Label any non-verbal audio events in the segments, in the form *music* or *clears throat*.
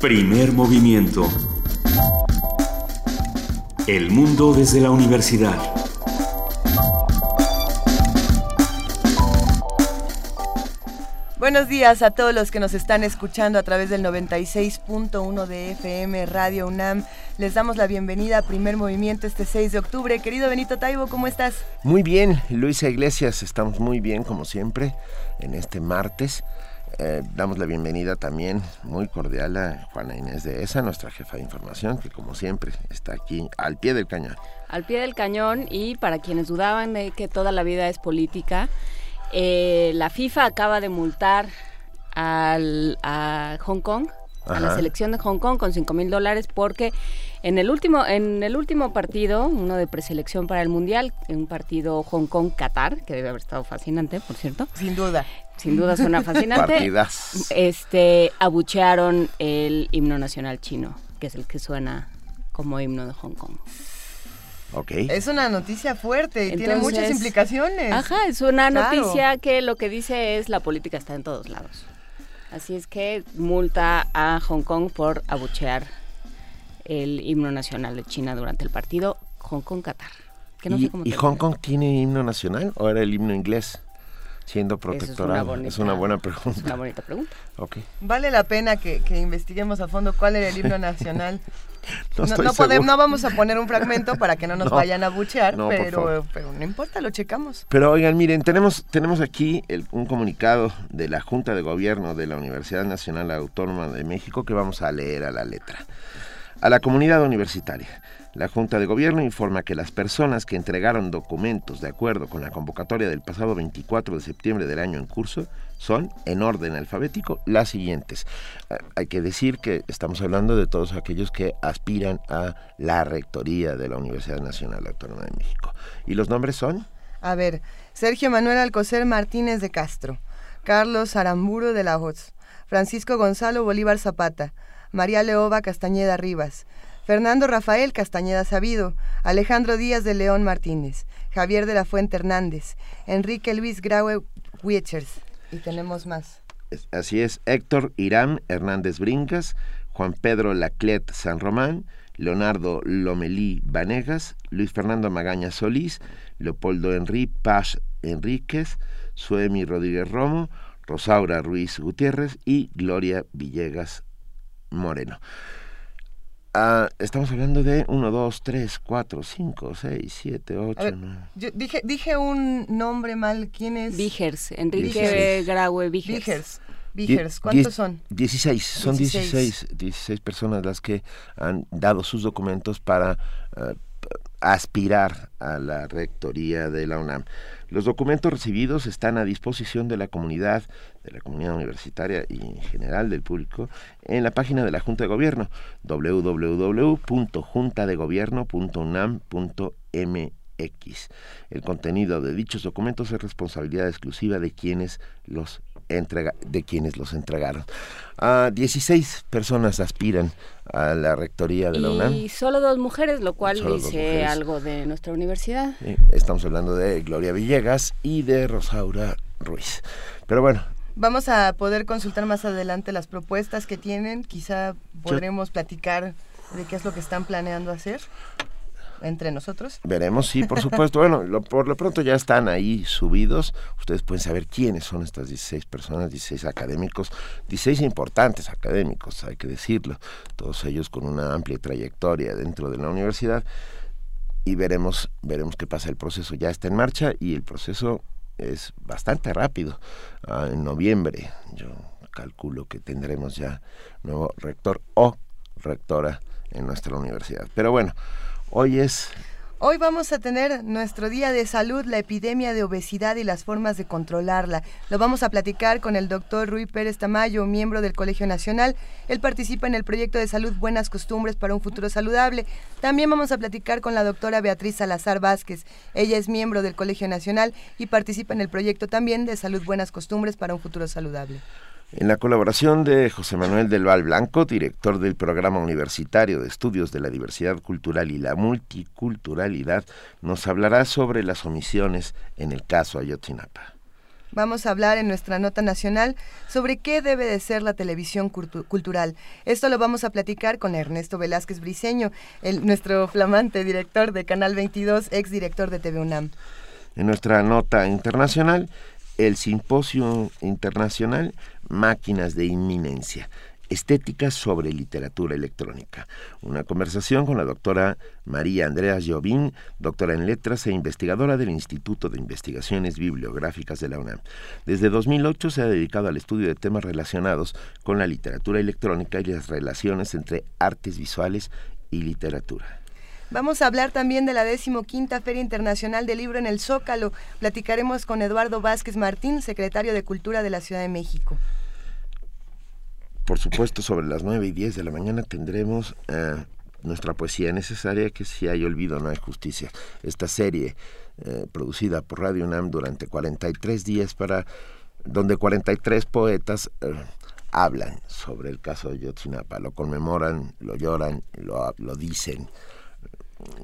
Primer movimiento. El mundo desde la universidad. Buenos días a todos los que nos están escuchando a través del 96.1 de FM Radio UNAM. Les damos la bienvenida a Primer Movimiento este 6 de octubre. Querido Benito Taibo, ¿cómo estás? Muy bien, Luisa Iglesias, estamos muy bien como siempre en este martes. Eh, damos la bienvenida también muy cordial a Juana Inés de ESA, nuestra jefa de información, que como siempre está aquí al pie del cañón. Al pie del cañón y para quienes dudaban de que toda la vida es política, eh, la FIFA acaba de multar al, a Hong Kong, a la selección de Hong Kong con 5 mil dólares porque en el último en el último partido, uno de preselección para el mundial, un partido Hong Kong Qatar que debe haber estado fascinante, por cierto. Sin duda sin duda suena *laughs* fascinante. Este, abuchearon el himno nacional chino, que es el que suena como himno de Hong Kong. Okay. Es una noticia fuerte y tiene muchas implicaciones. Ajá, es una noticia que lo que dice es la política está en todos lados. Así es que multa a Hong Kong por abuchear el himno nacional de China durante el partido Hong Kong-Qatar. ¿Y, ¿Y Hong Kong tiene himno nacional o era el himno inglés? Siendo protectorado? Es una, buena pregunta. Es una *laughs* bonita pregunta. Okay. Vale la pena que, investiguemos a fondo cuál era el himno nacional. *laughs* no, no, vamos a poner un fragmento para que no nos *laughs* vayan a buchear, pero, pero no importa, lo checamos. Pero oigan, miren, tenemos, tenemos aquí un comunicado de la Junta de Gobierno de la Universidad Nacional Autónoma de México que vamos a leer a la letra. A la comunidad universitaria. La Junta de Gobierno informa que las personas que entregaron documentos de acuerdo con la convocatoria del pasado 24 de septiembre del año en curso son, en orden alfabético, las siguientes. Eh, hay que decir que estamos hablando de todos aquellos que aspiran a la rectoría de la Universidad Nacional Autónoma de México. ¿Y los nombres son? A ver, Sergio Manuel Alcocer Martínez de Castro, Carlos Aramburo de la Hoz, Francisco Gonzalo Bolívar Zapata, María Leoba Castañeda Rivas, Fernando Rafael Castañeda Sabido, Alejandro Díaz de León Martínez, Javier de la Fuente Hernández, Enrique Luis Graue Wiechers. Y tenemos más. Así es, Héctor Irán Hernández Brincas, Juan Pedro Laclet San Román, Leonardo Lomelí Vanegas, Luis Fernando Magaña Solís, Leopoldo Henry Paz Enríquez, Suemi Rodríguez Romo, Rosaura Ruiz Gutiérrez y Gloria Villegas Moreno. Ah, estamos hablando de 1, 2, 3, 4, 5, 6, 7, 8, dije, dije un nombre mal. ¿Quién es? Vigers, Enrique Graue Vigers. Vigers. ¿cuántos son? 16, son 16. 16, personas las que han dado sus documentos para uh, aspirar a la rectoría de la UNAM. Los documentos recibidos están a disposición de la comunidad, de la comunidad universitaria y en general del público en la página de la Junta de Gobierno www.juntadegobierno.unam.mx. El contenido de dichos documentos es responsabilidad exclusiva de quienes los entrega, de quienes los entregaron. A 16 personas aspiran a la rectoría de la UNAM. Y solo dos mujeres, lo cual dice algo de nuestra universidad. estamos hablando de Gloria Villegas y de Rosaura Ruiz. Pero bueno. Vamos a poder consultar más adelante las propuestas que tienen. Quizá podremos platicar de qué es lo que están planeando hacer entre nosotros. Veremos, sí, por supuesto. bueno, por lo pronto ya están ahí subidos. Ustedes pueden saber quiénes son estas 16 personas, 16 académicos, 16 importantes académicos, hay que decirlo. Todos ellos con una amplia trayectoria dentro de la universidad. Y veremos, veremos qué pasa. El proceso ya está en marcha y el proceso es bastante rápido. Ah, en noviembre yo calculo que tendremos ya nuevo rector o rectora en nuestra universidad. Pero bueno, Hoy es... Hoy vamos a tener nuestro día de salud, la epidemia de obesidad y las formas de controlarla. Lo vamos a platicar con el doctor Rui Pérez Tamayo, miembro del Colegio Nacional. Él participa en el proyecto de salud Buenas Costumbres para un Futuro Saludable. También vamos a platicar con la doctora Beatriz Salazar Vázquez. Ella es miembro del Colegio Nacional y participa en el proyecto también de salud Buenas Costumbres para un Futuro Saludable. En la colaboración de José Manuel del Val Blanco, director del Programa Universitario de Estudios de la Diversidad Cultural y la Multiculturalidad, nos hablará sobre las omisiones en el caso Ayotzinapa. Vamos a hablar en nuestra nota nacional sobre qué debe de ser la televisión cultural. Esto lo vamos a platicar con Ernesto Velázquez Briceño, el, nuestro flamante director de Canal 22, ex director de TV UNAM. En nuestra nota internacional, el Simposio Internacional Máquinas de Inminencia Estética sobre literatura electrónica. Una conversación con la doctora María Andrea Jobín, doctora en letras e investigadora del Instituto de Investigaciones Bibliográficas de la UNAM. Desde 2008 se ha dedicado al estudio de temas relacionados con la literatura electrónica y las relaciones entre artes visuales y literatura. Vamos a hablar también de la decimoquinta Feria Internacional del Libro en el Zócalo. Platicaremos con Eduardo Vázquez Martín, secretario de Cultura de la Ciudad de México por supuesto, sobre las 9 y 10 de la mañana tendremos eh, nuestra poesía necesaria, que si hay olvido no hay justicia. Esta serie eh, producida por Radio UNAM durante 43 días para donde 43 poetas eh, hablan sobre el caso de Yotzinapa, lo conmemoran, lo lloran, lo, lo dicen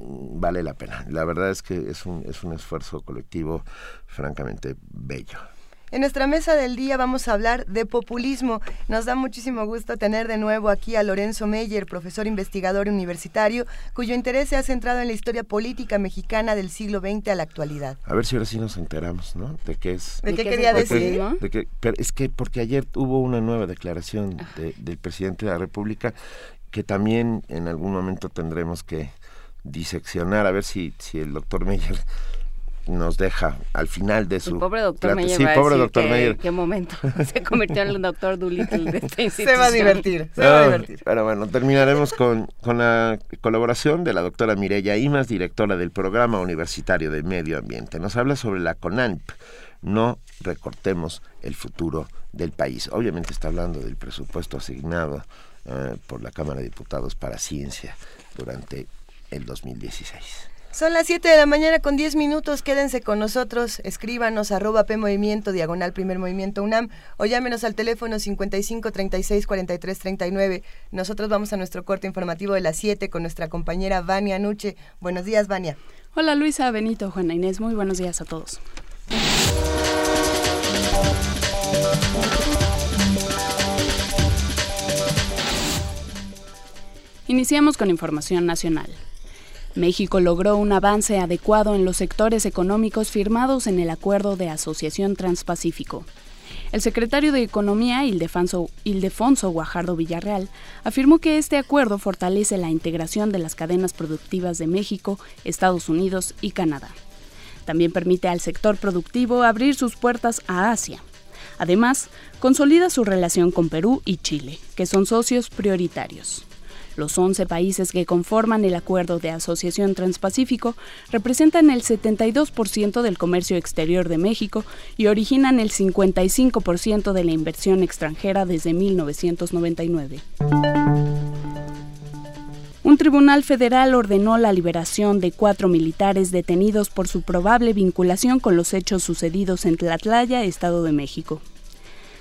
vale la pena. La verdad es que es un, es un esfuerzo colectivo francamente bello. En nuestra mesa del día vamos a hablar de populismo. Nos da muchísimo gusto tener de nuevo aquí a Lorenzo Meyer, profesor investigador universitario, cuyo interés se ha centrado en la historia política mexicana del siglo XX a la actualidad. A ver si ahora sí nos enteramos, ¿no? De qué es. ¿De, qué, quería decir? es que porque ayer hubo una nueva declaración del presidente de la República que también en algún momento tendremos que diseccionar, a ver si, si el doctor Meyer nos deja al final de su... pobre doctor Meyer. Sí, pobre doctor Meyer. Qué momento. *laughs* Se convirtió en el doctor Doolittle de esta institución. Se va a divertir, se va a divertir. Pero bueno, terminaremos con, con la colaboración de la doctora Mireya Imas, directora del Programa Universitario de Medio Ambiente. Nos habla sobre la CONANP. No recortemos el futuro del país. Obviamente está hablando del presupuesto asignado eh, por la Cámara de Diputados para ciencia durante el 2016. Son las 7 de la mañana con 10 minutos. Quédense con nosotros. Escríbanos arroba P Movimiento, diagonal Primer Movimiento UNAM o llámenos al teléfono 55 36 43 39. Nosotros vamos a nuestro corte informativo de las 7 con nuestra compañera Vania Nuche. Buenos días, Vania. Hola, Luisa, Benito, Juana Inés. Muy buenos días a todos. Iniciamos con información nacional. México logró un avance adecuado en los sectores económicos firmados en el Acuerdo de Asociación Transpacífico. El secretario de Economía, Ildefonso, Guajardo Villarreal, afirmó que este acuerdo fortalece la integración de las cadenas productivas de México, Estados Unidos y Canadá. También permite al sector productivo abrir sus puertas a Asia. Además, consolida su relación con Perú y Chile, que son socios prioritarios. Los 11 países que conforman el Acuerdo de Asociación Transpacífico representan el 72% del comercio exterior de México y originan el 55% de la inversión extranjera desde 1999. Un tribunal federal ordenó la liberación de cuatro militares detenidos por su probable vinculación con los hechos sucedidos en Tlatlaya, Estado de México.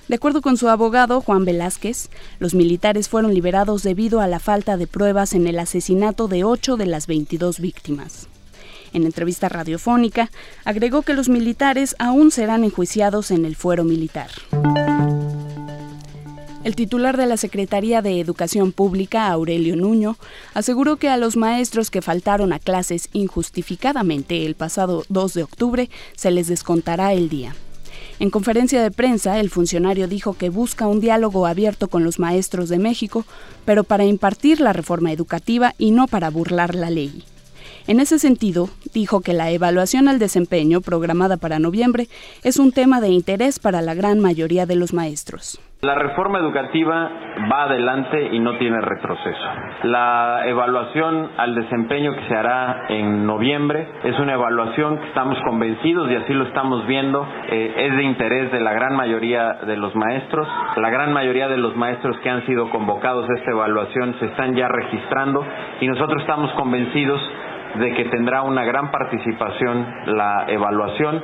De acuerdo con su abogado, Juan Velázquez, los militares fueron liberados debido a la falta de pruebas en el asesinato de ocho de las 22 víctimas. En entrevista radiofónica, agregó que los militares aún serán enjuiciados en el fuero militar. El titular de la Secretaría de Educación Pública, Aurelio Nuño, aseguró que a los maestros que faltaron a clases injustificadamente el pasado 2 de octubre se les descontará el día. En conferencia de prensa, el funcionario dijo que busca un diálogo abierto con los maestros de México, pero para impartir la reforma educativa y no para burlar la ley. En ese sentido, dijo que la evaluación al desempeño programada para noviembre es un tema de interés para la gran mayoría de los maestros. La reforma educativa va adelante y no tiene retroceso. La evaluación al desempeño que se hará en noviembre es una evaluación que estamos convencidos y así lo estamos viendo, eh, es de interés de la gran mayoría de los maestros. La gran mayoría de los maestros que han sido convocados a esta evaluación se están ya registrando y nosotros estamos convencidos de que tendrá una gran participación la evaluación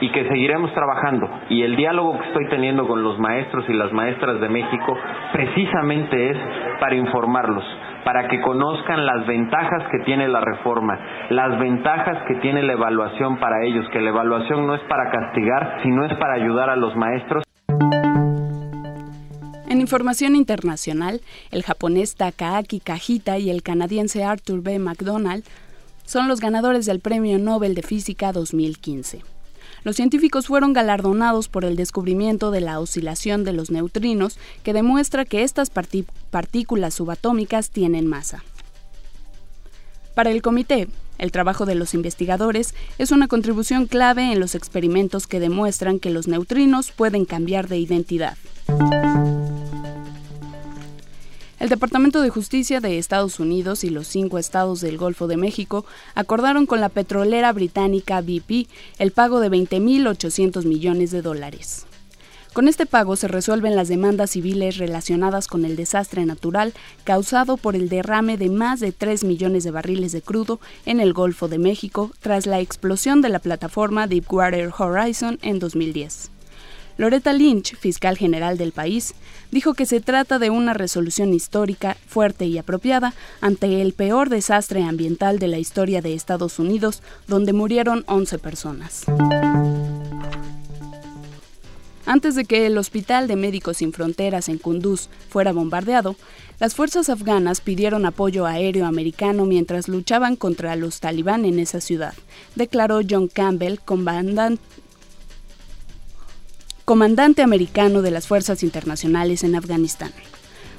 y que seguiremos trabajando. Y el diálogo que estoy teniendo con los maestros y las maestras de México precisamente es para informarlos, para que conozcan las ventajas que tiene la reforma, las ventajas que tiene la evaluación para ellos, que la evaluación no es para castigar, sino es para ayudar a los maestros. En información internacional, el japonés Takaaki Kajita y el canadiense Arthur B. McDonald son los ganadores del Premio Nobel de Física 2015. Los científicos fueron galardonados por el descubrimiento de la oscilación de los neutrinos que demuestra que estas partículas subatómicas tienen masa. Para el comité, el trabajo de los investigadores es una contribución clave en los experimentos que demuestran que los neutrinos pueden cambiar de identidad. El Departamento de Justicia de Estados Unidos y los cinco estados del Golfo de México acordaron con la petrolera británica BP el pago de 20.800 millones de dólares. Con este pago se resuelven las demandas civiles relacionadas con el desastre natural causado por el derrame de más de 3 millones de barriles de crudo en el Golfo de México tras la explosión de la plataforma Deepwater Horizon en 2010. Loretta Lynch, fiscal general del país, dijo que se trata de una resolución histórica, fuerte y apropiada ante el peor desastre ambiental de la historia de Estados Unidos, donde murieron 11 personas. Antes de que el Hospital de Médicos Sin Fronteras en Kunduz fuera bombardeado, las fuerzas afganas pidieron apoyo aéreo americano mientras luchaban contra los talibán en esa ciudad, declaró John Campbell, comandante comandante americano de las Fuerzas Internacionales en Afganistán.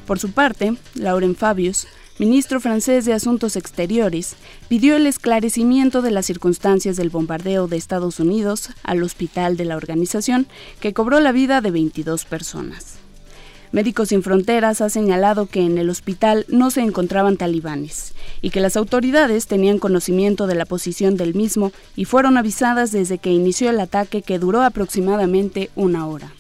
Por su parte, Lauren Fabius, ministro francés de Asuntos Exteriores, pidió el esclarecimiento de las circunstancias del bombardeo de Estados Unidos al hospital de la organización, que cobró la vida de 22 personas. Médicos Sin Fronteras ha señalado que en el hospital no se encontraban talibanes y que las autoridades tenían conocimiento de la posición del mismo y fueron avisadas desde que inició el ataque que duró aproximadamente una hora.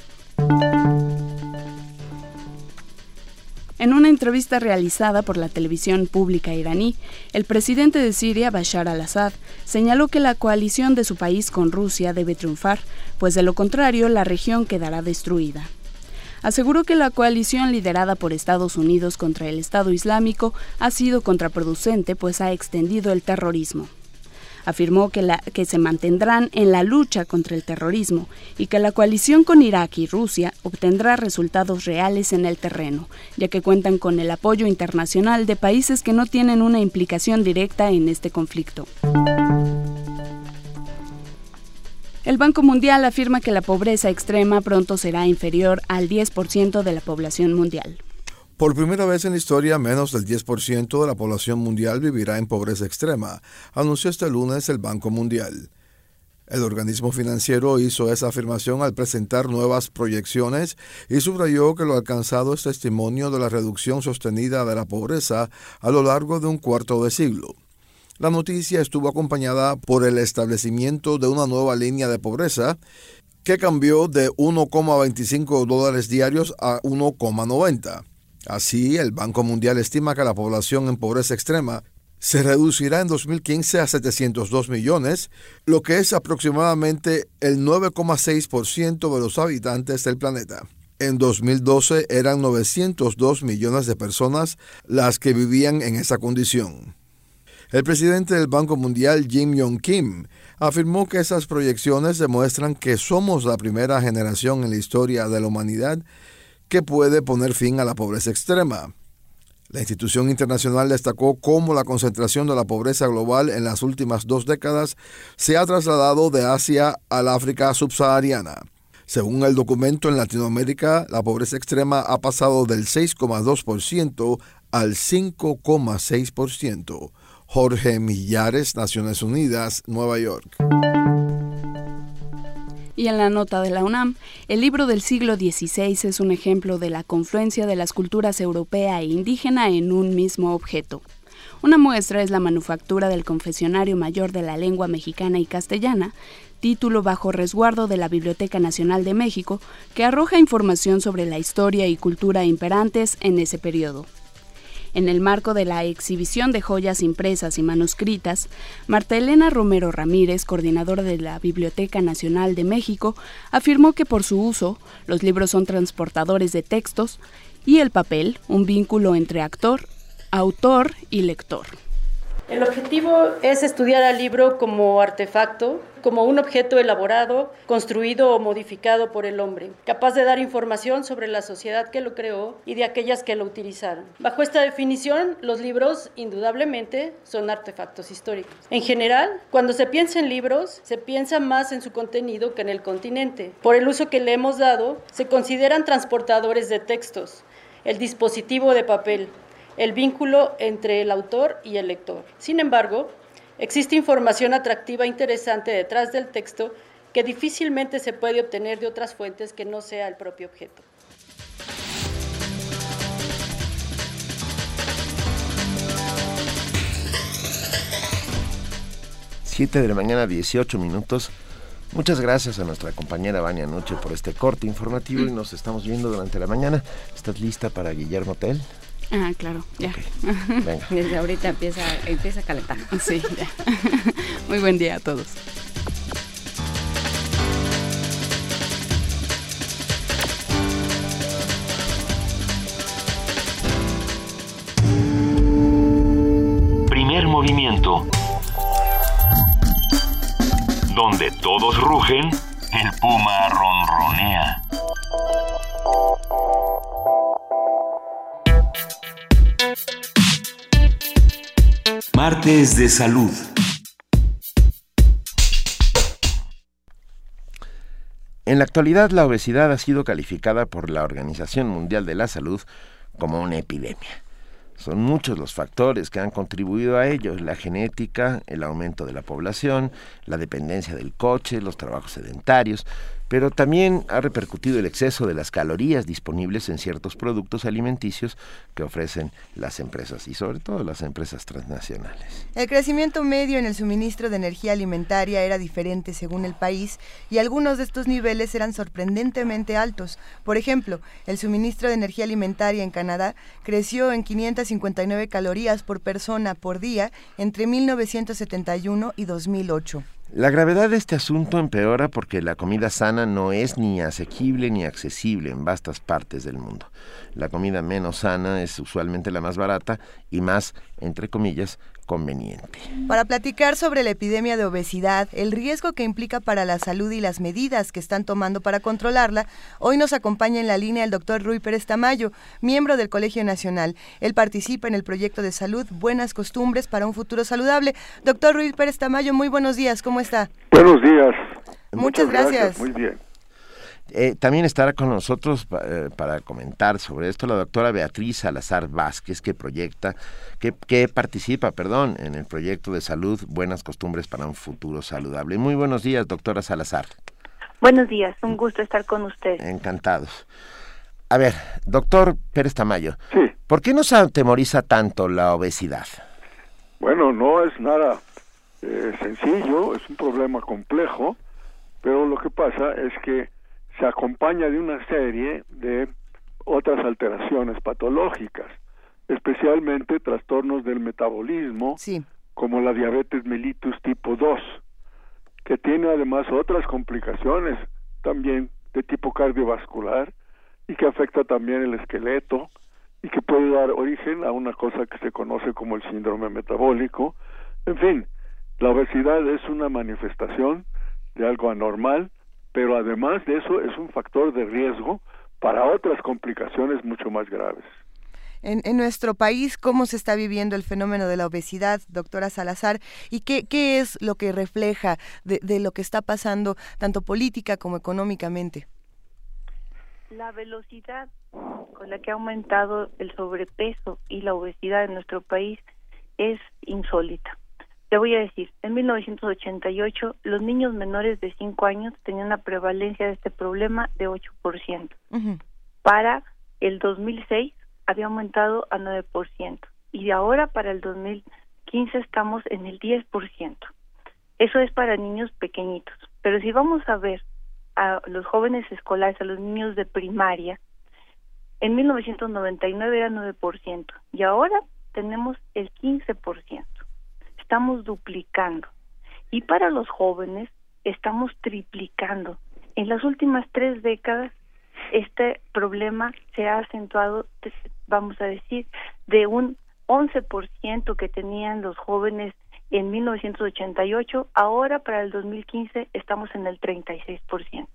En una entrevista realizada por la televisión pública iraní, el presidente de Siria, Bashar al-Assad, señaló que la coalición de su país con Rusia debe triunfar, pues de lo contrario la región quedará destruida aseguró que la coalición liderada por Estados Unidos contra el Estado Islámico ha sido contraproducente, pues ha extendido el terrorismo. Afirmó que, la, que se mantendrán en la lucha contra el terrorismo y que la coalición con Irak y Rusia obtendrá resultados reales en el terreno, ya que cuentan con el apoyo internacional de países que no tienen una implicación directa en este conflicto. El Banco Mundial afirma que la pobreza extrema pronto será inferior al 10% de la población mundial. Por primera vez en la historia, menos del 10% de la población mundial vivirá en pobreza extrema, anunció este lunes el Banco Mundial. El organismo financiero hizo esa afirmación al presentar nuevas proyecciones y subrayó que lo alcanzado es testimonio de la reducción sostenida de la pobreza a lo largo de un cuarto de siglo. La noticia estuvo acompañada por el establecimiento de una nueva línea de pobreza que cambió de 1,25 dólares diarios a 1,90. Así, el Banco Mundial estima que la población en pobreza extrema se reducirá en 2015 a 702 millones, lo que es aproximadamente el 9,6% de los habitantes del planeta. En 2012 eran 902 millones de personas las que vivían en esa condición. El presidente del Banco Mundial, Jim Yong Kim, afirmó que esas proyecciones demuestran que somos la primera generación en la historia de la humanidad que puede poner fin a la pobreza extrema. La institución internacional destacó cómo la concentración de la pobreza global en las últimas dos décadas se ha trasladado de Asia al África subsahariana. Según el documento, en Latinoamérica la pobreza extrema ha pasado del 6,2% al 5,6%. Jorge Millares, Naciones Unidas, Nueva York. Y en la nota de la UNAM, el libro del siglo XVI es un ejemplo de la confluencia de las culturas europea e indígena en un mismo objeto. Una muestra es la manufactura del Confesionario Mayor de la Lengua Mexicana y Castellana, título bajo resguardo de la Biblioteca Nacional de México, que arroja información sobre la historia y cultura imperantes en ese periodo. En el marco de la exhibición de joyas impresas y manuscritas, Marta Elena Romero Ramírez, coordinadora de la Biblioteca Nacional de México, afirmó que por su uso, los libros son transportadores de textos y el papel, un vínculo entre actor autor y lector. El objetivo es estudiar al libro como artefacto, como un objeto elaborado, construido o modificado por el hombre, capaz de dar información sobre la sociedad que lo creó y de aquellas que lo utilizaron. Bajo esta definición, los libros indudablemente son artefactos históricos. En general, cuando se piensa en libros, se piensa más en su contenido que en el continente. Por el uso que le hemos dado, se consideran transportadores de textos, el dispositivo de papel, el vínculo entre el autor y el lector. Sin embargo, existe información atractiva e interesante detrás del texto que difícilmente se puede obtener de otras fuentes que no sea el propio objeto. Siete de la mañana, 18 minutos. Muchas gracias a nuestra compañera Vania Noche por este corte informativo y nos estamos viendo durante la mañana. ¿Estás lista para Guillermo Tell? Ah, claro, ya. *laughs* Desde ahorita empieza, empieza a calentar. Sí, ya. *laughs* Muy buen día a todos. Primer movimiento. Donde todos rugen, el puma ronronea. Martes de Salud. En la actualidad, la obesidad ha sido calificada por la Organización Mundial de la Salud como una epidemia. Son muchos los factores que han contribuido a ello, la genética, el aumento de la población, la dependencia del coche, los trabajos sedentarios, pero también ha repercutido el exceso de las calorías disponibles en ciertos productos alimenticios que ofrecen las empresas y sobre todo las empresas transnacionales. El crecimiento medio en el suministro de energía alimentaria era diferente según el país y algunos de estos niveles eran sorprendentemente altos. Por ejemplo, el suministro de energía alimentaria en Canadá creció en 559 calorías por persona por día entre 1971 y 2008. La gravedad de este asunto empeora porque la comida sana no es ni asequible ni accesible en vastas partes del mundo. La comida menos sana es usualmente la más barata y más, entre comillas, conveniente. Para platicar sobre la epidemia de obesidad, el riesgo que implica para la salud y las medidas que están tomando para controlarla, hoy nos acompaña en la línea el doctor Rui Pérez Tamayo, miembro del Colegio Nacional. Él participa en el proyecto de salud Buenas Costumbres para un Futuro Saludable. Doctor Rui Pérez Tamayo, muy buenos días, ¿cómo está? Buenos días. Muchas, gracias. Muy bien. Eh, también estará con nosotros eh, para comentar sobre esto la doctora Beatriz Salazar Vázquez, que proyecta, que, que, participa, perdón, en el proyecto de salud Buenas Costumbres para un Futuro Saludable. Muy buenos días, doctora Salazar. Buenos días, un gusto estar con usted. Encantados. A ver, doctor Pérez Tamayo, Sí. ¿por qué nos atemoriza tanto la obesidad? Bueno, no es nada eh, sencillo, es un problema complejo, pero lo que pasa es que se acompaña de una serie de otras alteraciones patológicas, especialmente trastornos del metabolismo, Sí. como la diabetes mellitus tipo 2, que tiene además otras complicaciones también de tipo cardiovascular y que afecta también el esqueleto y que puede dar origen a una cosa que se conoce como el síndrome metabólico. En fin, la obesidad es una manifestación de algo anormal, pero además de eso es un factor de riesgo para otras complicaciones mucho más graves. En, en nuestro país, ¿cómo se está viviendo el fenómeno de la obesidad, doctora Salazar? ¿Y qué, qué es lo que refleja de, de lo que está pasando, tanto política como económicamente? La velocidad con la que ha aumentado el sobrepeso y la obesidad en nuestro país es insólita. Te voy a decir, en 1988 los niños menores de 5 años tenían una prevalencia de este problema de 8%. Ujú. Para el 2006 había aumentado a 9% y de ahora para el 2015 estamos en el 10%. Eso es para niños pequeñitos. Pero si vamos a ver a los jóvenes escolares, a los niños de primaria, en 1999 era 9% y ahora tenemos el 15%. Estamos duplicando. Y para los jóvenes estamos triplicando. En las últimas tres décadas este problema se ha acentuado, vamos a decir, de un 11% que tenían los jóvenes en 1988, ahora para el 2015 estamos en el 36%.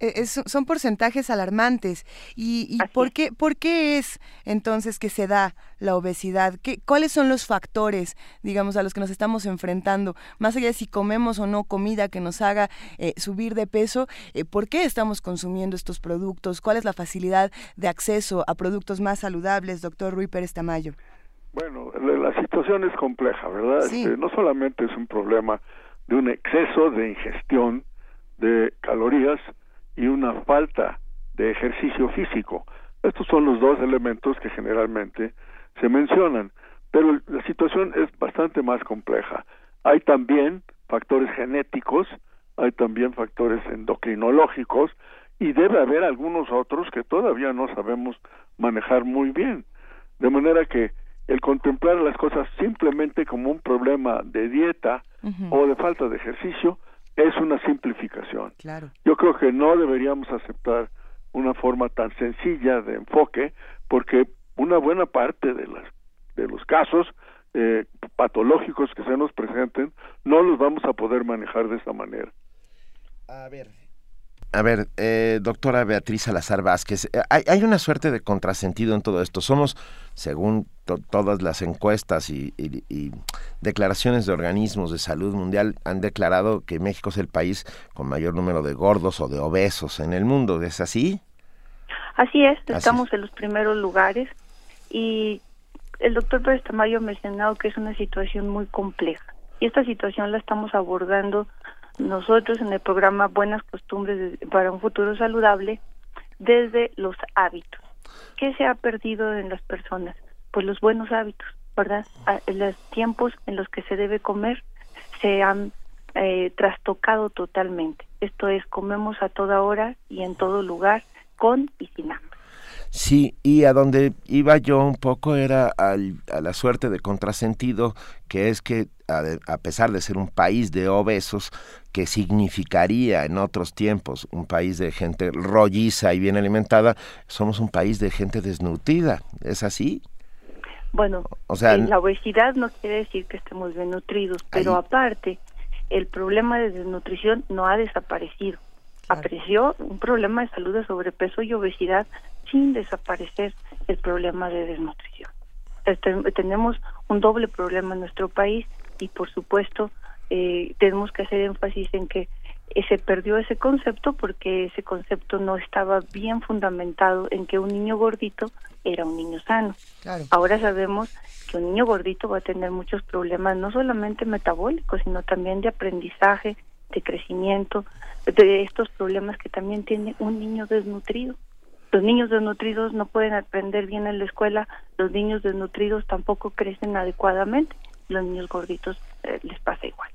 Eh, son porcentajes alarmantes. ¿Y, por, qué, por qué es entonces que se da la obesidad? ¿Qué, ¿Cuáles son los factores, digamos, a los que nos estamos enfrentando? Más allá de si comemos o no comida que nos haga eh, subir de peso, eh, ¿por qué estamos consumiendo estos productos? ¿Cuál es la facilidad de acceso a productos más saludables, doctor Rui Pérez Tamayo? Bueno, la situación es compleja, ¿verdad? Este, no solamente es un problema de un exceso de ingestión de calorías, y una falta de ejercicio físico. Estos son los dos elementos que generalmente se mencionan, pero la situación es bastante más compleja. Hay también factores genéticos, hay también factores endocrinológicos y debe haber algunos otros que todavía no sabemos manejar muy bien. De manera que el contemplar las cosas simplemente como un problema de dieta o de falta de ejercicio es una simplificación. Yo creo que no deberíamos aceptar una forma tan sencilla de enfoque porque una buena parte de las de los casos eh, patológicos que se nos presenten no los vamos a poder manejar de esa manera. A ver, a ver, eh, doctora Beatriz Salazar Vázquez, eh, hay, una suerte de contrasentido en todo esto. Somos, según todas las encuestas y, declaraciones de organismos de salud mundial, han declarado que México es el país con mayor número de gordos o de obesos en el mundo. ¿Es así? Así es, estamos en los primeros lugares y el doctor Pérez Tamayo ha mencionado que es una situación muy compleja y esta situación la estamos abordando nosotros en el programa Buenas Costumbres para un Futuro Saludable desde los hábitos. ¿Qué se ha perdido en las personas? Pues los buenos hábitos, ¿verdad? Los tiempos en los que se debe comer se han eh, trastocado totalmente. Esto es, comemos a toda hora y en todo lugar, con y sin hambre. Sí, y a donde iba yo un poco era al, a la suerte de contrasentido, que es que a, pesar de ser un país de obesos, que significaría en otros tiempos un país de gente rolliza y bien alimentada, somos un país de gente desnutrida. ¿Es así? Bueno, o sea, la obesidad no quiere decir que estemos bien nutridos, pero aparte, el problema de desnutrición no ha desaparecido. Apareció un problema de salud de sobrepeso y obesidad sin desaparecer el problema de desnutrición. Este, tenemos un doble problema en nuestro país y por supuesto eh, tenemos que hacer énfasis en que se perdió ese concepto porque ese concepto no estaba bien fundamentado en que un niño gordito era un niño sano. Ahora sabemos que un niño gordito va a tener muchos problemas, no solamente metabólicos, sino también de aprendizaje, de crecimiento, de estos problemas que también tiene un niño desnutrido. Los niños desnutridos no pueden aprender bien en la escuela, los niños desnutridos tampoco crecen adecuadamente los niños gorditos eh, les pasa igual.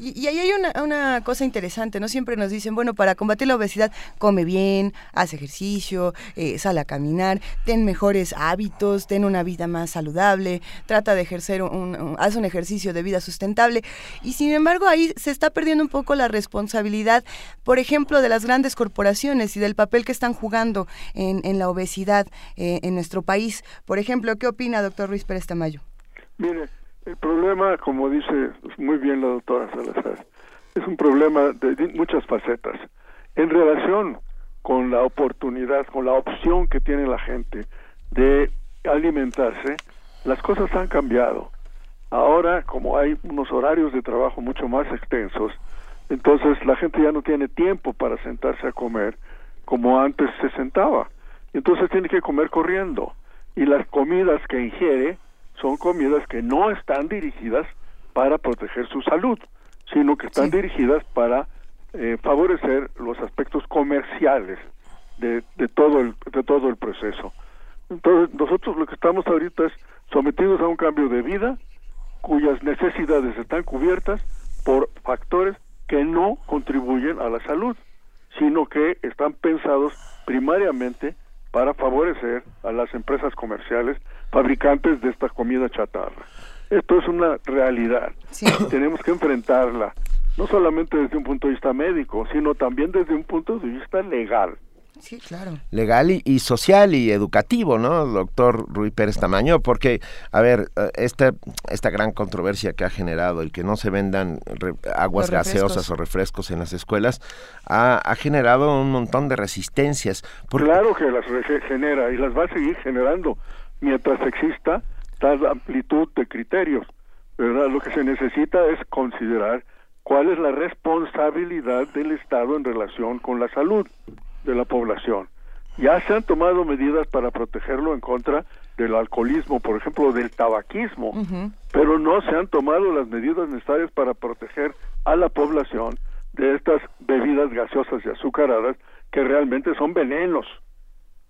Y, ahí hay una, una, cosa interesante, ¿no? Siempre nos dicen, bueno, para combatir la obesidad, come bien, haz ejercicio, eh, sale a caminar, ten mejores hábitos, ten una vida más saludable, trata de ejercer un, haz un ejercicio de vida sustentable. Y sin embargo, ahí se está perdiendo un poco la responsabilidad, por ejemplo, de las grandes corporaciones y del papel que están jugando en, en la obesidad eh, en nuestro país. Por ejemplo, ¿qué opina, doctor Ruiz Pérez Tamayo? Mire, el problema, como dice muy bien la doctora Salazar, es un problema de muchas facetas. En relación con la oportunidad, con la opción que tiene la gente de alimentarse, las cosas han cambiado. Ahora, como hay unos horarios de trabajo mucho más extensos, entonces la gente ya no tiene tiempo para sentarse a comer como antes se sentaba. Entonces tiene que comer corriendo. Y las comidas que ingiere son comidas que no están dirigidas para proteger su salud, sino que están dirigidas para eh, favorecer los aspectos comerciales de, de, todo el, de todo el proceso. Entonces, nosotros lo que estamos ahorita es sometidos a un cambio de vida cuyas necesidades están cubiertas por factores que no contribuyen a la salud, sino que están pensados primariamente para favorecer a las empresas comerciales fabricantes de esta comida chatarra. Esto es una realidad. *clears throat* Tenemos que enfrentarla, no solamente desde un punto de vista médico, sino también desde un punto de vista legal. Sí, claro. Legal y, social y educativo, ¿no, doctor Rui Pérez Tamaño? Porque, a ver, eh, esta, esta gran controversia que ha generado el que no se vendan aguas gaseosas o refrescos en las escuelas ha, generado un montón de resistencias. Claro que las genera y las va a seguir generando mientras exista tal amplitud de criterios. ¿verdad? Lo que se necesita es considerar cuál es la responsabilidad del Estado en relación con la salud de la población. Ya se han tomado medidas para protegerlo en contra del alcoholismo, por ejemplo, del tabaquismo, pero no se han tomado las medidas necesarias para proteger a la población de estas bebidas gaseosas y azucaradas que realmente son venenos.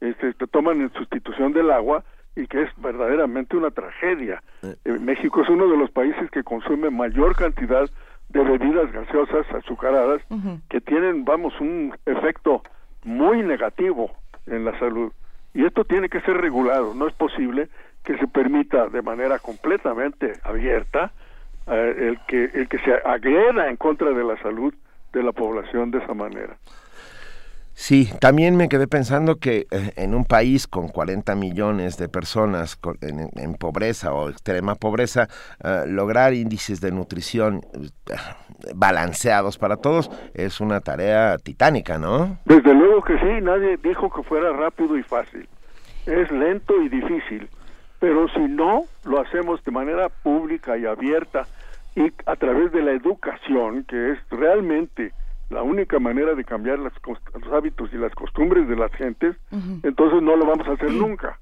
Este, te toman en sustitución del agua y que es verdaderamente una tragedia. Eh. Eh, México es uno de los países que consume mayor cantidad de bebidas gaseosas azucaradas que tienen, vamos, un efecto muy negativo en la salud. Y esto tiene que ser regulado. No es posible que se permita de manera completamente abierta eh, el que el que se agreda en contra de la salud de la población de esa manera. Sí, también me quedé pensando que eh, en un país con 40 millones de personas en, pobreza o extrema pobreza, eh, lograr índices de nutrición eh, balanceados para todos es una tarea titánica, ¿no? Desde luego que sí, nadie dijo que fuera rápido y fácil. Es lento y difícil, pero si no lo hacemos de manera pública y abierta y a través de la educación, que es realmente la única manera de cambiar los hábitos y las costumbres de las gentes, entonces no lo vamos a hacer nunca.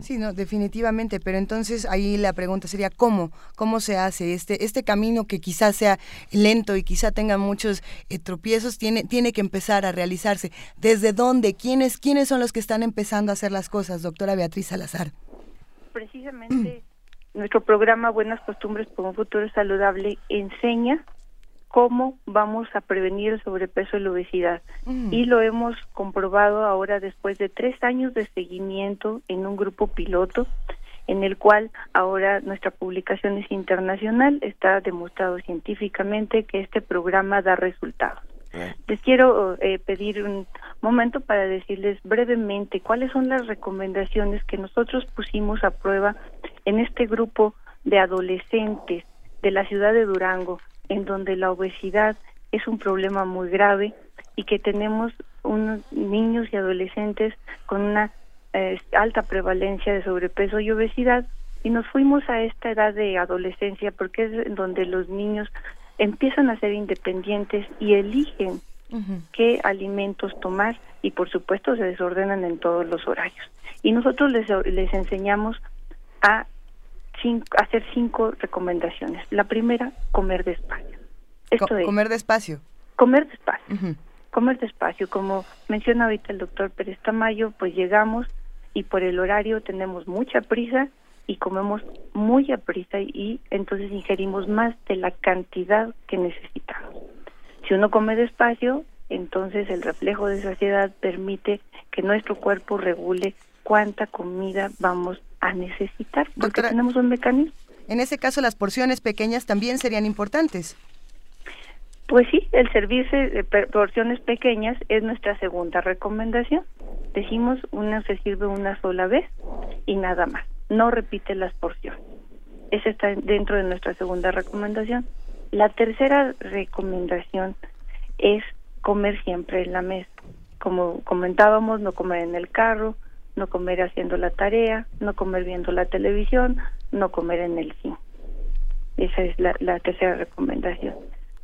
Sí, no, definitivamente, pero entonces ahí la pregunta sería cómo, cómo se hace este este camino que quizás sea lento y quizá tenga muchos eh, tropiezos tiene tiene que empezar a realizarse. ¿Desde dónde? ¿Quiénes quiénes son los que están empezando a hacer las cosas, doctora Beatriz Salazar? Precisamente *clears throat* nuestro programa Buenas Costumbres por un futuro saludable enseña cómo vamos a prevenir el sobrepeso y la obesidad. Mm. Y lo hemos comprobado ahora después de tres años de seguimiento en un grupo piloto, en el cual ahora nuestra publicación es internacional, está demostrado científicamente que este programa da resultados. Les quiero eh, pedir un momento para decirles brevemente cuáles son las recomendaciones que nosotros pusimos a prueba en este grupo de adolescentes de la ciudad de Durango en donde la obesidad es un problema muy grave y que tenemos unos niños y adolescentes con una eh, alta prevalencia de sobrepeso y obesidad y nos fuimos a esta edad de adolescencia porque es donde los niños empiezan a ser independientes y eligen qué alimentos tomar y por supuesto se desordenan en todos los horarios. Y nosotros les, les enseñamos a hacer cinco recomendaciones. La primera, comer despacio. Esto es, comer despacio. Comer despacio. Comer despacio. Como menciona ahorita el doctor Pérez Tamayo, pues llegamos y por el horario tenemos mucha prisa y comemos muy a prisa y entonces ingerimos más de la cantidad que necesitamos. Si uno come despacio, entonces el reflejo de saciedad permite que nuestro cuerpo regule cuánta comida vamos a necesitar, porque tenemos un mecanismo. En ese caso, las porciones pequeñas también serían importantes. Pues sí, el servicio de porciones pequeñas es nuestra segunda recomendación. Decimos, una se sirve una sola vez y nada más. No repite las porciones. Esa está dentro de nuestra segunda recomendación. La tercera recomendación es comer siempre en la mesa. Como comentábamos, no comer en el carro, no comer haciendo la tarea, no comer viendo la televisión, no comer en el cine. Esa es la, tercera recomendación.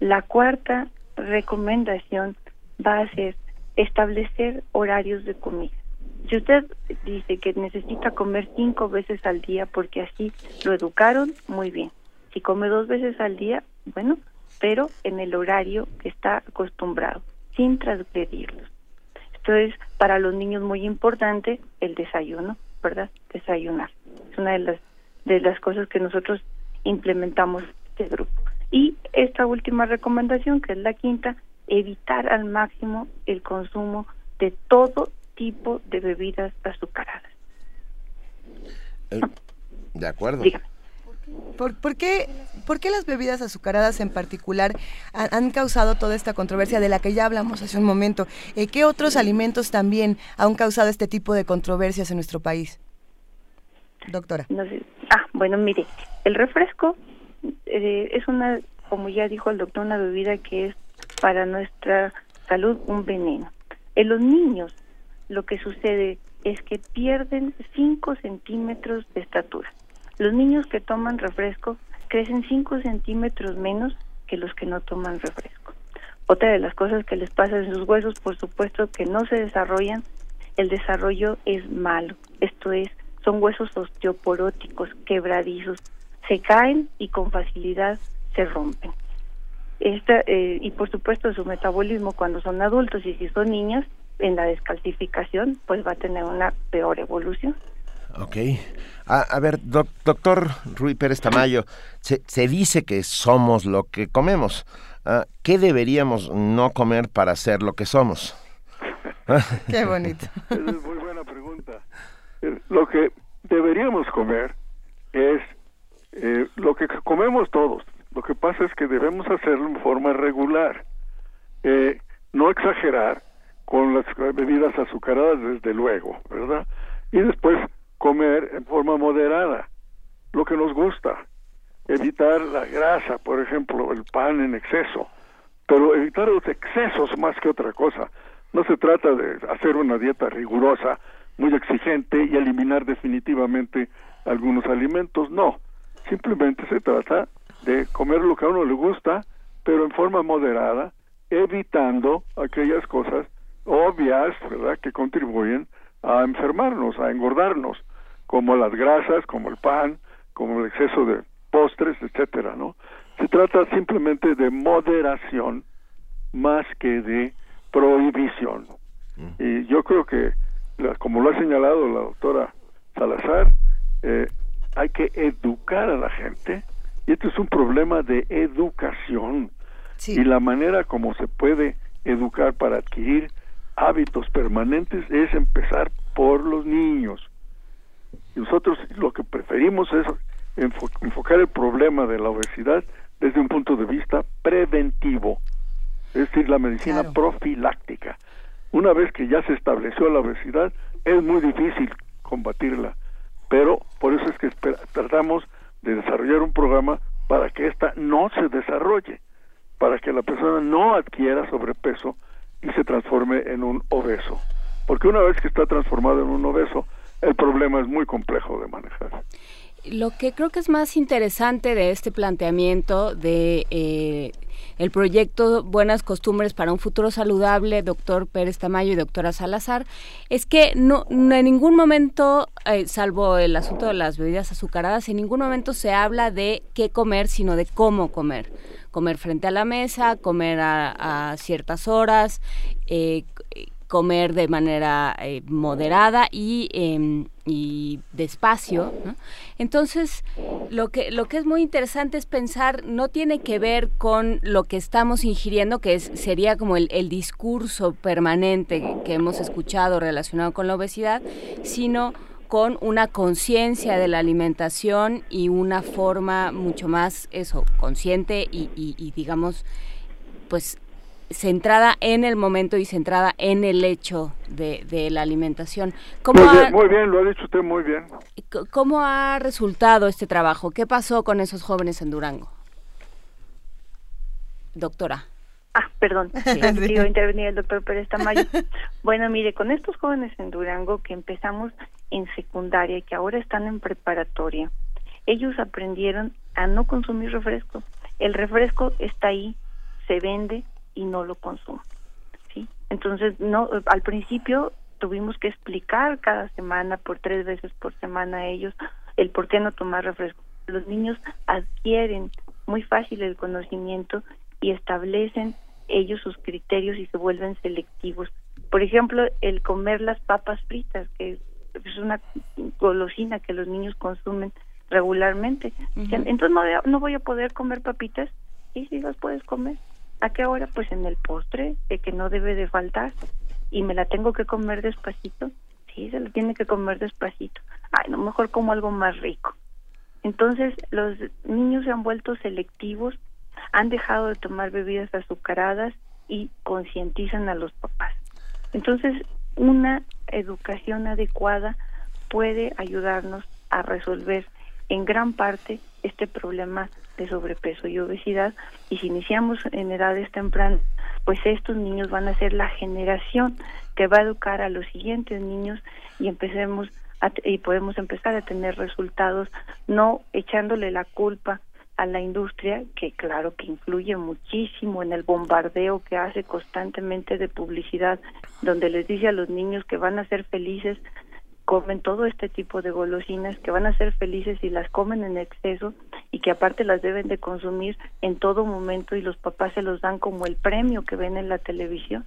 La cuarta recomendación va a ser establecer horarios de comida. Si usted dice que necesita comer cinco veces al día porque así lo educaron, muy bien. Si come dos veces al día, bueno, pero en el horario que está acostumbrado, sin transgredirlos. Entonces, para los niños muy importante el desayuno, ¿verdad? Desayunar. Es una de las de las cosas que nosotros implementamos este grupo. Y esta última recomendación, que es la quinta, evitar al máximo el consumo de todo tipo de bebidas azucaradas. Eh, de acuerdo. ¿Por, qué, ¿Por, qué, las bebidas azucaradas en particular han, causado toda esta controversia de la que ya hablamos hace un momento? Eh, ¿Qué otros alimentos también han causado este tipo de controversias en nuestro país? Doctora. Ah, bueno, mire, el refresco eh, es una, como ya dijo el doctor, una bebida que es para nuestra salud un veneno. En los niños lo que sucede es que pierden 5 centímetros de estatura. Los niños que toman refresco crecen 5 centímetros menos que los que no toman refresco. Otra de las cosas que les pasa en sus huesos, por supuesto, que no se desarrollan, el desarrollo es malo. Esto es, son huesos osteoporóticos, quebradizos, se caen y con facilidad se rompen. Esta, eh, y por supuesto su metabolismo cuando son adultos y si son niñas, en la descalcificación, pues va a tener una peor evolución. Ok. A, ver, doctor Rui Pérez Tamayo, se, se, dice que somos lo que comemos. Ah, ¿Qué deberíamos no comer para ser lo que somos? *laughs* Qué bonito. es muy buena pregunta. Eh, lo que deberíamos comer es eh, lo que comemos todos. Lo que pasa es que debemos hacerlo en forma regular. Eh, no exagerar con las bebidas azucaradas, desde luego, ¿verdad? Y después comer en forma moderada, lo que nos gusta. Evitar la grasa, por ejemplo, el pan en exceso, pero evitar los excesos más que otra cosa. No se trata de hacer una dieta rigurosa, muy exigente y eliminar definitivamente algunos alimentos, no. Simplemente se trata de comer lo que a uno le gusta, pero en forma moderada, evitando aquellas cosas obvias, ¿verdad?, que contribuyen a enfermarnos, a engordarnos, como las grasas, como el pan, como el exceso de postres, etcétera, ¿no? Se trata simplemente de moderación más que de prohibición. Y yo creo que, como lo ha señalado la doctora Salazar, eh, hay que educar a la gente, y esto es un problema de educación, y la manera como se puede educar para adquirir hábitos permanentes es empezar por los niños. Y nosotros lo que preferimos es enfocar el problema de la obesidad desde un punto de vista preventivo, es decir, la medicina profiláctica. Una vez que ya se estableció la obesidad, es muy difícil combatirla, pero por eso es que tratamos de desarrollar un programa para que ésta no se desarrolle, para que la persona no adquiera sobrepeso y se transforme en un obeso. Porque una vez que está transformado en un obeso, el problema es muy complejo de manejar. Lo que creo que es más interesante de este planteamiento de eh, el proyecto Buenas Costumbres para un Futuro Saludable, doctor Pérez Tamayo y doctora Salazar, es que no, en ningún momento, eh, salvo el asunto de las bebidas azucaradas, en ningún momento se habla de qué comer, sino de cómo comer comer frente a la mesa, comer a, ciertas horas, eh, comer de manera eh, moderada y, em, y despacio. Entonces, lo que, lo que es muy interesante es pensar, no tiene que ver con lo que estamos ingiriendo, que es, sería como el, el discurso permanente que hemos escuchado relacionado con la obesidad, sino con una conciencia de la alimentación y una forma mucho más eso consciente y, digamos pues centrada en el momento y centrada en el hecho de, la alimentación. ¿Cómo muy, bien, muy bien, lo ha dicho usted muy bien. ¿Cómo ha resultado este trabajo? ¿Qué pasó con esos jóvenes en Durango? Doctora. Ah, perdón, *laughs* sí, a intervenir el doctor Pérez Tamayo. *laughs* Bueno, mire, con estos jóvenes en Durango que empezamos en secundaria y que ahora están en preparatoria, ellos aprendieron a no consumir refresco. El refresco está ahí, se vende y no lo consumen. ¿sí? Entonces, no, al principio tuvimos que explicar cada semana, por tres veces por semana a ellos, el por qué no tomar refresco. Los niños adquieren muy fácil el conocimiento y establecen ellos sus criterios y se vuelven selectivos. Por ejemplo, el comer las papas fritas, que es una golosina que los niños consumen regularmente. Entonces no, no voy a poder comer papitas y si las puedes comer. ¿A qué hora? Pues en el postre, de que no debe de faltar. Y me la tengo que comer despacito. Sí, se la tiene que comer despacito. Ay, no, mejor como algo más rico. Entonces, los niños se han vuelto selectivos, han dejado de tomar bebidas azucaradas y concientizan a los papás. Entonces, una educación adecuada puede ayudarnos a resolver en gran parte este problema de sobrepeso y obesidad y si iniciamos en edades tempranas, pues estos niños van a ser la generación que va a educar a los siguientes niños y empecemos y podemos empezar a tener resultados no echándole la culpa a la industria, que claro que influye muchísimo en el bombardeo que hace constantemente de publicidad, donde les dice a los niños que van a ser felices, comen todo este tipo de golosinas, que van a ser felices si las comen en exceso y que aparte las deben de consumir en todo momento y los papás se los dan como el premio que ven en la televisión.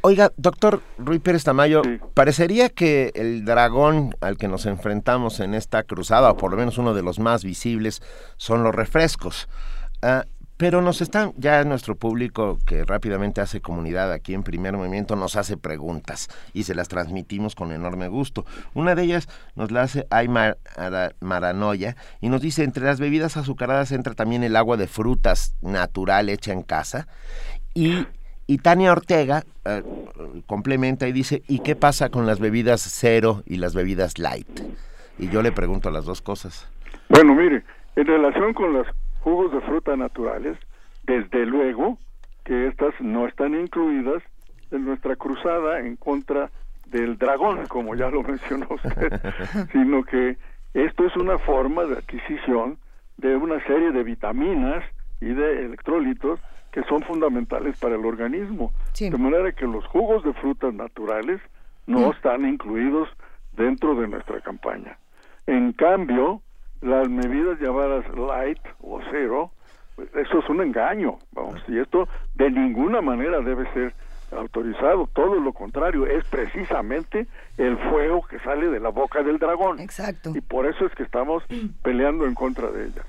Oiga, doctor Rui Pérez Tamayo, parecería que el dragón al que nos enfrentamos en esta cruzada, o por lo menos uno de los más visibles, son los refrescos. Ah, pero nos están, ya nuestro público que rápidamente hace comunidad aquí en Primer Movimiento nos hace preguntas y se las transmitimos con enorme gusto. Una de ellas nos la hace Aymar Maranoya y nos dice, entre las bebidas azucaradas entra también el agua de frutas natural hecha en casa y y Tania Ortega eh, complementa y dice, ¿y qué pasa con las bebidas cero y las bebidas light? Y yo le pregunto las dos cosas. Bueno, mire, en relación con los jugos de fruta naturales, desde luego que estas no están incluidas en nuestra cruzada en contra del dragón, como ya lo *laughs* mencionó usted, *laughs* sino que esto es una forma de adquisición de una serie de vitaminas y de electrolitos que son fundamentales para el organismo. De manera que los jugos de frutas naturales no mm. están incluidos dentro de nuestra campaña. En cambio, las medidas llamadas light o cero, eso es un engaño, vamos, y esto de ninguna manera debe ser autorizado, todo lo contrario, es precisamente el fuego que sale de la boca del dragón. Exacto. Y por eso es que estamos peleando en contra de ellas.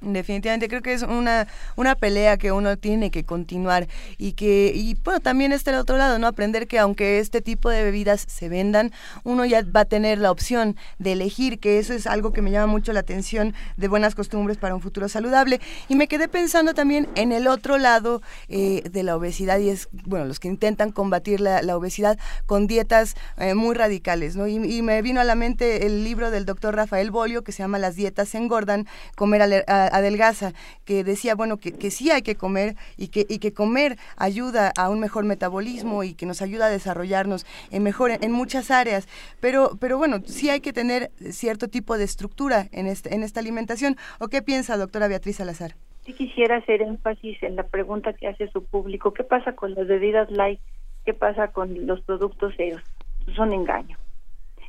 Definitivamente creo que es una, una pelea que uno tiene que continuar y que, y bueno, también está el otro lado, ¿no? Aprender que aunque este tipo de bebidas se vendan, uno ya va a tener la opción de elegir, que eso es algo que me llama mucho la atención de buenas costumbres para un futuro saludable. Y me quedé pensando también en el otro lado eh, de la obesidad y es, bueno, los que intentan combatir la, obesidad con dietas eh, muy radicales, ¿no? Y, y, me vino a la mente el libro del doctor Rafael Bolio que se llama Las dietas engordan, comer a, adelgaza, que decía, bueno, que, sí hay que comer y que, y que comer ayuda a un mejor metabolismo y que nos ayuda a desarrollarnos en mejor en muchas áreas, pero, pero bueno, sí hay que tener cierto tipo de estructura en, este, en esta alimentación. ¿O qué piensa, doctora Beatriz Salazar? Sí quisiera hacer énfasis en la pregunta que hace su público. ¿Qué pasa con las bebidas light? ¿Qué pasa con los productos ceros? Es un engaño.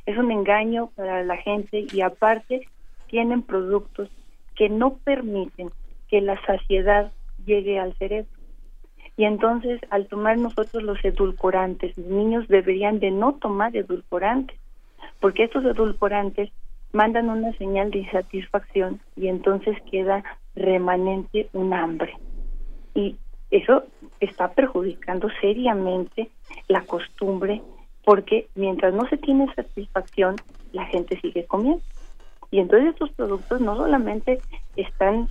Es un engaño para la gente y aparte tienen productos que no permiten que la saciedad llegue al cerebro. Y entonces, al tomar nosotros los edulcorantes, los niños deberían de no tomar edulcorantes, porque estos edulcorantes mandan una señal de insatisfacción y entonces queda remanente un hambre. Y eso está perjudicando seriamente la costumbre, porque mientras no se tiene satisfacción, la gente sigue comiendo. Y entonces estos productos no solamente están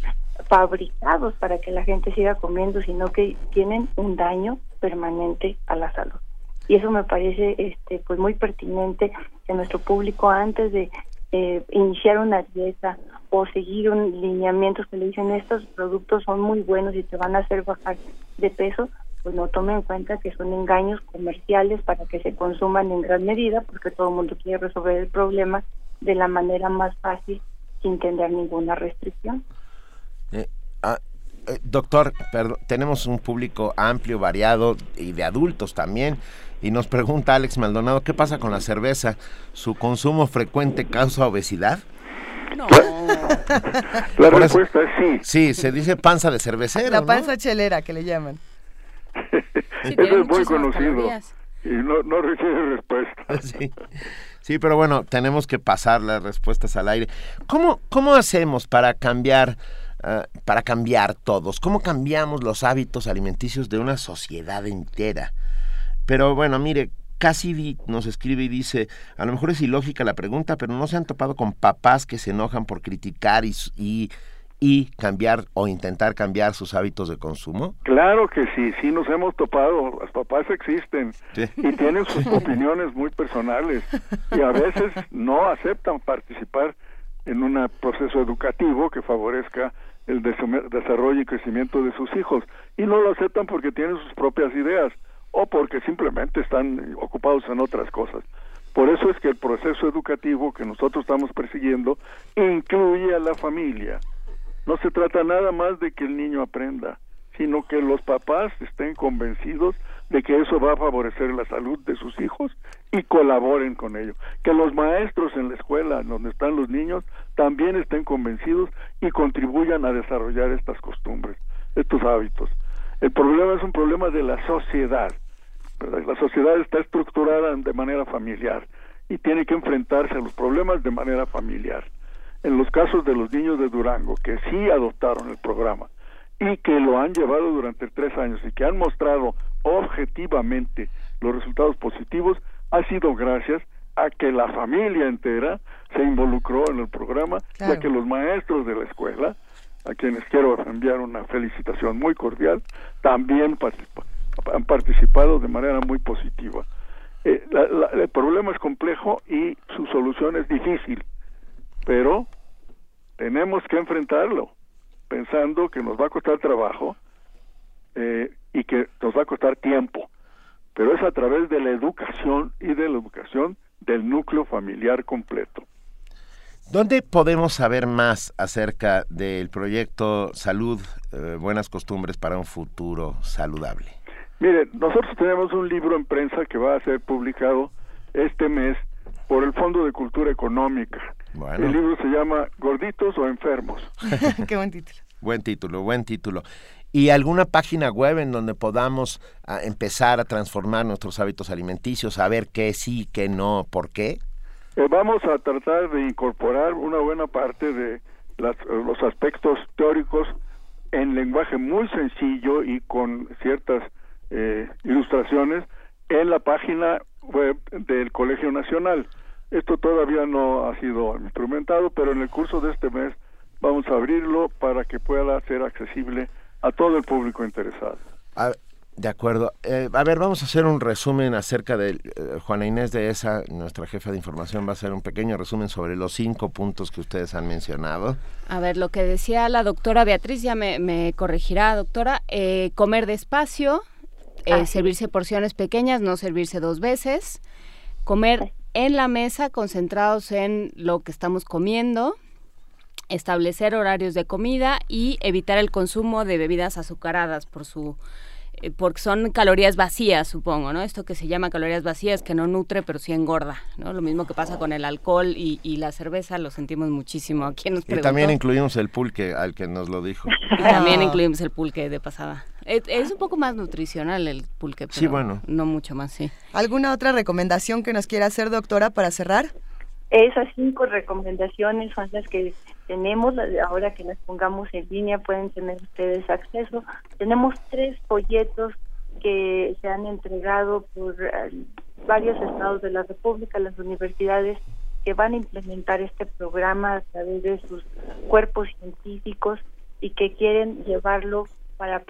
fabricados para que la gente siga comiendo, sino que tienen un daño permanente a la salud. Y eso me parece este pues muy pertinente que nuestro público antes de eh, iniciar una dieta o seguir un lineamientos que le dicen estos productos son muy buenos y te van a hacer bajar de peso, pues no tomen en cuenta que son engaños comerciales para que se consuman en gran medida porque todo el mundo quiere resolver el problema de la manera más fácil sin tener ninguna restricción. Eh, ah, eh, doctor, tenemos un público amplio, variado y de adultos también. Y nos pregunta Alex Maldonado, ¿qué pasa con la cerveza? ¿Su consumo frecuente causa obesidad? No. *laughs* la respuesta es sí. Sí, se dice panza de cervecero. La panza chelera que le llaman. *laughs* Eso es muy conocido. Y no, no recibe respuesta. *laughs* sí. Sí, pero bueno, tenemos que pasar las respuestas al aire. ¿Cómo, cómo hacemos para cambiar, ah, para cambiar todos? ¿Cómo cambiamos los hábitos alimenticios de una sociedad entera? Pero bueno, mire, Cassidy nos escribe y dice, a lo mejor es ilógica la pregunta, pero no se han topado con papás que se enojan por criticar y, y, y cambiar o intentar cambiar sus hábitos de consumo? Claro que sí, sí nos hemos topado, los papás existen y tienen sus *laughs* opiniones muy personales y a veces no aceptan participar en un proceso educativo que favorezca el desarrollo y crecimiento de sus hijos y no lo aceptan porque tienen sus propias ideas o porque simplemente están ocupados en otras cosas. Por eso es que el proceso educativo que nosotros estamos persiguiendo incluye a la familia. No se trata nada más de que el niño aprenda, sino que los papás estén convencidos de que eso va a favorecer la salud de sus hijos y colaboren con ello. Que los maestros en la escuela donde están los niños también estén convencidos y contribuyan a desarrollar estas costumbres, estos hábitos. El problema es un problema de la sociedad la sociedad está estructurada de manera familiar y tiene que enfrentarse a los problemas de manera familiar. En los casos de los niños de Durango, que sí adoptaron el programa y que lo han llevado durante tres años y que han mostrado objetivamente los resultados positivos, ha sido gracias a que la familia entera se involucró en el programa y a que los maestros de la escuela, a quienes quiero enviar una felicitación muy cordial, también participaron han participado de manera muy positiva. Eh, el problema es complejo y su solución es difícil, pero tenemos que enfrentarlo pensando que nos va a costar trabajo eh, y que nos va a costar tiempo, pero es a través de la educación y de la educación del núcleo familiar completo. ¿Dónde podemos saber más acerca del proyecto Salud, eh, Buenas Costumbres para un Futuro Saludable? Mire, nosotros tenemos un libro en prensa que va a ser publicado este mes por el Fondo de Cultura Económica. El libro se llama Gorditos o Enfermos. *laughs* Qué buen título. Buen título, buen título. ¿Y alguna página web en donde podamos ah, empezar a transformar nuestros hábitos alimenticios, saber qué sí, qué no, por qué? Eh, vamos a tratar de incorporar una buena parte de los aspectos teóricos en lenguaje muy sencillo y con ciertas eh, ilustraciones en la página web del Colegio Nacional. Esto todavía no ha sido instrumentado, pero en el curso de este mes vamos a abrirlo para que pueda ser accesible a todo el público interesado. de acuerdo. Eh, a ver, vamos a hacer un resumen acerca de eh, Juana Inés de esa, nuestra jefa de información, va a hacer un pequeño resumen sobre los cinco puntos que ustedes han mencionado. A ver, lo que decía la doctora Beatriz, ya me, me corregirá, doctora, comer despacio, eh, servirse porciones pequeñas, no servirse dos veces, comer en la mesa concentrados en lo que estamos comiendo, establecer horarios de comida y evitar el consumo de bebidas azucaradas por su eh, porque son calorías vacías, supongo, ¿no? Esto que se llama calorías vacías, que no nutre, pero sí engorda, ¿no? Lo mismo que pasa con el alcohol y, la cerveza, lo sentimos muchísimo. aquí nos Y también incluimos el pulque, al que nos lo dijo. Y también incluimos el pulque de pasada. Es, un poco más nutricional el pulque, pero sí, bueno. no mucho más, sí. ¿Alguna otra recomendación que nos quiera hacer, doctora, para cerrar? Esas cinco recomendaciones son las que tenemos, ahora que las pongamos en línea pueden tener ustedes acceso. Tenemos tres folletos que se han entregado por eh, varios estados de la República, las universidades que van a implementar este programa a través de sus cuerpos científicos y que quieren llevarlo para,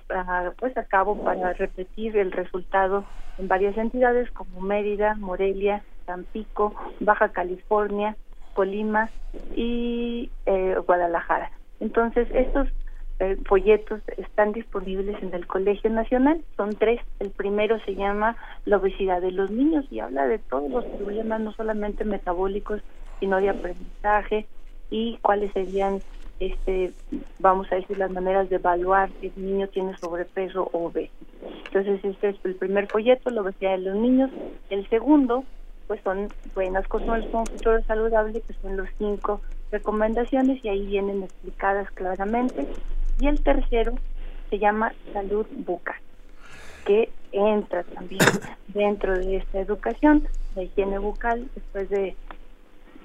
pues a cabo para repetir el resultado en varias entidades como Mérida, Morelia, Tampico, Baja California, Colima y eh, Guadalajara. Entonces, estos eh, folletos están disponibles en el Colegio Nacional, son tres. El primero se llama La obesidad de los niños y habla de todos los problemas, no solamente metabólicos, sino de aprendizaje y cuáles serían, este, vamos a decir, las maneras de evaluar si el niño tiene sobrepeso o obesidad. Entonces, este es el primer folleto, La obesidad de los niños. El segundo pues son buenas costumbres con un futuro saludable, que son los cinco recomendaciones y ahí vienen explicadas claramente. Y el tercero se llama salud bucal, que entra también dentro de esta educación, la higiene bucal, después de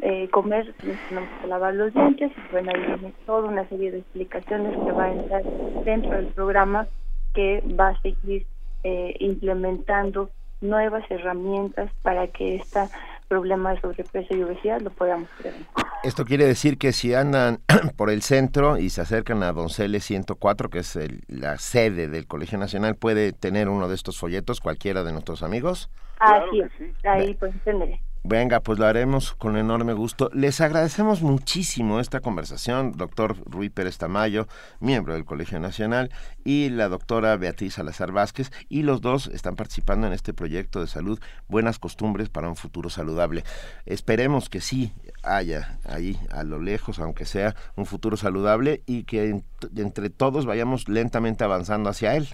eh, comer tenemos que lavar los dientes y bueno ahí viene toda una serie de explicaciones que va a entrar dentro del programa que va a seguir eh, implementando nuevas herramientas para que este problema de sobrepeso y obesidad lo podamos prevenir. Esto quiere decir que si andan *clears throat* por el centro y se acercan a Donceles 104, que es la sede del Colegio Nacional, puede tener uno de estos folletos cualquiera de nuestros amigos. Así es, ahí pues entenderé. Venga, pues lo haremos con enorme gusto. Les agradecemos muchísimo esta conversación, doctor Rui Pérez Tamayo, miembro del Colegio Nacional, y la doctora Beatriz Salazar Vázquez, y los dos están participando en este proyecto de salud, Buenas Costumbres para un Futuro Saludable. Esperemos que sí haya ahí a lo lejos, aunque sea un futuro saludable, y que entre todos vayamos lentamente avanzando hacia él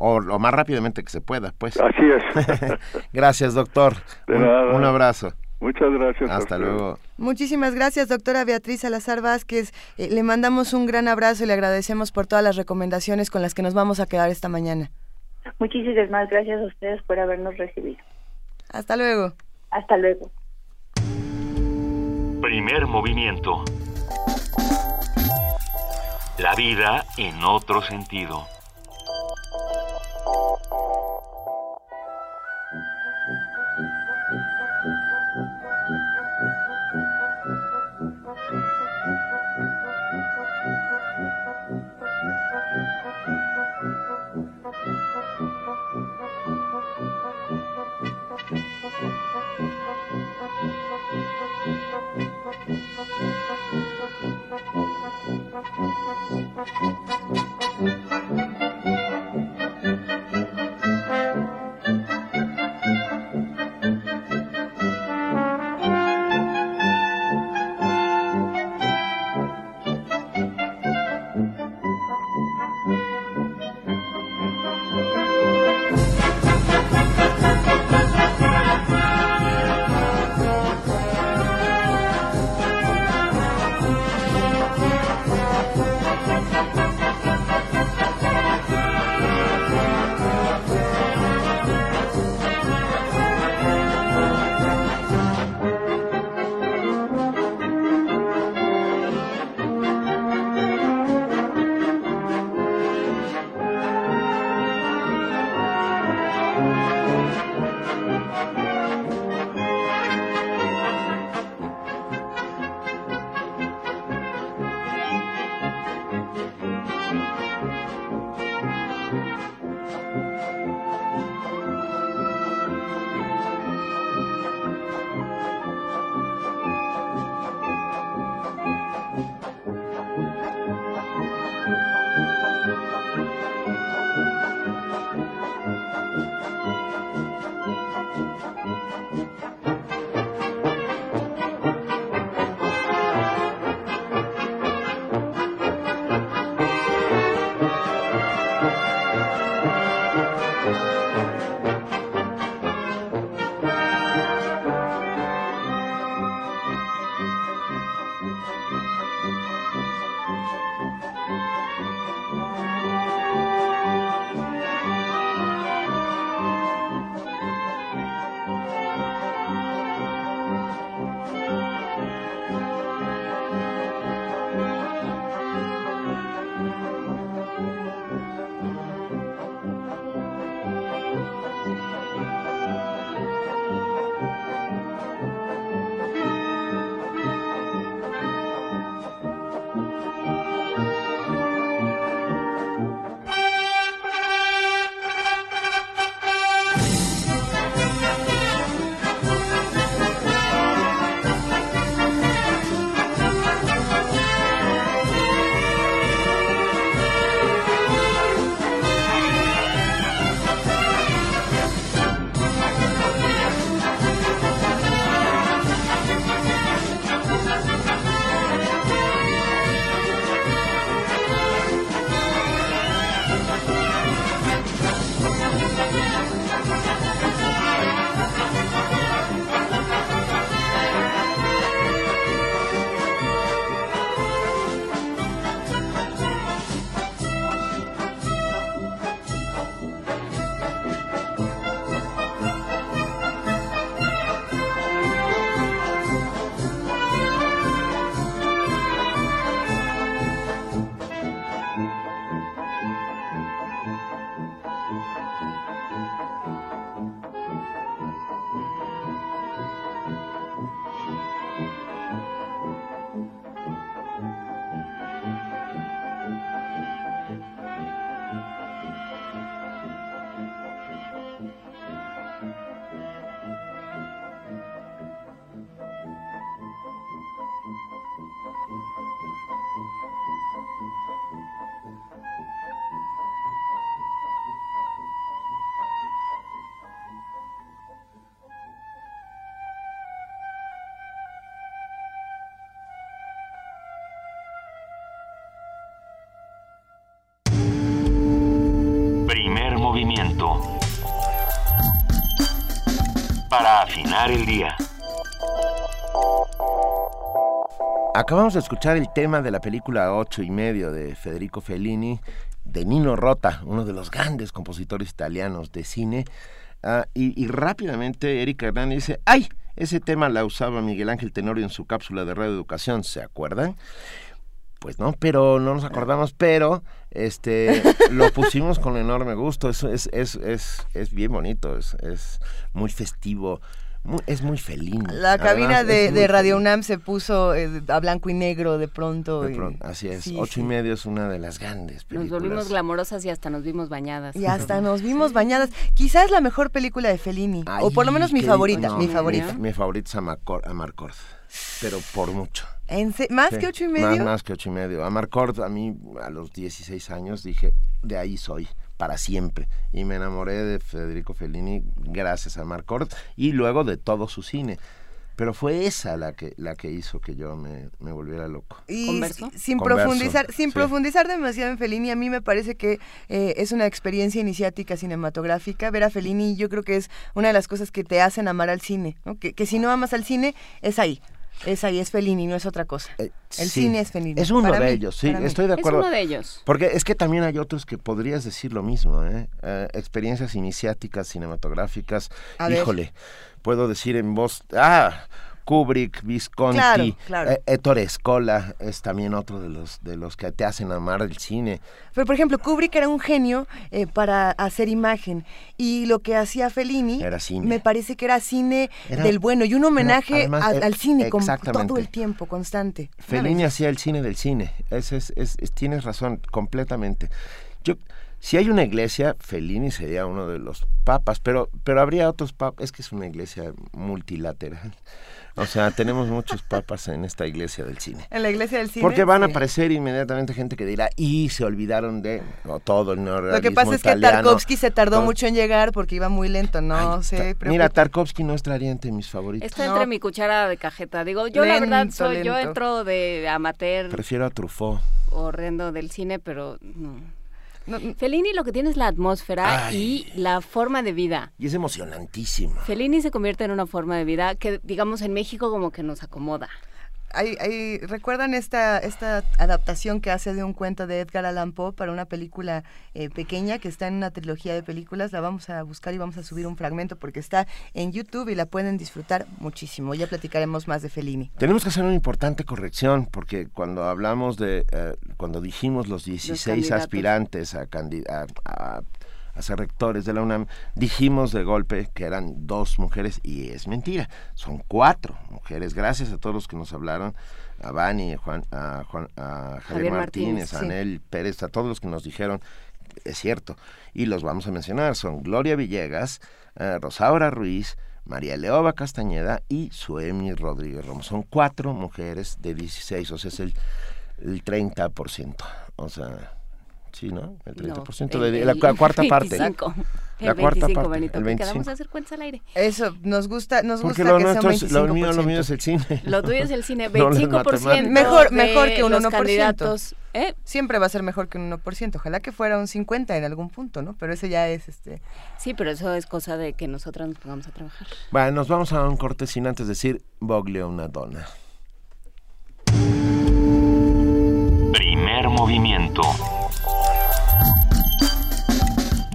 o lo más rápidamente que se pueda, pues. Así es. *laughs* gracias, doctor. un, abrazo. Muchas gracias. Hasta luego. Muchísimas gracias, doctora Beatriz Salazar Vázquez. Eh, le mandamos un gran abrazo y le agradecemos por todas las recomendaciones con las que nos vamos a quedar esta mañana. Muchísimas gracias a ustedes por habernos recibido. Hasta luego. Hasta luego. Primer movimiento. La vida en otro sentido. Mm-hmm. El día. Acabamos de escuchar el tema de la película Ocho y medio de Federico Fellini, de Nino Rota, uno de los grandes compositores italianos de cine. Ah, y, rápidamente Erika Hernández dice, ¡ay! Ese tema la usaba Miguel Ángel Tenorio en su cápsula de Radio Educación, ¿se acuerdan? Pues no, pero no nos acordamos, pero este *laughs* lo pusimos con enorme gusto. Eso es, es, es, es bien bonito, es, es muy festivo es muy feliz. La cabina de, Radio UNAM se puso eh, a blanco y negro de pronto. así es. Ocho y medio es una de las grandes películas. Nos volvimos glamorosas y hasta nos vimos bañadas. Y hasta nos vimos bañadas. Quizás la mejor película de Fellini. o por lo menos mi favorita. mi favorita. Mi, favorita es Amarcord. Pero por mucho. ¿Más que ocho y medio? Más, más que ocho y medio. Amarcord, a mí, a los 16 años, dije, de ahí soy para siempre. Y me enamoré de Federico Fellini gracias a Marcort y luego de todo su cine. Pero fue esa la que la que hizo que yo me, volviera loco. Y sin profundizar, sin profundizar demasiado en Fellini, a mí me parece que eh, es una experiencia iniciática cinematográfica. Ver a Fellini yo creo que es una de las cosas que te hacen amar al cine. Que, que si no amas al cine, es ahí. Es ahí, es Fellini, no es otra cosa. Eh, el cine es Fellini. Es uno de ellos, sí, estoy de acuerdo. Es uno de ellos. Porque es que también hay otros que podrías decir lo mismo, ¿eh? eh experiencias iniciáticas, cinematográficas. Híjole, puedo decir en voz, ah, Kubrick, Visconti, eh, Ettore Scola es también otro de los de los que te hacen amar el cine. Pero por ejemplo, Kubrick era un genio eh, para hacer imagen y lo que hacía Fellini me parece que era cine del bueno y un homenaje eh, al cine todo el tiempo, constante. Fellini hacía el cine del cine. Es, es, es, tienes razón, completamente. Yo si hay una iglesia, Fellini sería uno de los papas, pero, pero habría otros papas. Es que es una iglesia multilateral. O sea, tenemos muchos papas en esta iglesia del cine. En la iglesia del cine. Porque van a aparecer inmediatamente gente que dirá, y se olvidaron de todo el neorrealismo Lo que pasa es que Tarkovsky se tardó mucho en llegar porque iba muy lento, no sé. Mira, Tarkovsky no estaría entre mis favoritos. Está entre mi cuchara de cajeta. Digo, yo la verdad soy, yo entro de amateur. Prefiero a Truffaut. Horrendo del cine, pero no. Fellini lo que tiene es la atmósfera y la forma de vida. Y es emocionantísimo. Fellini se convierte en una forma de vida que, digamos, en México como que nos acomoda. ¿Recuerdan esta, esta adaptación que hace de un cuento de Edgar Allan Poe para una película eh, pequeña que está en una trilogía de películas? La vamos a buscar y vamos a subir un fragmento porque está en YouTube y la pueden disfrutar muchísimo. Ya platicaremos más de Fellini. Tenemos que hacer una importante corrección porque cuando hablamos de, eh, cuando dijimos los 16 aspirantes a, a a ser rectores de la UNAM, dijimos de golpe que eran dos mujeres y es mentira, son cuatro mujeres. Gracias a todos los que nos hablaron, a Bani, a, Juan, a, Juan, a Javier, Martínez, a Anel Pérez, a todos los que nos dijeron, es cierto, y los vamos a mencionar, son Gloria Villegas, eh, Rosaura Ruiz, María Leoba Castañeda y Suemi Rodríguez Romo. Son cuatro mujeres de 16, o sea, es el, el 30%. O sea, Sí, ¿no? El 30% de la, cuarta parte. La cuarta parte. Benito, el 25. vamos a hacer cuentas al aire. Eso, nos gusta, nos Porque gusta lo que nuestro sea un 25%. lo mío, lo mío es el cine. Lo tuyo es el cine, 25% *laughs* no mejor, mejor que un 1%. ¿eh? Siempre va a ser mejor que un 1%. Ojalá que fuera un 50 en algún punto, ¿no? Pero eso ya es este Sí, pero eso es cosa de que nosotras nos pongamos a trabajar. Bueno, nos vamos a un corte sin antes decir Boglio una dona. Primer movimiento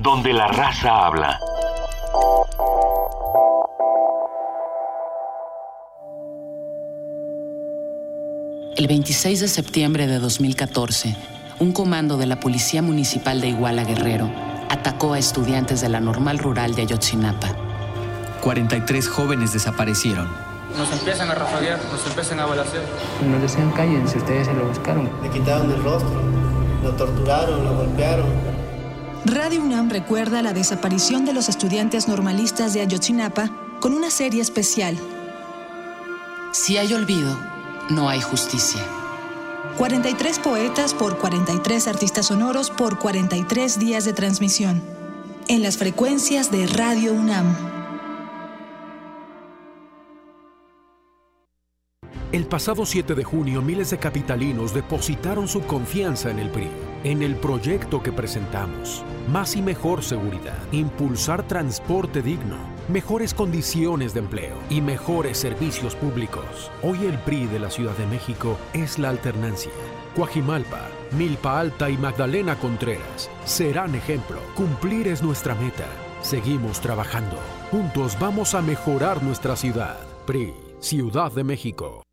donde la raza habla. El 26 de septiembre de 2014, un comando de la Policía Municipal de Iguala Guerrero atacó a estudiantes de la normal rural de Ayotzinapa. 43 jóvenes desaparecieron. Nos empiezan a rafaguear, nos empiezan a balasear. Nos decían cállense, ustedes se lo buscaron. Le quitaron el rostro, lo torturaron, lo golpearon. Radio UNAM recuerda la desaparición de los estudiantes normalistas de Ayotzinapa con una serie especial. Si hay olvido, no hay justicia. 43 poetas por 43 artistas sonoros por 43 días de transmisión. En las frecuencias de Radio UNAM. El pasado 7 de junio, miles de capitalinos depositaron su confianza en el PRI, en el proyecto que presentamos. Más y mejor seguridad, impulsar transporte digno mejores condiciones de empleo y mejores servicios públicos. Hoy el PRI de la Ciudad de México es la alternancia. Coajimalpa, Milpa Alta y Magdalena Contreras serán ejemplo. Cumplir es nuestra meta. Seguimos trabajando. Juntos vamos a mejorar nuestra ciudad. PRI, Ciudad de México.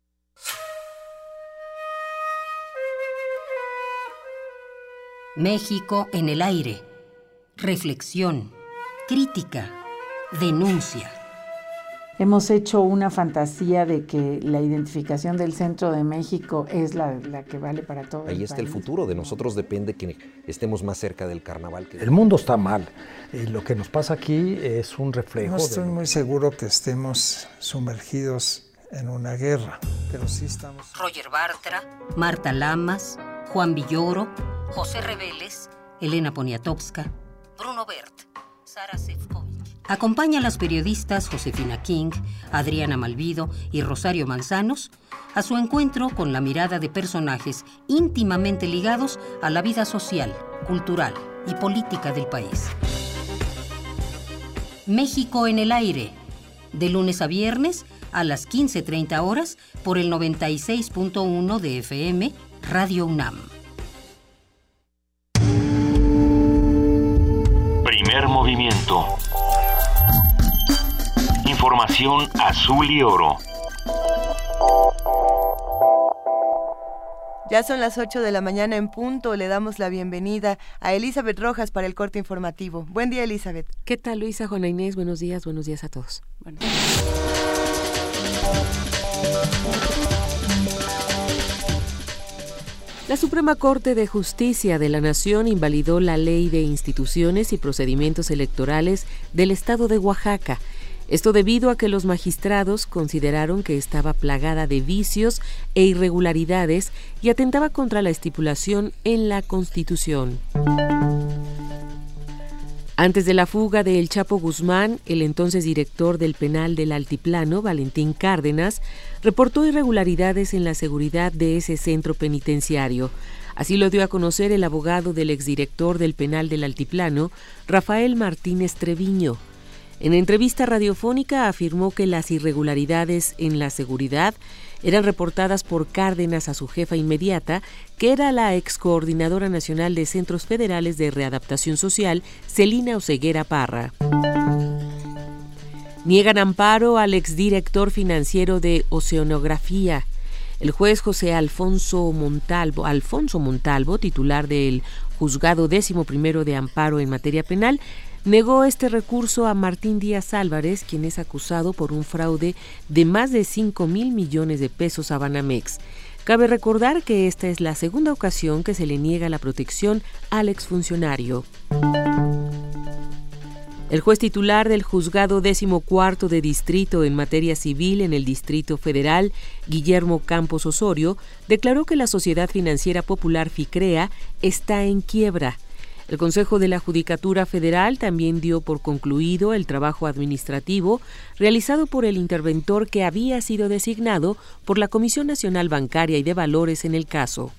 México en el aire. Reflexión, crítica, denuncia. Hemos hecho una fantasía de que la identificación del centro de México es la, que vale para todo. Ahí está el futuro, de nosotros depende que estemos más cerca del carnaval. El mundo está mal. y lo que nos pasa aquí es un reflejo. No estoy muy seguro que estemos sumergidos en una guerra, pero sí estamos. Roger Bartra, Marta Lamas, Juan Villoro, José Reveles, Elena Poniatowska, Bruno Bert, Sara Sefcovic. Acompaña a las periodistas Josefina King, Adriana Malvido y Rosario Manzanos a su encuentro con la mirada de personajes íntimamente ligados a la vida social, cultural y política del país. México en el aire, de lunes a viernes a las 15.30 horas por el 96.1 de FM Radio UNAM. Primer movimiento Información azul y oro. Ya son las 8 de la mañana en punto. Le damos la bienvenida a Elizabeth Rojas para el corte informativo. Buen día, Elizabeth. ¿Qué tal, Luisa, Juana Inés? Buenos días, buenos días a todos. La Suprema Corte de Justicia de la Nación invalidó la Ley de Instituciones y Procedimientos Electorales del Estado de Oaxaca esto debido a que los magistrados consideraron que estaba plagada de vicios e irregularidades y atentaba contra la estipulación en la Constitución. Antes de la fuga de El Chapo Guzmán, el entonces director del penal del Altiplano, Valentín Cárdenas, reportó irregularidades en la seguridad de ese centro penitenciario. Así lo dio a conocer el abogado del exdirector del penal del Altiplano, Rafael Martínez Treviño. En entrevista radiofónica afirmó que las irregularidades en la seguridad eran reportadas por Cárdenas a su jefa inmediata, que era la ex coordinadora nacional de Centros Federales de Readaptación Social, Celina Oseguera Parra. Niegan amparo al exdirector financiero de Oceanografía. El juez José Alfonso Montalvo, Alfonso Montalvo, titular del Juzgado Décimo Primero de Amparo en materia penal, negó este recurso a Martín Díaz Álvarez, quien es acusado por un fraude de más de 5 mil millones de pesos a Banamex. Cabe recordar que esta es la segunda ocasión que se le niega la protección al exfuncionario. El juez titular del juzgado décimo cuarto de distrito en materia civil en el Distrito Federal, Guillermo Campos Osorio, declaró que la Sociedad Financiera Popular FICREA está en quiebra el Consejo de la Judicatura Federal también dio por concluido el trabajo administrativo realizado por el interventor que había sido designado por la Comisión Nacional Bancaria y de Valores en el caso.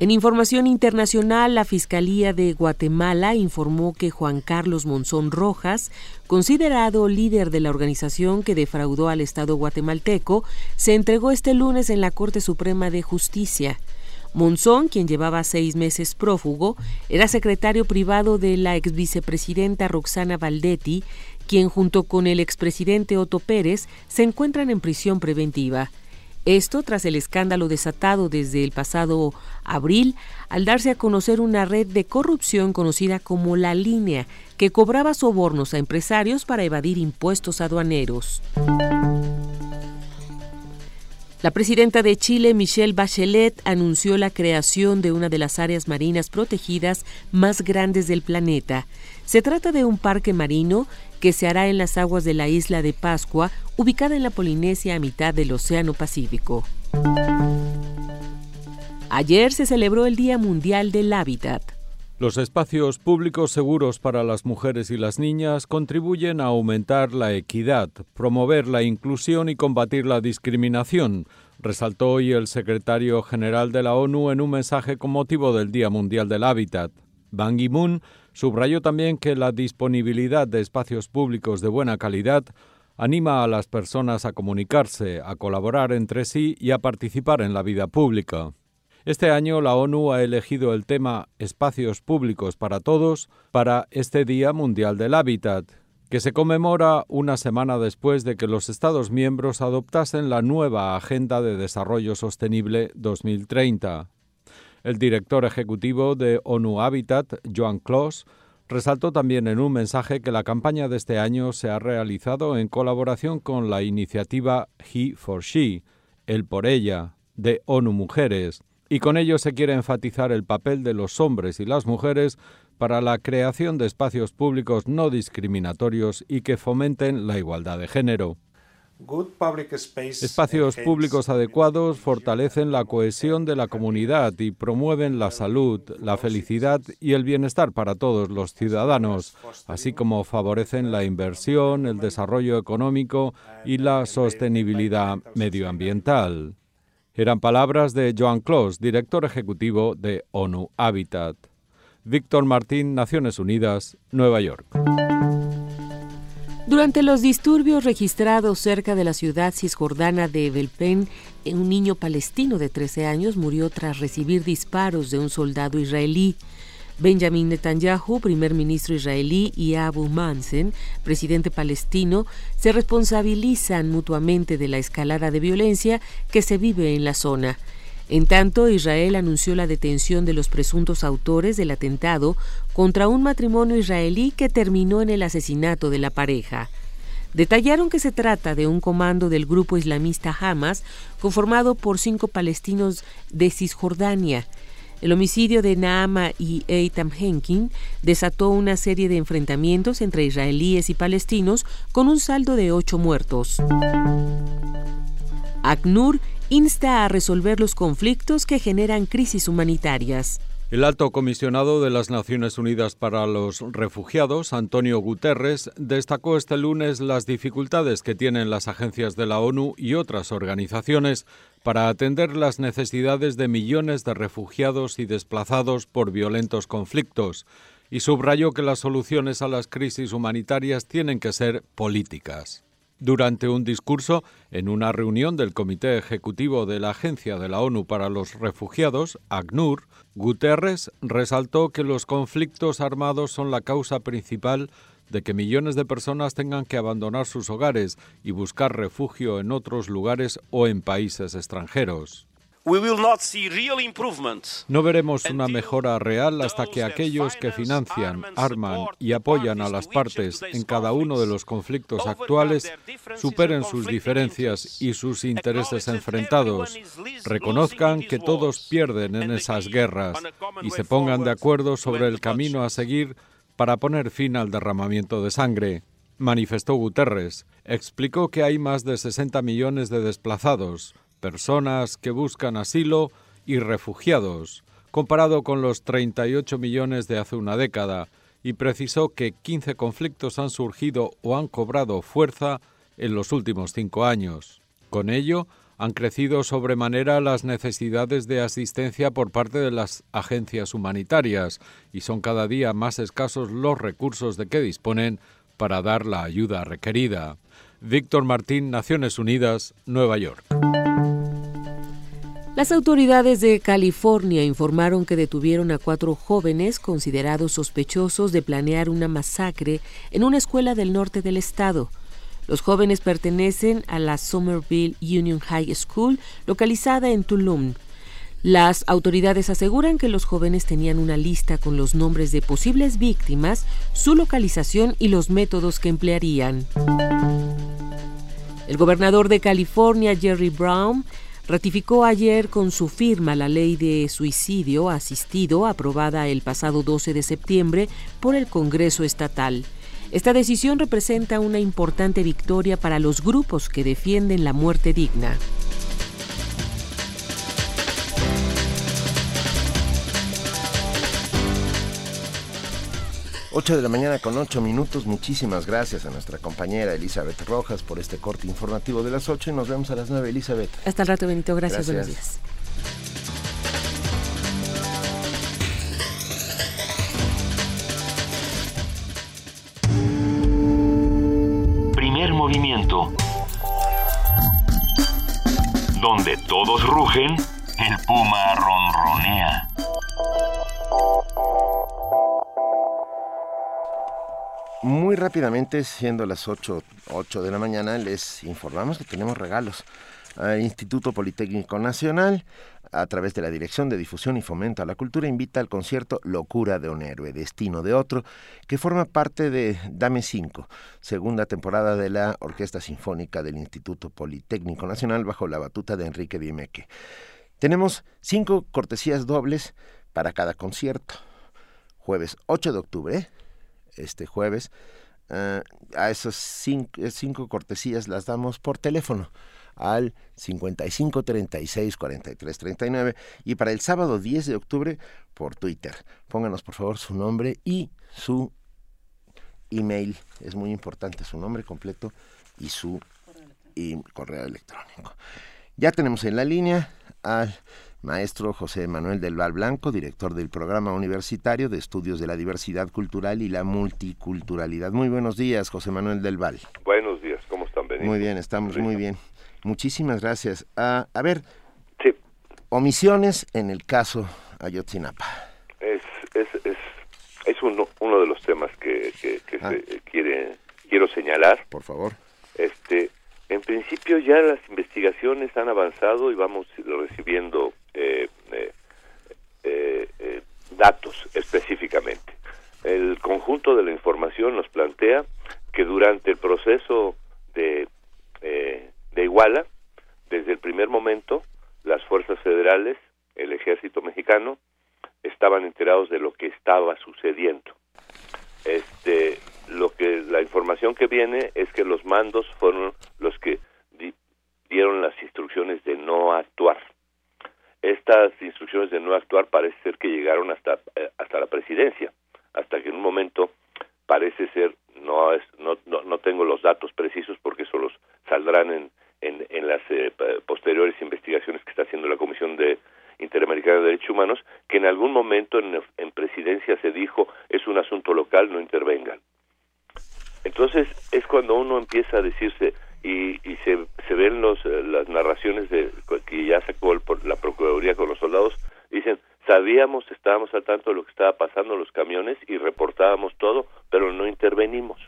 En información internacional, la Fiscalía de Guatemala informó que Juan Carlos Monzón Rojas, considerado líder de la organización que defraudó al Estado guatemalteco, se entregó este lunes en la Corte Suprema de Justicia. Monzón, quien llevaba seis meses prófugo, era secretario privado de la ex vicepresidenta Roxana Valdetti, quien junto con el expresidente Otto Pérez se encuentran en prisión preventiva. Esto tras el escándalo desatado desde el pasado abril al darse a conocer una red de corrupción conocida como La Línea, que cobraba sobornos a empresarios para evadir impuestos aduaneros. La presidenta de Chile, Michelle Bachelet, anunció la creación de una de las áreas marinas protegidas más grandes del planeta. Se trata de un parque marino que se hará en las aguas de la isla de Pascua, ubicada en la Polinesia a mitad del Océano Pacífico. Ayer se celebró el Día Mundial del Hábitat. Los espacios públicos seguros para las mujeres y las niñas contribuyen a aumentar la equidad, promover la inclusión y combatir la discriminación, resaltó hoy el secretario general de la ONU en un mensaje con motivo del Día Mundial del Hábitat. Ban Ki-moon Subrayó también que la disponibilidad de espacios públicos de buena calidad anima a las personas a comunicarse, a colaborar entre sí y a participar en la vida pública. Este año la ONU ha elegido el tema Espacios Públicos para Todos para este Día Mundial del Hábitat, que se conmemora una semana después de que los Estados miembros adoptasen la nueva Agenda de Desarrollo Sostenible 2030. El director ejecutivo de ONU Habitat, Joan Clos, resaltó también en un mensaje que la campaña de este año se ha realizado en colaboración con la iniciativa He for She, el por ella, de ONU Mujeres, y con ello se quiere enfatizar el papel de los hombres y las mujeres para la creación de espacios públicos no discriminatorios y que fomenten la igualdad de género. Espacios públicos adecuados fortalecen la cohesión de la comunidad y promueven la salud, la felicidad y el bienestar para todos los ciudadanos, así como favorecen la inversión, el desarrollo económico y la sostenibilidad medioambiental. Eran palabras de Joan Clos, director ejecutivo de ONU Habitat. Víctor Martín, Naciones Unidas, Nueva York. Durante los disturbios registrados cerca de la ciudad cisjordana de Belpen, un niño palestino de 13 años murió tras recibir disparos de un soldado israelí. Benjamin Netanyahu, primer ministro israelí, y Abu Mansen, presidente palestino, se responsabilizan mutuamente de la escalada de violencia que se vive en la zona. En tanto, Israel anunció la detención de los presuntos autores del atentado contra un matrimonio israelí que terminó en el asesinato de la pareja. Detallaron que se trata de un comando del grupo islamista Hamas, conformado por cinco palestinos de Cisjordania. El homicidio de Naama y Eitam Henkin desató una serie de enfrentamientos entre israelíes y palestinos con un saldo de ocho muertos. ACNUR insta a resolver los conflictos que generan crisis humanitarias. El alto comisionado de las Naciones Unidas para los Refugiados, Antonio Guterres, destacó este lunes las dificultades que tienen las agencias de la ONU y otras organizaciones para atender las necesidades de millones de refugiados y desplazados por violentos conflictos, y subrayó que las soluciones a las crisis humanitarias tienen que ser políticas. Durante un discurso en una reunión del Comité Ejecutivo de la Agencia de la ONU para los Refugiados, ACNUR, Guterres resaltó que los conflictos armados son la causa principal de que millones de personas tengan que abandonar sus hogares y buscar refugio en otros lugares o en países extranjeros. No veremos una mejora real hasta que aquellos que financian, arman y apoyan a las partes en cada uno de los conflictos actuales superen sus diferencias y sus intereses enfrentados, reconozcan que todos pierden en esas guerras y se pongan de acuerdo sobre el camino a seguir para poner fin al derramamiento de sangre manifestó Guterres. Explicó que hay más de 60 millones de desplazados, personas que buscan asilo y refugiados, comparado con los 38 millones de hace una década, y precisó que 15 conflictos han surgido o han cobrado fuerza en los últimos cinco años. Con ello, han crecido sobremanera las necesidades de asistencia por parte de las agencias humanitarias y son cada día más escasos los recursos de que disponen para dar la ayuda requerida. Víctor Martín, Naciones Unidas, Nueva York. Las autoridades de California informaron que detuvieron a cuatro jóvenes considerados sospechosos de planear una masacre en una escuela del norte del estado. Los jóvenes pertenecen a la Somerville Union High School, localizada en Tulum. Las autoridades aseguran que los jóvenes tenían una lista con los nombres de posibles víctimas, su localización y los métodos que emplearían. El gobernador de California, Jerry Brown, ratificó ayer con su firma la ley de suicidio asistido aprobada el pasado 12 de septiembre por el Congreso Estatal. Esta decisión representa una importante victoria para los grupos que defienden la muerte digna. 8 de la mañana con 8 minutos. Muchísimas gracias a nuestra compañera Elizabeth Rojas por este corte informativo de las 8 y nos vemos a las 9, Elizabeth. Hasta el rato, Benito. Gracias. buenos días. Primer movimiento. Donde todos rugen, el puma ronronea. Muy rápidamente, siendo las 8, 8 de la mañana, les informamos que tenemos regalos. al Instituto Politécnico Nacional, a través de la Dirección de Difusión y Fomento a la Cultura, invita al concierto Locura de un héroe, Destino de otro, que forma parte de Dame 5, segunda temporada de la Orquesta Sinfónica del Instituto Politécnico Nacional bajo la batuta de Enrique Diemeque. Tenemos cinco cortesías dobles para cada concierto. Jueves 8 de octubre, este jueves. Uh, a esas cinco, cinco, cortesías las damos por teléfono al 55 36 43 39 y para el sábado 10 de octubre por Twitter. Pónganos por favor su nombre y su email. Es muy importante su nombre completo y su y correo electrónico. Ya tenemos en la línea al Maestro José Manuel del Val Blanco, director del Programa Universitario de Estudios de la Diversidad Cultural y la Multiculturalidad. Muy buenos días, José Manuel del Val. Buenos días, ¿cómo están, Benito? Muy bien, estamos muy bien. Muchísimas gracias. Uh, a ver, sí. omisiones en el caso Ayotzinapa. Es, es, es, es uno, uno de los temas que, que, que ah. se quiere, quiero señalar. Por favor. Este, en principio ya las investigaciones han avanzado y vamos recibiendo eh, eh, eh, datos específicamente. El conjunto de la información nos plantea que durante el proceso de, de Iguala, desde el primer momento, las fuerzas federales, el ejército mexicano, estaban enterados de lo que estaba sucediendo. Este, lo que la información que viene es que los mandos fueron los que di, dieron las instrucciones de no actuar estas instrucciones de no actuar parece ser que llegaron hasta eh, hasta la presidencia hasta que en un momento parece ser no es no no, no tengo los datos precisos porque eso los saldrán en en, las eh, posteriores investigaciones que está haciendo la comisión de Interamericana de Derechos Humanos que en algún momento en, en presidencia se dijo es un asunto local no intervengan entonces es cuando uno empieza a decirse y, y se, se ven los, eh, las narraciones de que ya sacó el, la Procuraduría con los soldados, dicen, sabíamos, estábamos al tanto de lo que estaba pasando en los camiones y reportábamos todo, pero no intervenimos.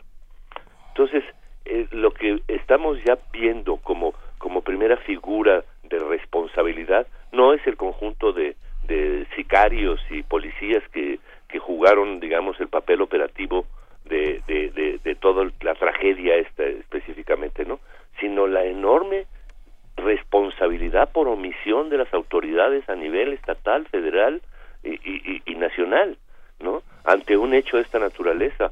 Entonces, eh, lo que estamos ya viendo como, como primera figura de responsabilidad no es el conjunto de, de sicarios y policías que, que jugaron, digamos, el papel operativo de, de, de, de toda la tragedia esta específicamente, ¿no? Sino la enorme responsabilidad por omisión de las autoridades a nivel estatal, federal y, y, nacional, ¿no? Ante un hecho de esta naturaleza.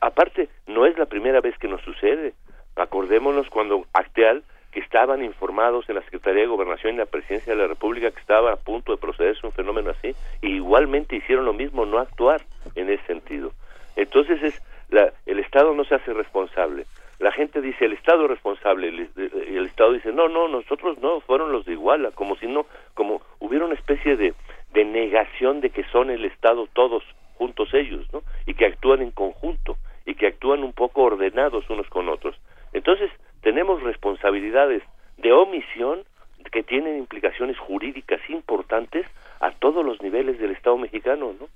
Aparte, no es la primera vez que nos sucede. Acordémonos cuando Acteal, que estaban informados en la Secretaría de Gobernación y la Presidencia de la República que estaba a punto de procederse un fenómeno así, y igualmente hicieron lo mismo, no actuar en ese sentido. Entonces es la, el Estado no se hace responsable. La gente dice el Estado es responsable y el Estado dice no, no, nosotros no, fueron los de Iguala, como si no, como hubiera una especie de, de negación de que son el Estado todos juntos ellos, ¿no? Y que actúan en conjunto y que actúan un poco ordenados unos con otros. Entonces tenemos responsabilidades de omisión que tienen implicaciones jurídicas importantes a todos los niveles del Estado mexicano, ¿no?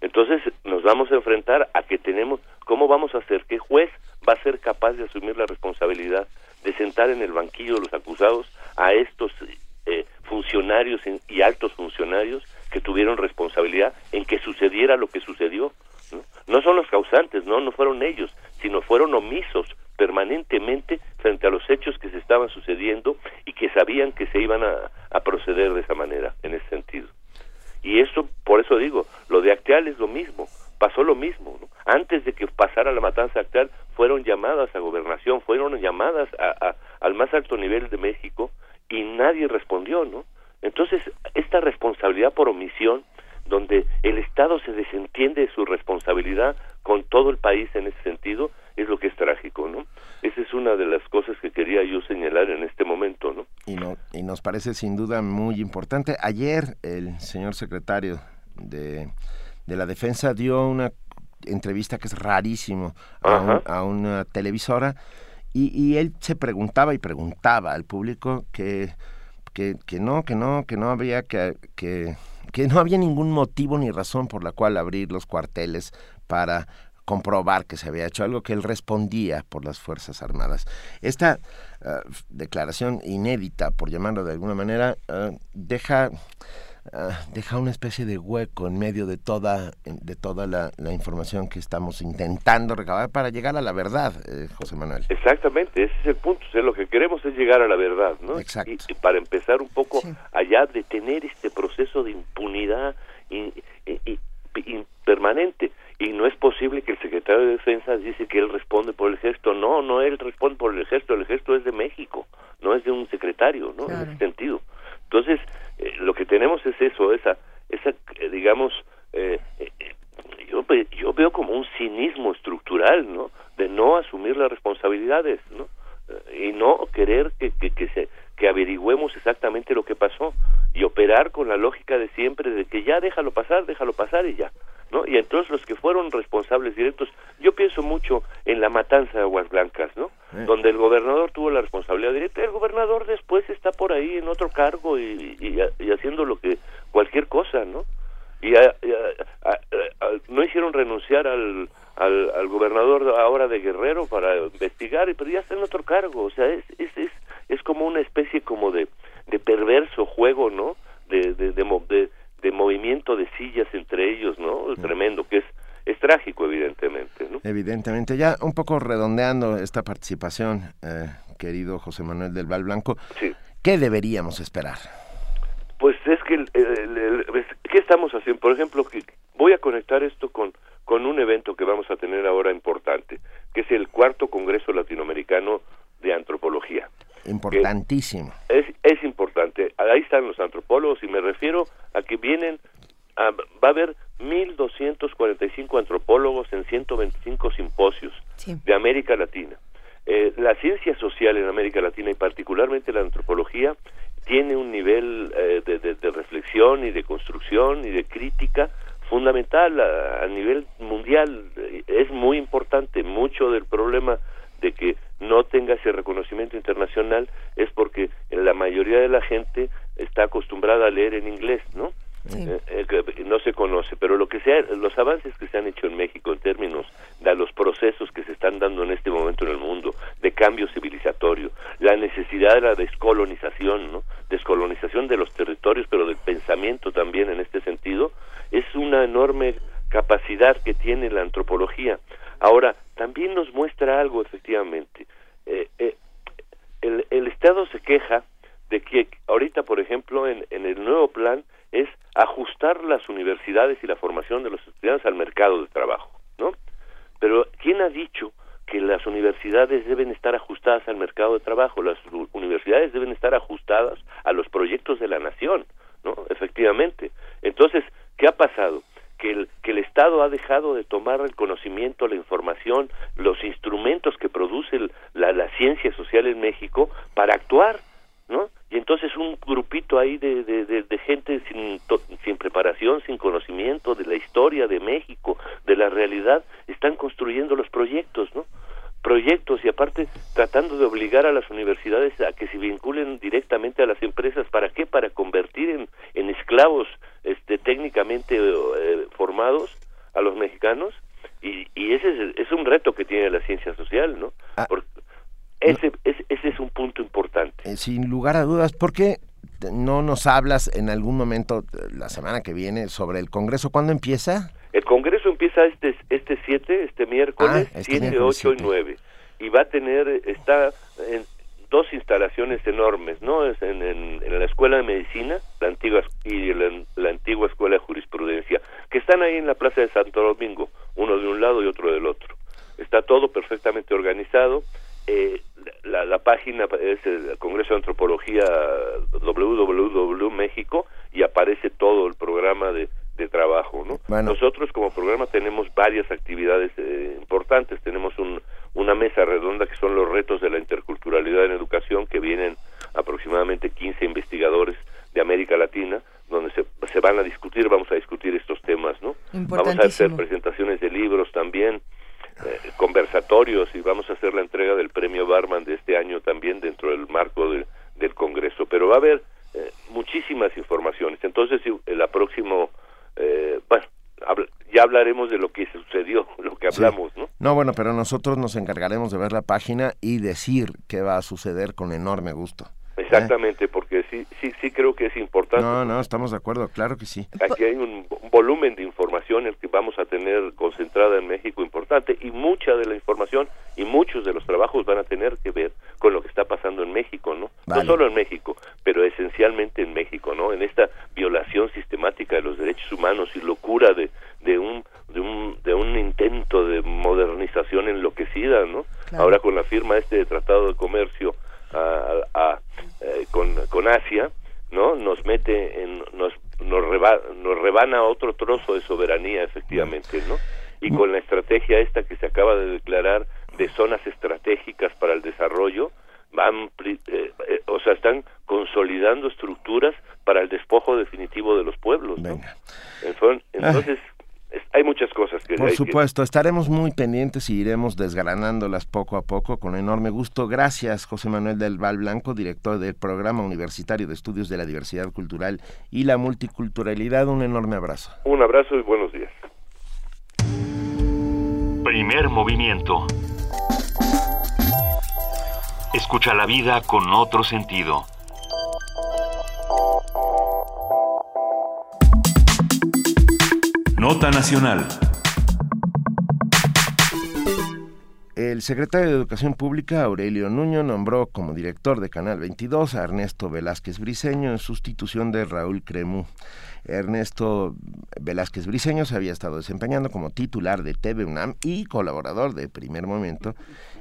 Entonces nos vamos a enfrentar a que tenemos, ¿cómo vamos a hacer? ¿Qué juez va a ser capaz de asumir la responsabilidad de sentar en el banquillo de los acusados a estos eh, funcionarios y altos funcionarios que tuvieron responsabilidad en que sucediera lo que sucedió? ¿no? no son los causantes, no, no fueron ellos, sino fueron omisos permanentemente frente a los hechos que se estaban sucediendo y que sabían que se iban a, a proceder de esa manera, en ese sentido. Y eso, por eso digo, lo de Acteal es lo mismo, pasó lo mismo. ¿no? Antes de que pasara la matanza Acteal, fueron llamadas a gobernación, fueron llamadas a, a, al más alto nivel de México y nadie respondió, ¿no? Entonces, esta responsabilidad por omisión, donde el Estado se desentiende de su responsabilidad con todo el país en ese sentido, es lo que es trágico, ¿no? Esa es una de las cosas que quería yo señalar en este momento, ¿no? Y, no, y nos parece sin duda muy importante. Ayer el señor secretario de, de la Defensa dio una entrevista que es rarísimo a, un, a una televisora y, él se preguntaba y preguntaba al público que, que, que no, que no, que no había que, que, que no había ningún motivo ni razón por la cual abrir los cuarteles para comprobar que se había hecho algo que él respondía por las Fuerzas Armadas. Esta uh, declaración inédita, por llamarlo de alguna manera, uh, deja Ah, deja una especie de hueco en medio de toda, de toda la, información que estamos intentando recabar para llegar a la verdad, eh, José Manuel. Exactamente, ese es el punto. lo que queremos es llegar a la verdad, ¿no? Exacto. Y, para empezar un poco allá de tener este proceso de impunidad permanente. Y no es posible que el secretario de Defensa dice que él responde por el ejército. No, no, él responde por el ejército. El ejército es de México, no es de un secretario, ¿no? En ese sentido. Entonces, eh, lo que tenemos es eso, esa, esa eh, digamos, eh, yo, yo veo como un cinismo estructural, ¿no? De no asumir las responsabilidades, ¿no? y no querer que, que, que, se, que averigüemos exactamente lo que pasó y operar con la lógica de siempre de que ya déjalo pasar, déjalo pasar y ya. ¿no? Y entonces los que fueron responsables directos, yo pienso mucho en la matanza de Aguas Blancas, ¿no? Donde el gobernador tuvo la responsabilidad directa, el gobernador después está por ahí en otro cargo y, y, haciendo lo que cualquier cosa, ¿no? Y no hicieron renunciar al, al, al, gobernador ahora de Guerrero para investigar, pero ya está en otro cargo, o sea, es, es, es, es como una especie como de, de perverso juego, ¿no? De, de, de, movimiento de sillas entre ellos, ¿no? Tremendo, que es, es trágico, evidentemente, ¿no? Evidentemente. Ya un poco redondeando esta participación, eh, querido José Manuel del Val Blanco, sí. ¿qué deberíamos esperar? Pues es que, ¿qué estamos haciendo? Por ejemplo, que voy a conectar esto con, con un evento que vamos a tener ahora importante, que es el cuarto Congreso Latinoamericano de Antropología. Importantísimo. Es, es importante. Ahí están los antropólogos y me refiero a que vienen, a, va a haber 1.245 antropólogos en 125 simposios de América Latina. Eh, la ciencia social en América Latina y particularmente la antropología tiene un nivel eh, de, reflexión y de construcción y de crítica fundamental a, a nivel mundial. Es muy importante. Mucho del problema de que no tenga ese reconocimiento internacional es porque la mayoría de la gente está acostumbrada a leer en inglés, ¿no? Eh, eh, no se conoce, pero lo que sea, los avances que se han hecho en México en términos de los procesos que se están dando en este momento en el mundo, de cambio civilizatorio, la necesidad de la descolonización, ¿no? Descolonización de los territorios, pero del pensamiento también en este sentido, es una enorme capacidad que tiene la antropología. Ahora, también nos muestra algo, efectivamente. Eh, eh, el, el, Estado se queja de que ahorita, por ejemplo, en, en el nuevo plan es ajustar las universidades y la formación de los estudiantes al mercado de trabajo, ¿no? Pero ¿quién ha dicho que las universidades deben estar ajustadas al mercado de trabajo? Las universidades deben estar ajustadas a los proyectos de la nación, ¿no? Efectivamente. Entonces, ¿qué ha pasado? Que el, que el Estado ha dejado de tomar el conocimiento, la información, los instrumentos que produce la, ciencia social en México para actuar, ¿no? Y entonces un grupito ahí de, de, de, gente sin, sin preparación, sin conocimiento de la historia de México, de la realidad, están construyendo los proyectos, ¿no? proyectos y aparte tratando de obligar a las universidades a que se vinculen directamente a las empresas para qué para convertir en, en esclavos este técnicamente eh, formados a los mexicanos y, y ese es, es, un reto que tiene la ciencia social no ah. ese, ese, es un punto importante eh, sin lugar a dudas porque no nos hablas en algún momento la semana que viene sobre el Congreso cuándo empieza el Congreso empieza este este 7, este miércoles, 7, ah, 8 y 9. Y va a tener, está en dos instalaciones enormes, ¿no? Es en, en, la Escuela de Medicina, la antigua y la, antigua Escuela de Jurisprudencia, que están ahí en la Plaza de Santo Domingo, uno de un lado y otro del otro. Está todo perfectamente organizado. Eh, la, la, página es el Congreso de Antropología www México y aparece todo el programa de de trabajo. ¿no? Nosotros como programa tenemos varias actividades eh, importantes. Tenemos un, una mesa redonda que son los retos de la interculturalidad en educación, que vienen aproximadamente 15 investigadores de América Latina, donde se, se van a discutir, vamos a discutir estos temas. ¿no? Vamos a hacer presentaciones de libros también. Eh, laboratorios y vamos a hacer la entrega del premio Barman de este año también dentro del marco del Congreso. Pero va a haber eh, muchísimas informaciones. Entonces, el próximo, eh, bueno, ya hablaremos de lo que sucedió, *laughs* lo que hablamos, ¿no? No, bueno, pero nosotros nos encargaremos de ver la página y decir qué va a suceder con enorme gusto. Exactamente, porque sí, sí, sí creo que es importante. No, no, estamos de acuerdo, claro que sí. Aquí hay un, volumen de información el que vamos a tener concentrada en México importante y mucha de la información y muchos de los trabajos van a tener que ver con lo que está pasando en México, ¿no? No solo en México, pero esencialmente en México, ¿no? En esta violación sistemática de los derechos humanos y locura de, de un de un, de un intento de modernización enloquecida, ¿no? Ahora con la firma este de Tratado de Comercio a, eh, con, con Asia, ¿no? Nos mete en, nos, nos, nos rebana otro trozo de soberanía, efectivamente, ¿no? Y con la estrategia esta que se acaba de declarar de zonas estratégicas para el desarrollo, van, eh, eh, o sea, están consolidando estructuras para el despojo definitivo de los pueblos, ¿no? Entonces, hay muchas cosas que... Por supuesto, estaremos muy pendientes y iremos desgranándolas poco a poco con enorme gusto. Gracias, José Manuel del Val Blanco, director del Programa Universitario de Estudios de la Diversidad Cultural y la Multiculturalidad. Un enorme abrazo. Un abrazo y buenos días. Primer movimiento. Escucha la vida con otro sentido. Nota Nacional. El secretario de Educación Pública, Aurelio Nuño, nombró como director de Canal 22 a Ernesto Velázquez Briceño en sustitución de Raúl Cremú. Ernesto Velázquez Briceño se había estado desempeñando como titular de TV UNAM y colaborador de Primer Momento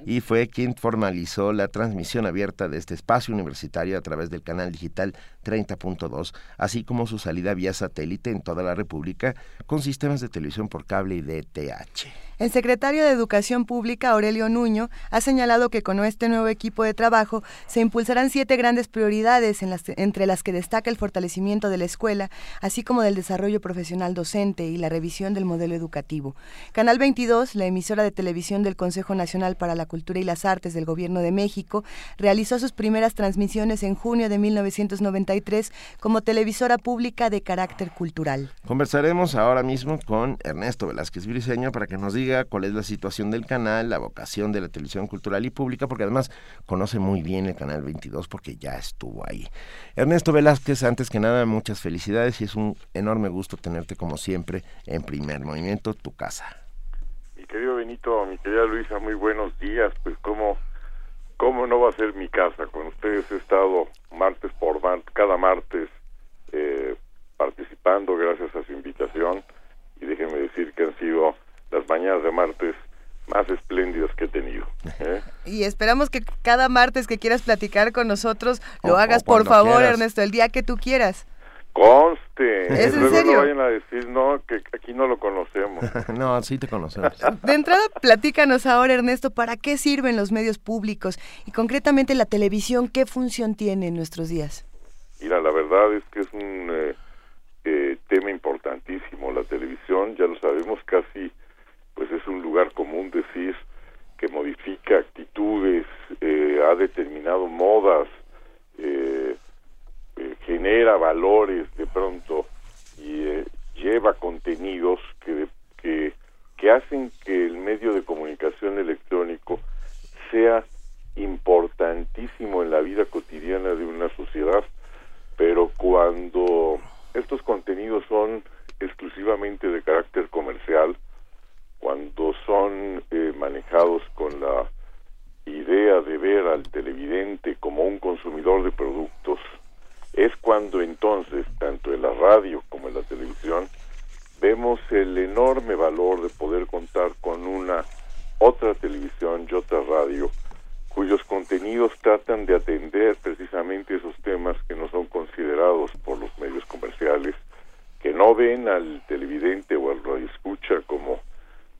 y fue quien formalizó la transmisión abierta de este espacio universitario a través del canal digital 30.2, así como su salida vía satélite en toda la República con sistemas de televisión por cable y DTH. El secretario de Educación Pública, Aurelio Nuño, ha señalado que con este nuevo equipo de trabajo se impulsarán siete grandes prioridades, entre las que destaca el fortalecimiento de la escuela, así como del desarrollo profesional docente y la revisión del modelo educativo. Canal 22, la emisora de televisión del Consejo Nacional para la Cultura y las Artes del Gobierno de México, realizó sus primeras transmisiones en junio de 1993 como televisora pública de carácter cultural. Conversaremos ahora mismo con Ernesto Velázquez Briceño para que nos diga cuál es la situación del canal, la vocación de la televisión cultural y pública, porque además conoce muy bien el canal 22 porque ya estuvo ahí. Ernesto Velázquez, antes que nada, muchas felicidades y es un enorme gusto tenerte como siempre en primer movimiento, tu casa. Querido Benito, mi querida Luisa, muy buenos días. Pues cómo, cómo no va a ser mi casa. Con ustedes he estado martes por martes, cada martes eh, participando gracias a su invitación y déjenme decir que han sido las mañanas de martes más espléndidas que he tenido. ¿eh? *laughs* Y esperamos que cada martes que quieras platicar con nosotros lo hagas, por favor, Ernesto, el día que tú quieras. Conste. ¿Es en Luego serio? no vayan a decir, no, que aquí no lo conocemos. *laughs* no, sí te conocemos. De entrada, platícanos ahora, Ernesto, ¿para qué sirven los medios públicos y concretamente la televisión? ¿Qué función tiene en nuestros días? Mira, la verdad es que es un eh, eh, tema importantísimo. La televisión, ya lo sabemos, casi pues es un lugar común decir que modifica actitudes, eh, ha determinado modas, eh, eh, genera valores de pronto y lleva contenidos que, que, que hacen que el medio de comunicación electrónico sea importantísimo en la vida cotidiana de una sociedad, pero cuando estos contenidos son exclusivamente de carácter comercial, cuando son eh, manejados con la idea de ver al televidente como un consumidor de productos, es cuando entonces, tanto en la radio como en la televisión, vemos el enorme valor de poder contar con una otra televisión y otra radio cuyos contenidos tratan de atender precisamente esos temas que no son considerados por los medios comerciales, que no ven al televidente o al radioescucha como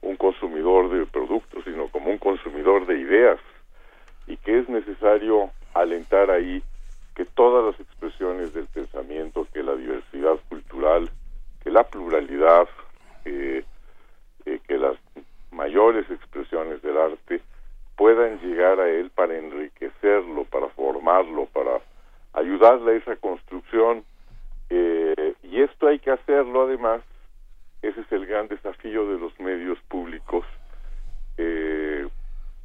un consumidor de productos, sino como un consumidor de ideas y que es necesario alentar ahí que todas las expresiones del pensamiento, que la diversidad cultural, que la pluralidad, eh, que las mayores expresiones del arte puedan llegar a él para enriquecerlo, para formarlo, para ayudarle a esa construcción. Eh, y esto hay que hacerlo además, ese es el gran desafío de los medios públicos, eh,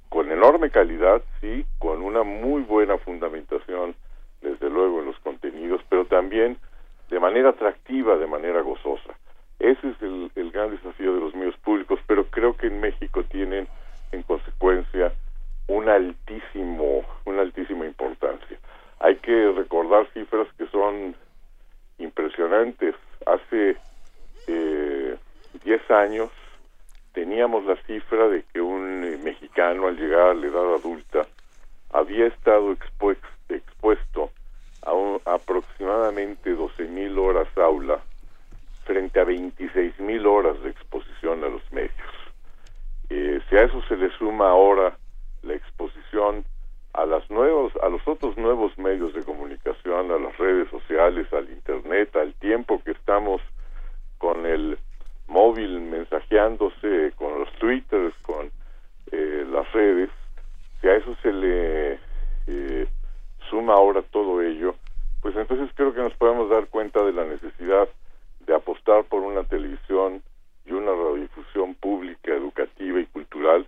con enorme calidad, sí, con una muy buena fundamentación, desde luego, en los contenidos, pero también de manera atractiva, de manera gozosa. Ese es el, gran desafío de los medios públicos, pero creo que en México tienen, en consecuencia, un altísimo, una altísima importancia. Hay que recordar cifras que son impresionantes. Hace eh, 10 años teníamos la cifra de que un eh, mexicano al llegar a la edad adulta había estado expuesto a, un, aproximadamente 12 mil horas aula frente a 26 mil horas de exposición a los medios. Eh, si a eso se le suma ahora la exposición a las nuevos, a los otros nuevos medios de comunicación, a las redes sociales, al internet, al tiempo que estamos con el móvil mensajeándose, con los twitters, con eh, las redes, si a eso se le eh, suma ahora todo ello, pues entonces creo que nos podemos dar cuenta de la necesidad de apostar por una televisión y una radiodifusión pública, educativa y cultural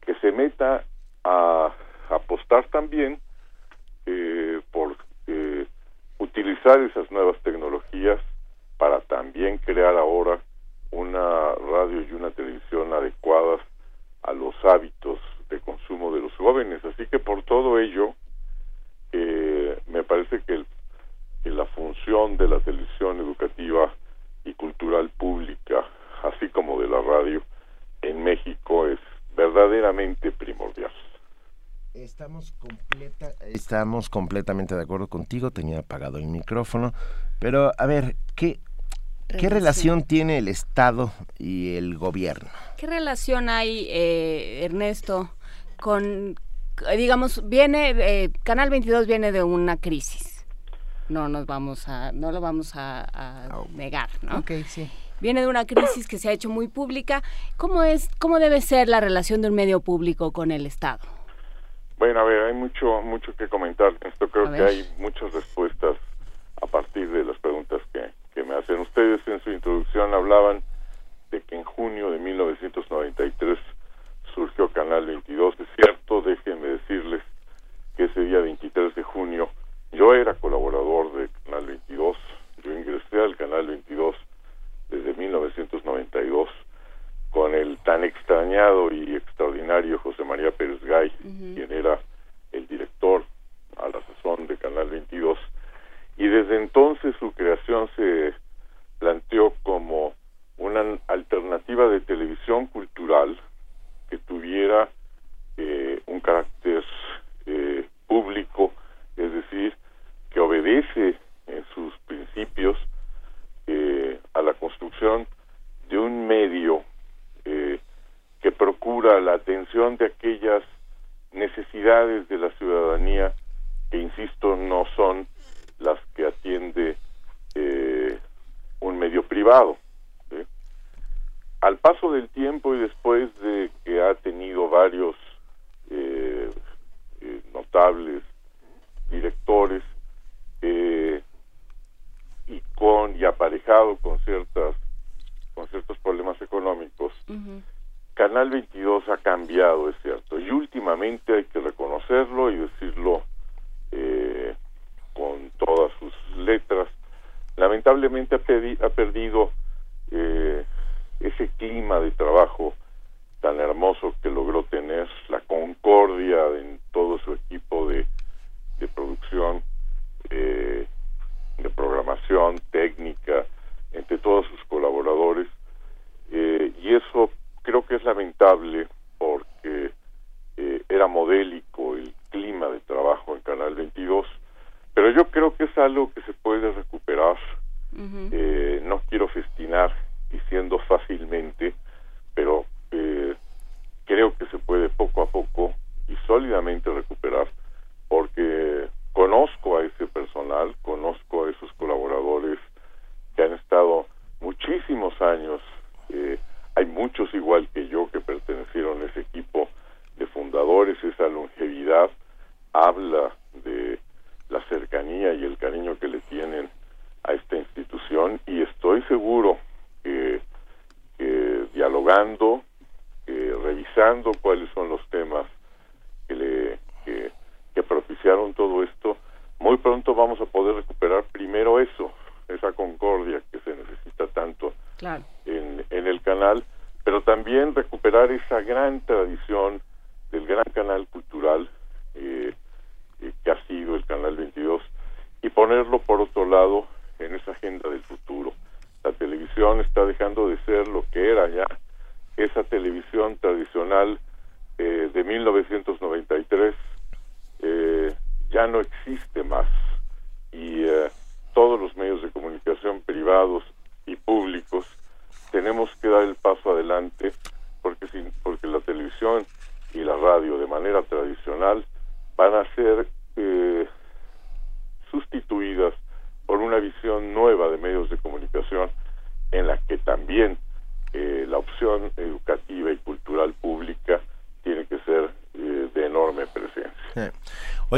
que se meta a apostar también eh, por eh, utilizar esas nuevas tecnologías para también crear ahora una radio y una televisión adecuadas a los hábitos de consumo de los jóvenes. Así que por todo ello, eh, me parece que, que la función de la televisión educativa y cultural pública, así como de la radio en México, es verdaderamente primordial. Estamos, completa, estamos completamente de acuerdo contigo, tenía apagado el micrófono, pero a ver, ¿qué, ¿qué relación tiene el Estado y el gobierno? ¿Qué relación hay, eh, Ernesto, con, digamos, viene, eh, Canal 22 viene de una crisis, no nos vamos a, no lo vamos a, a negar, ¿no? Ok, sí viene de una crisis que se ha hecho muy pública. ¿Cómo es, cómo debe ser la relación de un medio público con el Estado? Bueno, a ver, hay mucho, mucho que comentar. Esto creo que hay muchas respuestas a partir de las preguntas que, que me hacen. Ustedes en su introducción hablaban de que en junio de 1993 surgió Canal 22. Es cierto, déjenme decirles que ese día 23 de junio yo era colaborador de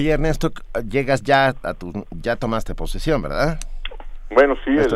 Oye Ernesto, llegas ya a tu, ya tomaste posesión, ¿verdad? Bueno, sí, yo he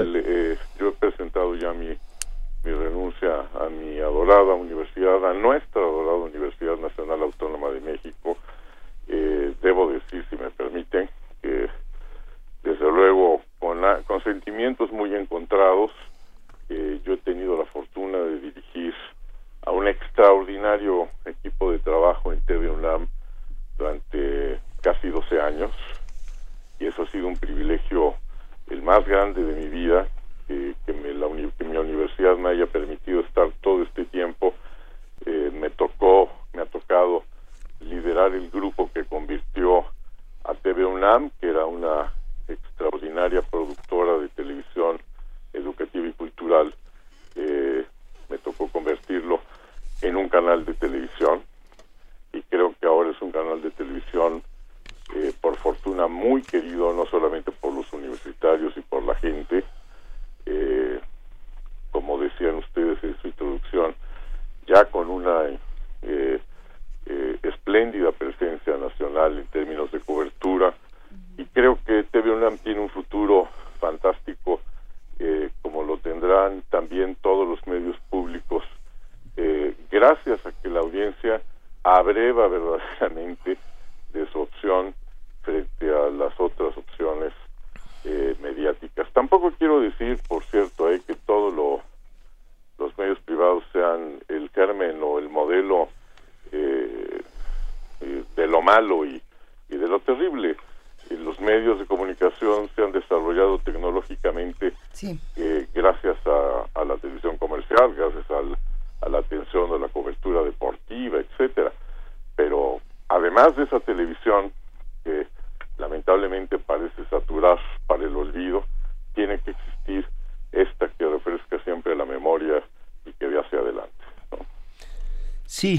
Sí,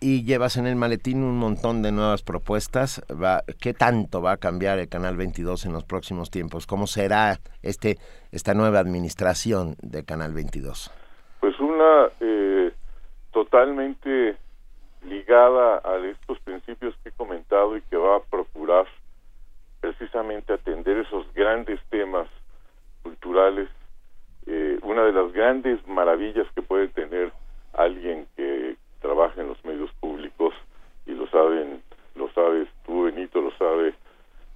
y llevas en el maletín un montón de nuevas propuestas. ¿Qué tanto va a cambiar el Canal 22 en los próximos tiempos? ¿Cómo será este esta nueva administración de Canal 22? Pues una eh, totalmente ligada a estos principios que he comentado y que va a procurar precisamente atender esos grandes temas culturales. Eh, una de las grandes maravillas que puede tener alguien que trabaja en los medios públicos y lo saben, lo sabes tú Benito, lo sabe,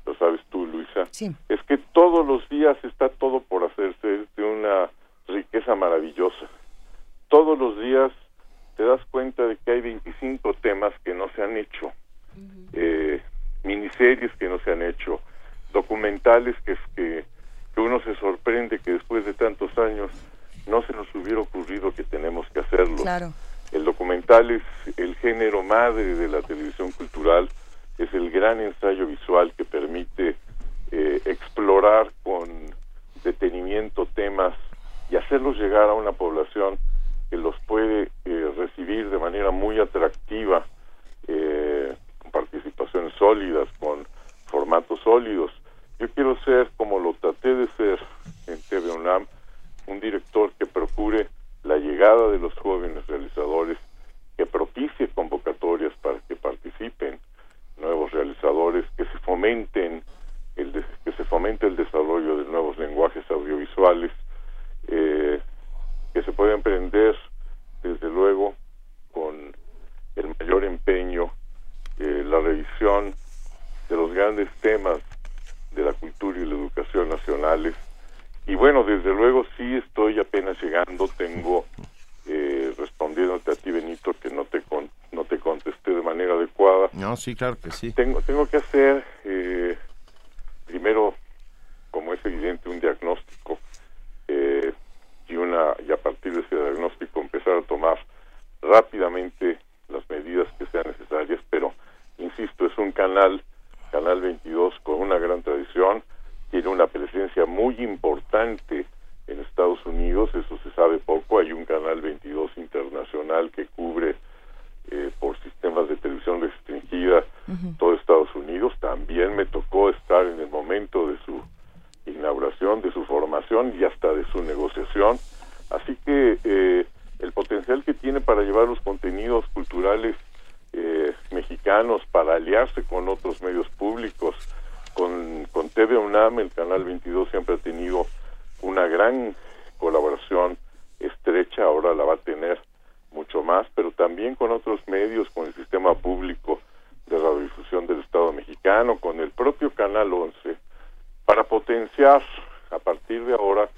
lo sabes tú Luisa, es que todos los días está todo por hacerse de una riqueza maravillosa. Todos los días te das cuenta de que hay 25 temas que no se han hecho miniseries que no se han hecho, documentales que, que, que uno se sorprende que después de tantos años no se nos hubiera ocurrido que tenemos que hacerlo. El documental es el género madre de la televisión cultural, es el gran ensayo visual que permite eh, explorar con detenimiento temas y hacerlos llegar a una población que los puede eh, recibir de manera muy atractiva eh, participaciones sólidas, con formatos sólidos. Yo quiero ser, como lo traté de ser en TV UNAM, un director que procure la llegada de los jóvenes realizadores que propicie convocatorias para que participen nuevos realizadores, que se fomenten el de, que se fomente el desarrollo de nuevos lenguajes audiovisuales eh, que se puede emprender desde luego con el mayor empeño eh, la revisión de los grandes temas de la cultura y la educación nacionales y bueno desde luego sí estoy apenas llegando tengo eh, respondiéndote a ti Benito que no te no te contesté de manera adecuada. No sí claro que sí. Tengo tengo que hacer eh, primero como es evidente un diagnóstico eh, y una y a partir de ese diagnóstico empezar a tomar rápidamente las medidas que sean necesarias pero insisto es un canal canal 22 con una gran tradición tiene una presencia muy importante en Estados Unidos, eso se sabe poco, hay un canal 22 internacional que cubre eh, por sistemas de televisión restringida todo Estados Unidos, también me tocó estar en el momento de su inauguración, de su formación y hasta de su negociación, así que eh, el potencial que tiene para llevar los contenidos culturales eh, mexicanos, para aliarse con otros medios públicos, con, con TV UNAM, el canal 22 siempre ha tenido una gran colaboración estrecha, ahora la va a tener mucho más, pero también con otros medios, con el sistema público de radiodifusión del Estado mexicano, con el propio Canal 11, para potenciar a partir de ahora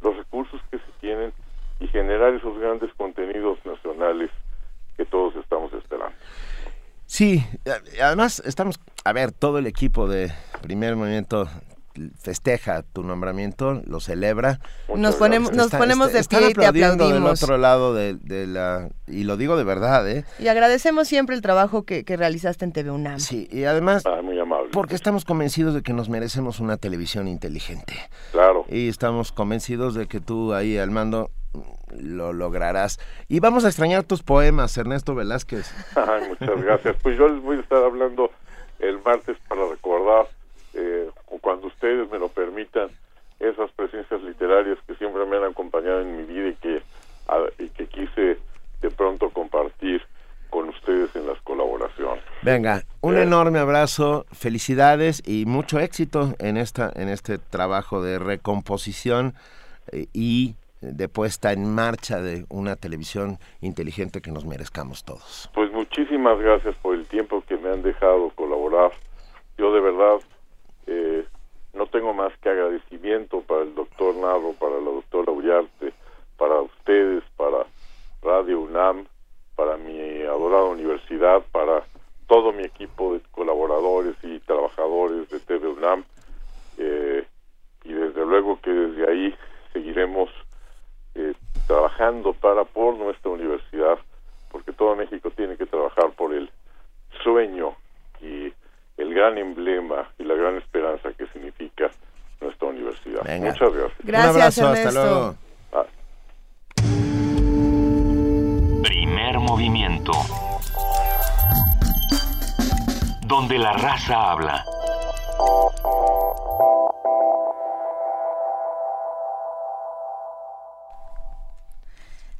los recursos que se tienen y generar esos grandes contenidos nacionales que todos estamos esperando. Sí, además estamos, a ver, todo el equipo de primer movimiento festeja tu nombramiento, lo celebra. Nos ponemos, nos ponemos de pie y te aplaudimos. del otro lado de, la... Y lo digo de verdad, ¿eh? Y agradecemos siempre el trabajo que, realizaste en TV UNAM. Sí, y además... Ah, muy amable. Porque estamos convencidos de que nos merecemos una televisión inteligente. Claro. Y estamos convencidos de que tú ahí al mando lo lograrás. Y vamos a extrañar tus poemas, Ernesto Velázquez. *laughs* Ay, muchas gracias. Pues yo les voy a estar hablando el martes para recordar eh, cuando ustedes me lo permitan, esas presencias literarias que siempre me han acompañado en mi vida y que, y que quise de pronto compartir con ustedes en las colaboraciones. Venga, un eh. enorme abrazo, felicidades y mucho éxito en esta en este trabajo de recomposición eh, y de puesta en marcha de una televisión inteligente que nos merezcamos todos. Pues muchísimas gracias por el tiempo que me han dejado colaborar. Yo de verdad eh, no tengo más que agradecimiento para el doctor Narro, para la doctora Ullarte, para ustedes, para Radio UNAM, para mi adorada universidad, para todo mi equipo de colaboradores y trabajadores de TV UNAM. Eh, y desde luego que desde ahí seguiremos trabajando para por nuestra universidad, porque todo México tiene que trabajar por el sueño y el gran emblema y la gran esperanza que significa nuestra universidad. Muchas gracias. Gracias, Un abrazo, hasta luego. Ah. Primer movimiento. Donde la raza habla.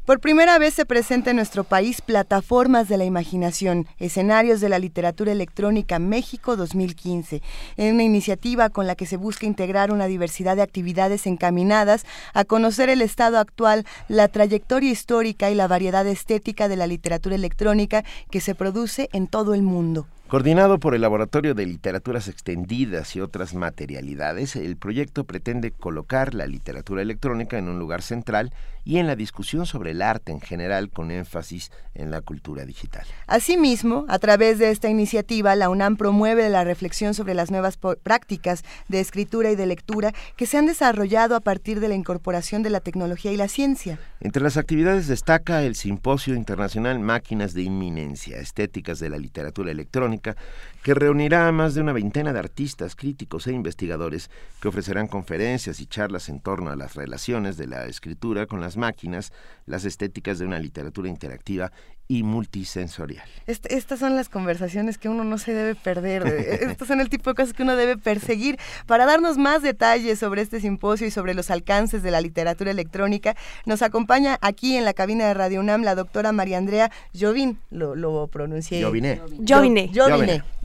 Por primera vez se presenta en nuestro país Plataformas de la Imaginación, escenarios de la literatura electrónica México 2015, en una iniciativa con la que se busca integrar una diversidad de actividades encaminadas a conocer el estado actual, la trayectoria histórica y la variedad estética de la literatura electrónica que se produce en todo el mundo. Coordinado por el Laboratorio de Literaturas Extendidas y otras materialidades, el proyecto pretende colocar la literatura electrónica en un lugar central y en la discusión sobre el arte en general con énfasis en la cultura digital. Asimismo, a través de esta iniciativa, la UNAM promueve la reflexión sobre las nuevas prácticas de escritura y de lectura que se han desarrollado a partir de la incorporación de la tecnología y la ciencia. Entre las actividades destaca el Simposio Internacional Máquinas de Inminencia, Estéticas de la Literatura Electrónica, que reunirá a más de una veintena de artistas, críticos e investigadores que ofrecerán conferencias y charlas en torno a las relaciones de la escritura con las máquinas, las estéticas de una literatura interactiva y multisensorial. estas son las conversaciones que uno no se debe perder. *laughs* Estos son el tipo de cosas que uno debe perseguir. Para darnos más detalles sobre este simposio y sobre los alcances de la literatura electrónica, nos acompaña aquí en la cabina de Radio UNAM la doctora María Andrea Jovin. Lo, lo pronuncié. Jovine. Jovine.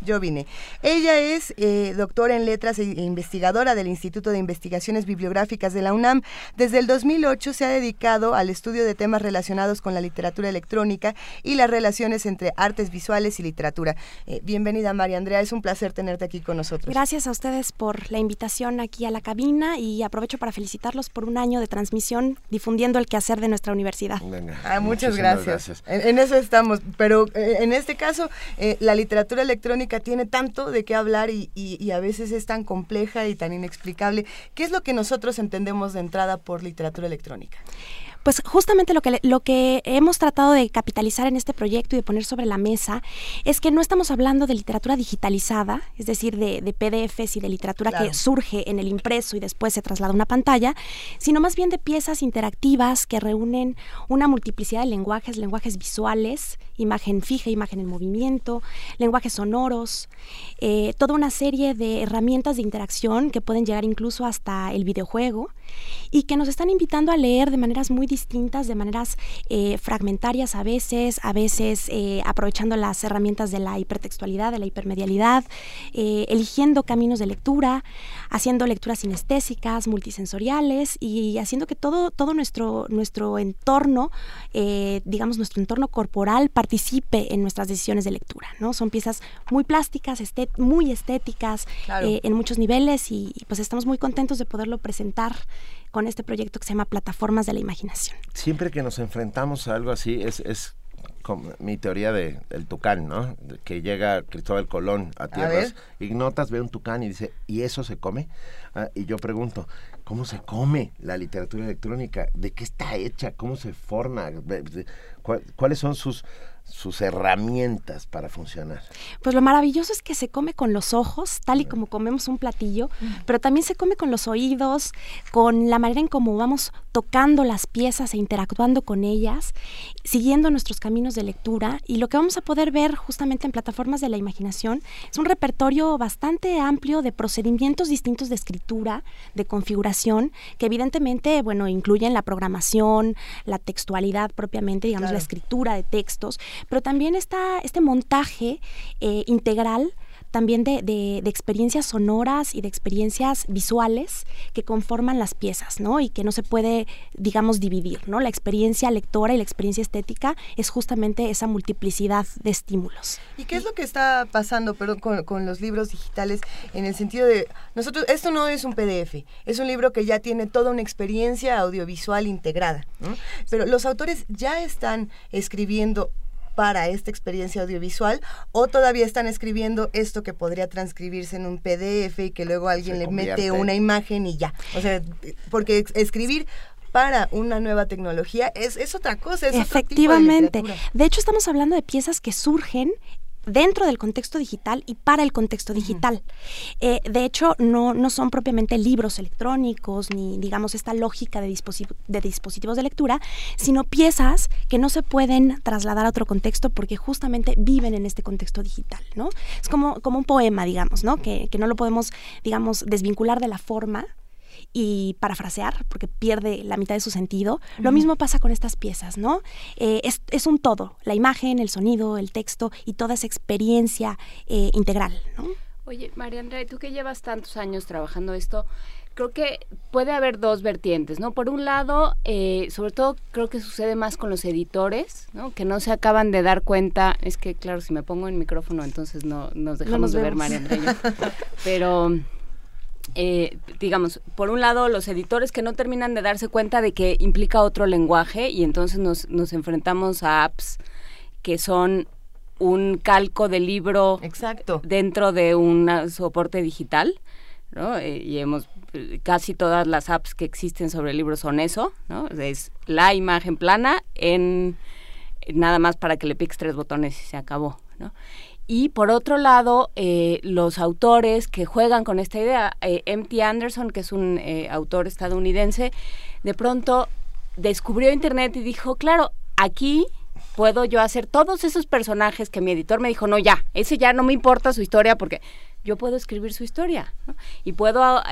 yo vine. Ella es eh, doctora en letras e investigadora del Instituto de Investigaciones Bibliográficas de la UNAM. Desde el 2008 se ha dedicado al estudio de temas relacionados con la literatura electrónica y las relaciones entre artes visuales y literatura. Eh, bienvenida María Andrea, es un placer tenerte aquí con nosotros. Gracias a ustedes por la invitación aquí a la cabina y aprovecho para felicitarlos por un año de transmisión difundiendo el quehacer de nuestra universidad. Ah, muchas gracias. En, eso estamos, pero eh, en este caso la literatura electrónica tiene tanto de qué hablar y, y, a veces es tan compleja y tan inexplicable. ¿Qué es lo que nosotros entendemos de entrada por literatura electrónica? Pues justamente lo que, lo que hemos tratado de capitalizar en este proyecto y de poner sobre la mesa es que no estamos hablando de literatura digitalizada, es decir, de, de PDFs y de literatura que surge en el impreso y después se traslada a una pantalla, sino más bien de piezas interactivas que reúnen una multiplicidad de lenguajes, lenguajes visuales, imagen fija, imagen en movimiento, lenguajes sonoros, eh, toda una serie de herramientas de interacción que pueden llegar incluso hasta el videojuego y que nos están invitando a leer de maneras muy distintas, de maneras eh, fragmentarias a veces, a veces eh, aprovechando las herramientas de la hipertextualidad, de la hipermedialidad, eligiendo caminos de lectura, haciendo lecturas sinestésicas, multisensoriales y haciendo que todo, todo nuestro, nuestro entorno, digamos nuestro entorno corporal, participe en nuestras decisiones de lectura. ¿no? Son piezas muy plásticas, muy estéticas en muchos niveles y pues estamos muy contentos de poderlo presentar con este proyecto que se llama Plataformas de la Imaginación. Siempre que nos enfrentamos a algo así, es, es como mi teoría de, del tucán, ¿no? Que llega Cristóbal Colón a tierras ignotas, ve un tucán y dice, ¿y eso se come? Ah, y yo pregunto, ¿cómo se come la literatura electrónica? ¿De qué está hecha? ¿Cómo se forma? ¿Cuáles son sus sus herramientas para funcionar? Pues lo maravilloso es que se come con los ojos, tal y como comemos un platillo, pero también se come con los oídos, con la manera en cómo vamos tocando las piezas e interactuando con ellas, siguiendo nuestros caminos de lectura. Y lo que vamos a poder ver justamente en plataformas de la imaginación es un repertorio bastante amplio de procedimientos distintos de escritura, de configuración, que evidentemente, bueno, incluyen la programación, la textualidad propiamente, digamos, la escritura de textos, pero también está este montaje eh, integral también de, de, experiencias sonoras y de experiencias visuales que conforman las piezas, ¿no? Y que no se puede, digamos, dividir, ¿no? La experiencia lectora y la experiencia estética es justamente esa multiplicidad de estímulos. ¿Y qué es lo que está pasando perdón, con, los libros digitales en el sentido de, nosotros, esto no es un PDF, es un libro que ya tiene toda una experiencia audiovisual integrada, Pero los autores ya están escribiendo para esta experiencia audiovisual o todavía están escribiendo esto que podría transcribirse en un PDF y que luego alguien le mete una imagen y ya. O sea, porque escribir para una nueva tecnología es, es otra cosa. Es Efectivamente. Otro tipo de, de hecho, estamos hablando de piezas que surgen dentro del contexto digital y para el contexto digital. Eh, de hecho, no, no son propiamente libros electrónicos ni, digamos, esta lógica de, de dispositivos de lectura, sino piezas que no se pueden trasladar a otro contexto porque justamente viven en este contexto digital, ¿no? Es como, como un poema, digamos, ¿no? Que, que no lo podemos, digamos, desvincular de la forma, y parafrasear, porque pierde la mitad de su sentido. Lo mismo pasa con estas piezas, ¿no? Eh, es, un todo, la imagen, el sonido, el texto y toda esa experiencia eh, integral, ¿no? Oye, María Andrea, tú que llevas tantos años trabajando esto, creo que puede haber dos vertientes, ¿no? Por un lado, eh, sobre todo creo que sucede más con los editores, ¿no? Que no se acaban de dar cuenta, es que claro, si me pongo en micrófono entonces no nos dejamos de ver María Andrea. *laughs* Pero eh, digamos, por un lado, los editores que no terminan de darse cuenta de que implica otro lenguaje y entonces nos, nos enfrentamos a apps que son un calco de libro Exacto. dentro de un soporte digital, ¿no? Eh, y hemos casi todas las apps que existen sobre el libro son eso, ¿no? Es la imagen plana en nada más para que le piques tres botones y se acabó, ¿no? Y por otro lado, eh, los autores que juegan con esta idea, eh, M.T. Anderson, que es un eh, autor estadounidense, de pronto descubrió Internet y dijo, claro, aquí puedo yo hacer todos esos personajes que mi editor me dijo, no, ya, ese ya no me importa su historia porque yo puedo escribir su historia y puedo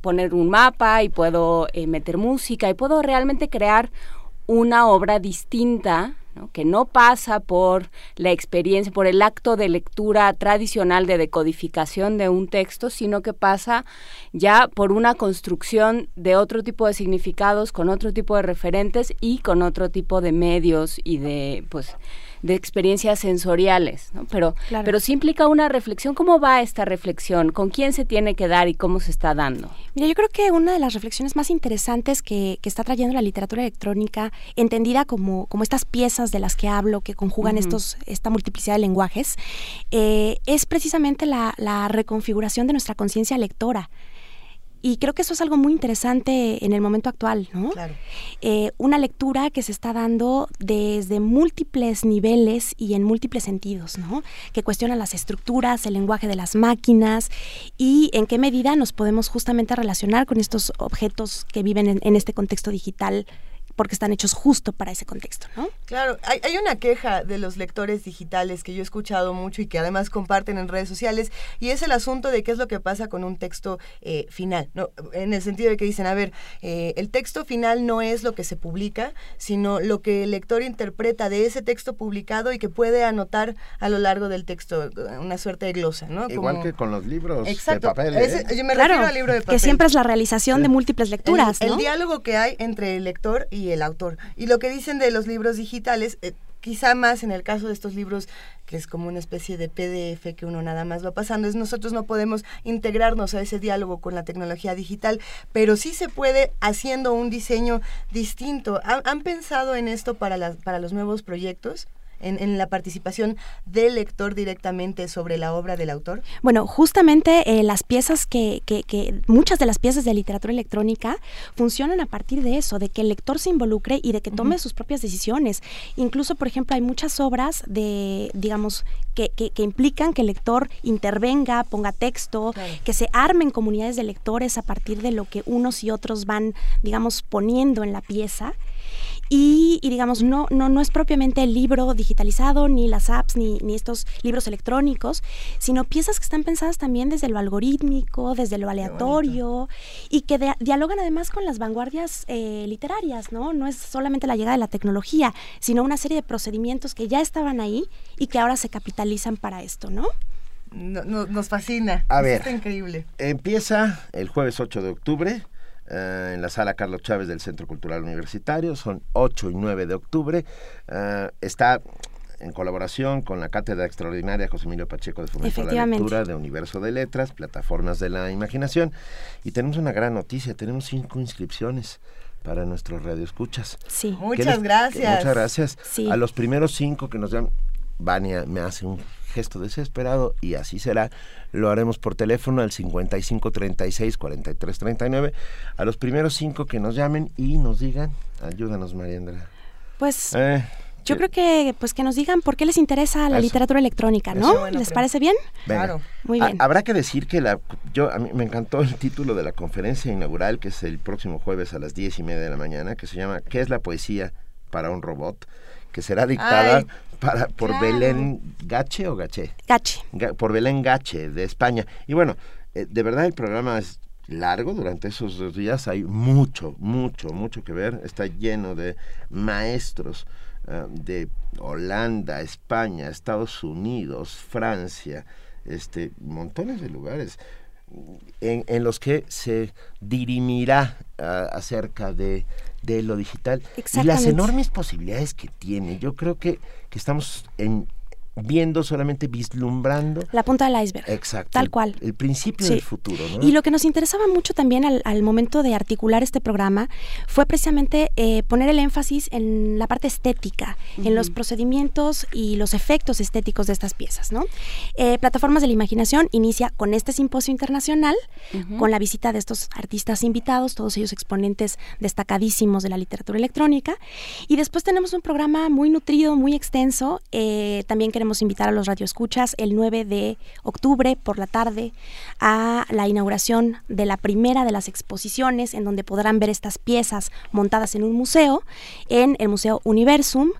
poner un mapa y puedo meter música y puedo realmente crear una obra distinta que no pasa por la experiencia, por el acto de lectura tradicional de decodificación de un texto, sino que pasa ya por una construcción de otro tipo de significados, con otro tipo de referentes y con otro tipo de medios y de, pues, de experiencias sensoriales, ¿no? Pero, pero sí implica una reflexión. ¿Cómo va esta reflexión? ¿Con quién se tiene que dar y cómo se está dando? Mira, yo creo que una de las reflexiones más interesantes que, que está trayendo la literatura electrónica, entendida como, como estas piezas de las que hablo, que conjugan estos, esta multiplicidad de lenguajes, eh, es precisamente la, la reconfiguración de nuestra conciencia lectora. Y creo que eso es algo muy interesante en el momento actual, ¿no? Claro. Eh, una lectura que se está dando desde múltiples niveles y en múltiples sentidos, ¿no? Que cuestiona las estructuras, el lenguaje de las máquinas y en qué medida nos podemos justamente relacionar con estos objetos que viven en, en este contexto digital porque están hechos justo para ese contexto, ¿no? Claro, hay, hay, una queja de los lectores digitales que yo he escuchado mucho y que además comparten en redes sociales, y es el asunto de qué es lo que pasa con un texto eh, final, ¿no? En el sentido de que dicen, a ver, eh, el texto final no es lo que se publica, sino lo que el lector interpreta de ese texto publicado y que puede anotar a lo largo del texto, una suerte de glosa, ¿no? Igual que con los libros de papel. ¿eh? yo me refiero al libro de papel. Que siempre es la realización de múltiples lecturas, el, ¿no? El diálogo que hay entre el lector y el autor. Y lo que dicen de los libros digitales, eh, quizá más en el caso de estos libros que es como una especie de PDF que uno nada más va pasando, es nosotros no podemos integrarnos a ese diálogo con la tecnología digital, pero sí se puede haciendo un diseño distinto. ¿Han, pensado en esto para, las, para los nuevos proyectos? En, la participación del lector directamente sobre la obra del autor? Bueno, justamente eh, las piezas que, que, muchas de las piezas de literatura electrónica funcionan a partir de eso, de que el lector se involucre y de que tome sus propias decisiones. Incluso, por ejemplo, hay muchas obras de, digamos, que, que, implican que el lector intervenga, ponga texto, que se armen comunidades de lectores a partir de lo que unos y otros van, digamos, poniendo en la pieza. Y, digamos, no, no, no es propiamente el libro digitalizado, ni las apps, ni, ni, estos libros electrónicos, sino piezas que están pensadas también desde lo algorítmico, desde lo aleatorio, y que dialogan además con las vanguardias eh, literarias, ¿no? No es solamente la llegada de la tecnología, sino una serie de procedimientos que ya estaban ahí y que ahora se capitalizan para esto, ¿no? nos fascina. A ver, está increíble. Empieza el jueves 8 de octubre eh, en la sala Carlos Chávez del Centro Cultural Universitario. Son 8 y 9 de octubre. Eh, está en colaboración con la Cátedra Extraordinaria José Emilio Pacheco de Fomento a la Lectura de Universo de Letras, Plataformas de la Imaginación. Y tenemos una gran noticia, tenemos cinco inscripciones para nuestros radioescuchas. Sí. Muchas gracias. Muchas gracias. A los primeros cinco que nos dan, Vania me hace un gesto desesperado y así será. Lo haremos por teléfono al 55 36 43 39 a los primeros cinco que nos llamen y nos digan, ayúdanos Mariandra. Pues eh, yo creo que pues que nos digan por qué les interesa la literatura electrónica, ¿no? ¿Les parece bien? Claro. Muy bien. habrá que decir que la yo a mí me encantó el título de la conferencia inaugural que es el próximo jueves a las diez y media de la mañana que se llama ¿Qué es la poesía para un robot? que será dictada para, por Belén Gache o Gache. Gache. por Belén Gache de España. Y bueno, eh, de verdad el programa es largo durante esos dos días. Hay mucho, mucho, mucho que ver. Está lleno de maestros eh, de Holanda, España, Estados Unidos, Francia, este, montones de lugares en, los que se dirimirá ah, acerca de de lo digital y las enormes posibilidades que tiene. Yo creo que, que estamos en, viendo solamente vislumbrando. La punta del iceberg exacto tal cual. el principio del futuro y lo que nos interesaba mucho también al, momento de articular este programa fue precisamente eh, poner el énfasis en la parte estética en los procedimientos y los efectos estéticos de estas piezas no eh, plataformas de la imaginación inicia con este simposio internacional con la visita de estos artistas invitados todos ellos exponentes destacadísimos de la literatura electrónica. Y después tenemos un programa muy nutrido muy extenso eh, también queremos queremos invitar a los radioescuchas el 9 de octubre por la tarde a la inauguración de la primera de las exposiciones en donde podrán ver estas piezas montadas en un museo, en el Museo Universum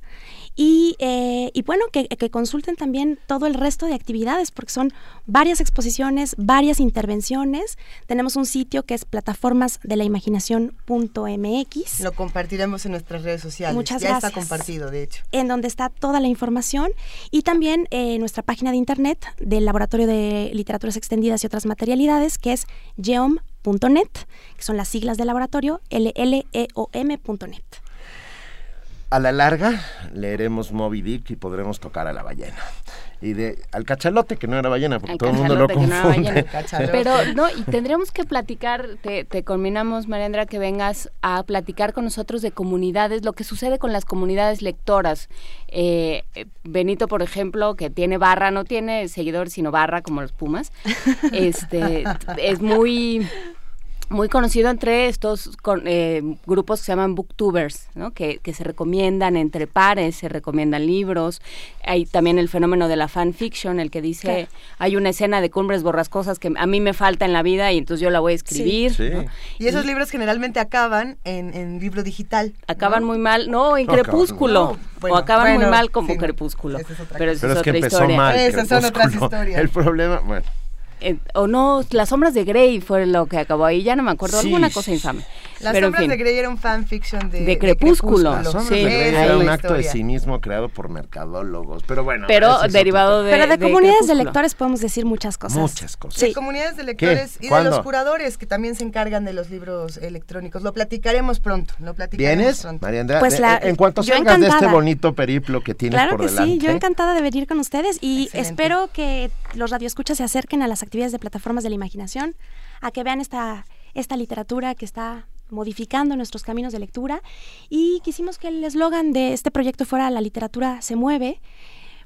Y, eh, y bueno, que, que, consulten también todo el resto de actividades, porque son varias exposiciones, varias intervenciones. Tenemos un sitio que es plataformasdelaimaginación.mx. Lo compartiremos en nuestras redes sociales. Muchas ya gracias. está compartido, de hecho. En donde está toda la información y también eh, nuestra página de internet del Laboratorio de Literaturas Extendidas y otras materialidades, que es geom.net, que son las siglas del laboratorio, L-L-E-O-M.net. A la larga leeremos Moby Dick y podremos tocar a la ballena. Y de al cachalote, que no era ballena, porque Al todo el mundo lo cachalote, que no era confunde. ballena. Pero no, y tendríamos que platicar, te, te combinamos, Mariandra, que vengas a platicar con nosotros de comunidades, lo que sucede con las comunidades lectoras. Eh, eh, Benito, por ejemplo, que tiene barra, no tiene seguidores, sino barra, como los Pumas, este *laughs* es muy muy conocido entre estos con, eh, grupos que se llaman booktubers, ¿no? que, que, se recomiendan entre pares, se recomiendan libros. Hay también el fenómeno de la fanfiction, el que dice, claro. hay una escena de Cumbres Borrascosas que a mí me falta en la vida y entonces yo la voy a escribir. Sí. Y esos y, libros generalmente acaban en, en libro digital. Acaban ¿no? muy mal, no, en Crepúsculo. No, bueno, o acaban bueno, muy mal como sí, Crepúsculo. Esa es otra pero pero es, es que otra empezó historia. mal. Esas son otras *laughs* historias. El problema, bueno. Eh, o no, Las sombras de Grey fue lo que acabó ahí, ya no me acuerdo, Sí, alguna cosa infame. Las Pero, en sombras fin. de Grey era un fanfiction de, De Crepúsculo. Las sombras Sí. de Grey era un acto de cinismo creado por mercadólogos. Pero bueno. Pero derivado de Pero de, comunidades de Crepúsculo. lectores podemos decir muchas cosas. Muchas cosas. De comunidades de lectores y de los curadores que también se encargan de los libros electrónicos. Lo platicaremos pronto. Lo platicaremos ¿Vienes, pronto. María Andrea? Pues De- la- en cuanto salgas de este bonito periplo que tienes Claro por que delante. sí, yo encantada de venir con ustedes y Excelente. espero que los radioescuchas se acerquen a las actividades de plataformas de la imaginación, a que vean esta, esta literatura que está modificando nuestros caminos de lectura y quisimos que el eslogan de este proyecto fuera La literatura se mueve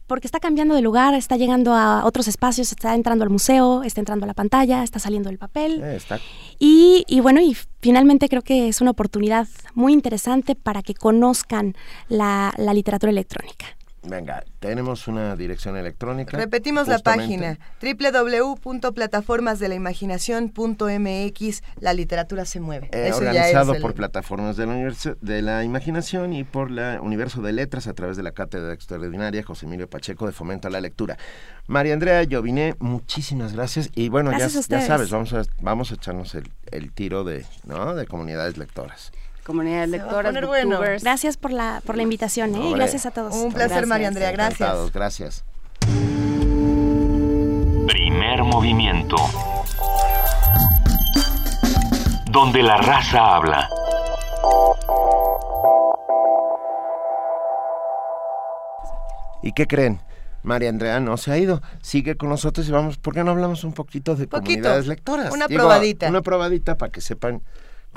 porque está cambiando de lugar, está llegando a otros espacios, está entrando al museo, está entrando a la pantalla, está saliendo del papel. Eh, está- Y, y bueno, y finalmente creo que es una oportunidad muy interesante para que conozcan la, la literatura electrónica. Venga, tenemos una dirección electrónica. Repetimos la página www.plataformasdelaimaginación.mx La literatura se mueve. Eh, Eso ya organizado el- por plataformas de la, de la imaginación y por la Universo de Letras a través de la Cátedra Extraordinaria José Emilio Pacheco de Fomento a la Lectura. María Andrea Lloviné, muchísimas gracias y bueno, ya, Gracias sabes, vamos a, vamos a echarnos el, el tiro de, ¿no? de comunidades lectoras. Va a lectoras, bueno. Gracias por la, por la invitación ¿eh? gracias a todos. Un placer, Gracias. María Andrea. Gracias. Gracias. Primer movimiento. Donde la raza habla. ¿Y qué creen? María Andrea no se ha ido, sigue con nosotros y vamos, ¿por qué no hablamos un poquito de Poquito, comunidades lectoras? una probadita. Una probadita para que sepan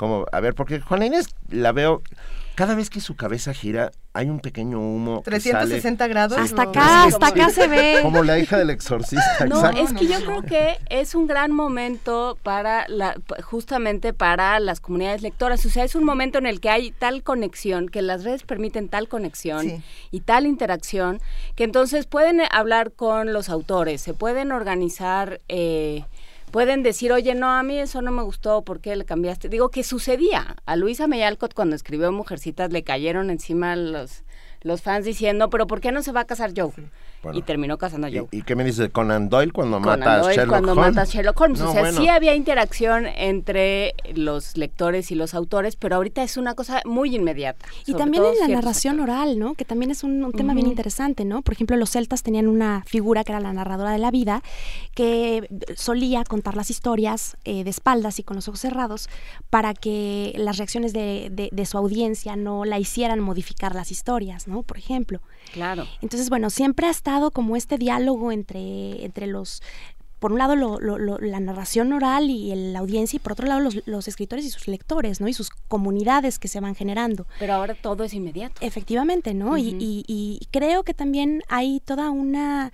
cómo, a ver, porque Juana Inés la veo, cada vez que su cabeza gira hay un pequeño humo. que 360 grados. Sí. Hasta ¿no? acá, hasta acá se ve. *laughs* Como la hija del exorcista, No, exacto. es que yo creo que es un gran momento para la, justamente para las comunidades lectoras. O sea, es un momento en el que hay tal conexión, que las redes permiten tal conexión Sí. y tal interacción, que entonces pueden hablar con los autores, se pueden organizar. eh, Pueden decir, oye, no, a mí eso no me gustó, ¿por qué le cambiaste? Digo, que sucedía. A Luisa Meyalcott cuando escribió Mujercitas le cayeron encima los, los fans diciendo, pero ¿por qué no se va a casar Joe? Bueno. y terminó casando a Joe. ¿Y, y qué me dices de Conan Doyle cuando Conan mata a Doyle Sherlock cuando Holmes? mata a Sherlock Holmes. No, o sea, bueno. sí había interacción entre los lectores y los autores, pero ahorita es una cosa muy inmediata. Y también en la narración oral, ¿no? Que también es un, un tema bien interesante, ¿no? Por ejemplo, los celtas tenían una figura que era la narradora de la vida, que solía contar las historias eh, de espaldas y con los ojos cerrados para que las reacciones de, de- de su audiencia no la hicieran modificar las historias, ¿no? Por ejemplo. Claro. Entonces, bueno, siempre ha como este diálogo entre, entre los por un lado lo- lo- lo- la narración oral y el- la audiencia y por otro lado los, los escritores y sus lectores, ¿no? Y sus comunidades que se van generando. Pero ahora todo es inmediato. Efectivamente, ¿no? Y- Ujú. y, y creo que también hay toda una,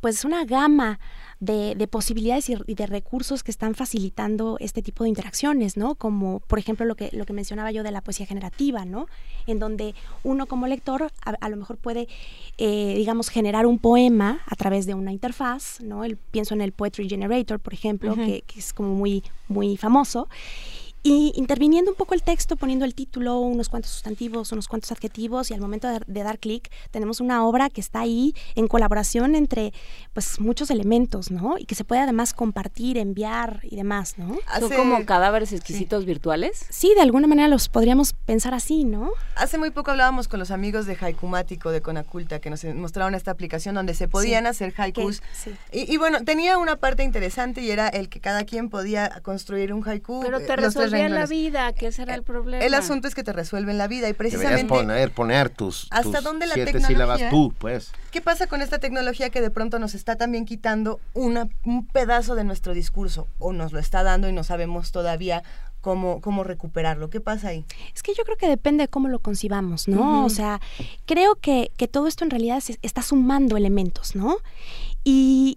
pues una gama de, de posibilidades y, y de recursos que están facilitando este tipo de interacciones, ¿no? Como, por ejemplo, lo que, lo que mencionaba yo de la poesía generativa, ¿no? En donde uno como lector a, a lo mejor puede, eh, digamos, generar un poema a través de una interfaz, ¿no? El, pienso en el Poetry Generator, por ejemplo, que, que es como muy, muy famoso y interviniendo un poco el texto, poniendo el título, unos cuantos sustantivos, unos cuantos adjetivos y al momento de, dar clic tenemos una obra que está ahí en colaboración entre pues muchos elementos, ¿no? Y que se puede además compartir, enviar y demás, ¿no? ¿Son como cadáveres exquisitos virtuales? Sí, de alguna manera los podríamos pensar así, ¿no? Hace muy poco hablábamos con los amigos de Haikumático de Conaculta que nos mostraron esta aplicación donde se podían hacer haikus. Y, bueno, tenía una parte interesante y era el que cada quien podía construir un haiku. Pero te eh, en la vida, que ese era el problema. El asunto es que te resuelven la vida y precisamente... poner, poner tus, ¿Hasta dónde la siete sílabas tú, pues. ¿Qué pasa con esta tecnología que de pronto nos está también quitando una, un pedazo de nuestro discurso? O nos lo está dando y no sabemos todavía Cómo, cómo, recuperarlo. ¿Qué pasa ahí? Es que yo creo que depende de cómo lo concibamos, ¿no? O sea, creo que, que, todo esto en realidad está sumando elementos, ¿no? Y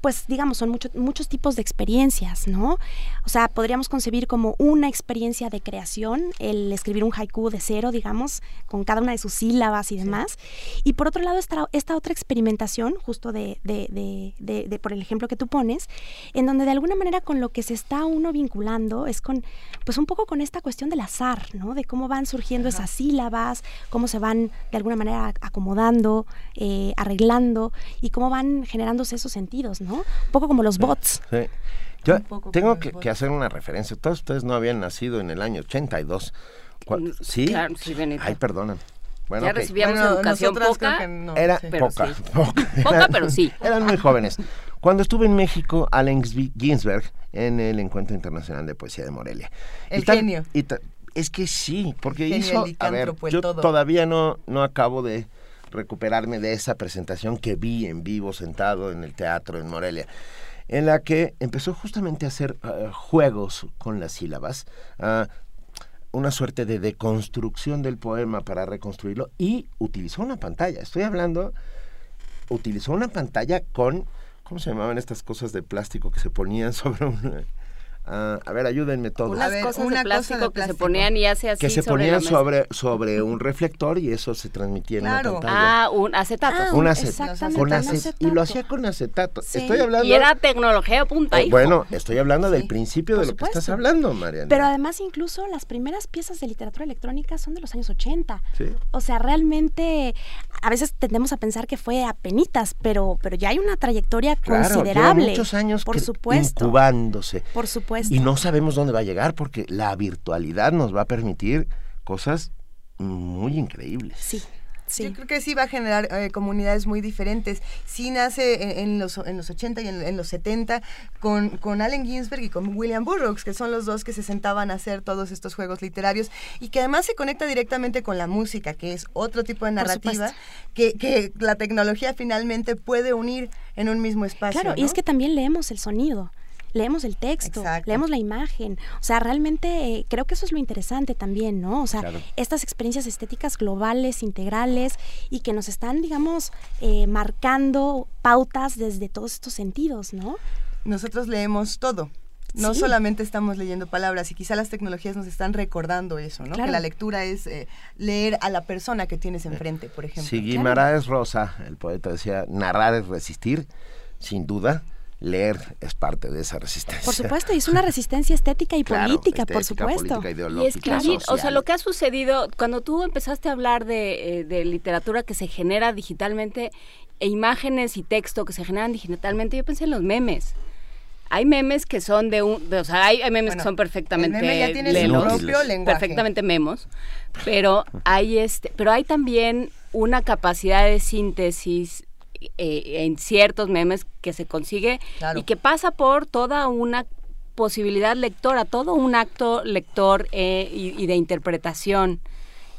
pues digamos, son muchos tipos de experiencias, ¿no? O sea, podríamos concebir como una experiencia de creación, el escribir un haiku de cero, digamos, con cada una de sus sílabas y demás. Y por otro lado, esta, esta otra experimentación, justo de, de, de, de, por el ejemplo que tú pones, en donde de alguna manera con lo que se está uno vinculando es con, pues un poco con esta cuestión del azar, ¿no? De cómo van surgiendo esas sílabas, cómo se van de alguna manera acomodando, eh, arreglando y cómo van generando esos sentidos, ¿no? Un poco como los bots. Sí. Yo tengo que, hacer una referencia. Todos ustedes no habían nacido en el año 82. Mm, ¿Sí? Claro, sí, Benito. Ay, perdonan. Bueno, ya recibíamos educación poca. era poca, poca. *laughs* pero sí. Eran muy jóvenes. *laughs* Cuando estuve en México, Allen Ginsberg, en el Encuentro Internacional de Poesía de Morelia. El genio. es que sí, porque hizo... A ver, yo todavía no, no acabo de recuperarme de esa presentación que vi en vivo sentado en el teatro en Morelia en la que empezó justamente a hacer ah, juegos con las sílabas, uh, una suerte de deconstrucción del poema para reconstruirlo y utilizó una pantalla. Estoy hablando, utilizó una pantalla con, ¿cómo se llamaban estas cosas de plástico que se ponían *laughs* sobre un Ah, a ver, ayúdenme todos. Unas cosas de plástico que se ponían y hace así Que se ponían sobre, sobre un reflector y eso se transmitía en la pantalla. Ah, un acetato. Ah, un acetato. Y lo hacía con acetato. Estoy hablando... Y era tecnología punta, hijo. Bueno, estoy hablando del principio de lo que estás hablando, Mariana. Pero además incluso las primeras piezas de literatura electrónica son de los años 80. O sea, realmente a veces tendemos a pensar que fue a penitas, pero, pero ya hay una trayectoria considerable. muchos años por supuesto. incubándose. Por supuesto. Y no sabemos dónde va a llegar porque la virtualidad nos va a permitir cosas muy increíbles. Sí. Sí. Yo creo que sí va a generar eh, comunidades muy diferentes. Sí nace en, los, en los 80 y en, los 70 con, con Allen Ginsberg y con William Burroughs, que son los dos que se sentaban a hacer todos estos juegos literarios y que además se conecta directamente con la música, que es otro tipo de narrativa que, que, la tecnología finalmente puede unir en un mismo espacio. Claro, y es que también leemos el sonido leemos el texto, leemos la imagen. O sea, realmente eh, creo que eso es lo interesante también, ¿no? O sea, estas experiencias estéticas globales, integrales y que nos están, digamos, eh, marcando pautas desde todos estos sentidos, ¿no? Nosotros leemos todo. No solamente estamos leyendo palabras y quizá las tecnologías nos están recordando eso, ¿no? Que la lectura es eh, leer a la persona que tienes enfrente, por ejemplo. Sí, Guimaraes Rosa, el poeta decía, narrar es resistir, sin duda leer es parte de esa resistencia. Por supuesto, y es una resistencia estética y política, por supuesto. y escribir, o sea, lo que ha sucedido, cuando tú empezaste a hablar de, eh, de literatura que se genera digitalmente, e imágenes y texto que se generan digitalmente, yo pensé en los memes hay memes que son de un, o sea, hay, memes que son perfectamente perfectamente memos, pero hay este, pero hay también una capacidad de síntesis eh, en ciertos memes que se consigue y que pasa por toda una posibilidad lectora, todo un acto lector eh, y, de interpretación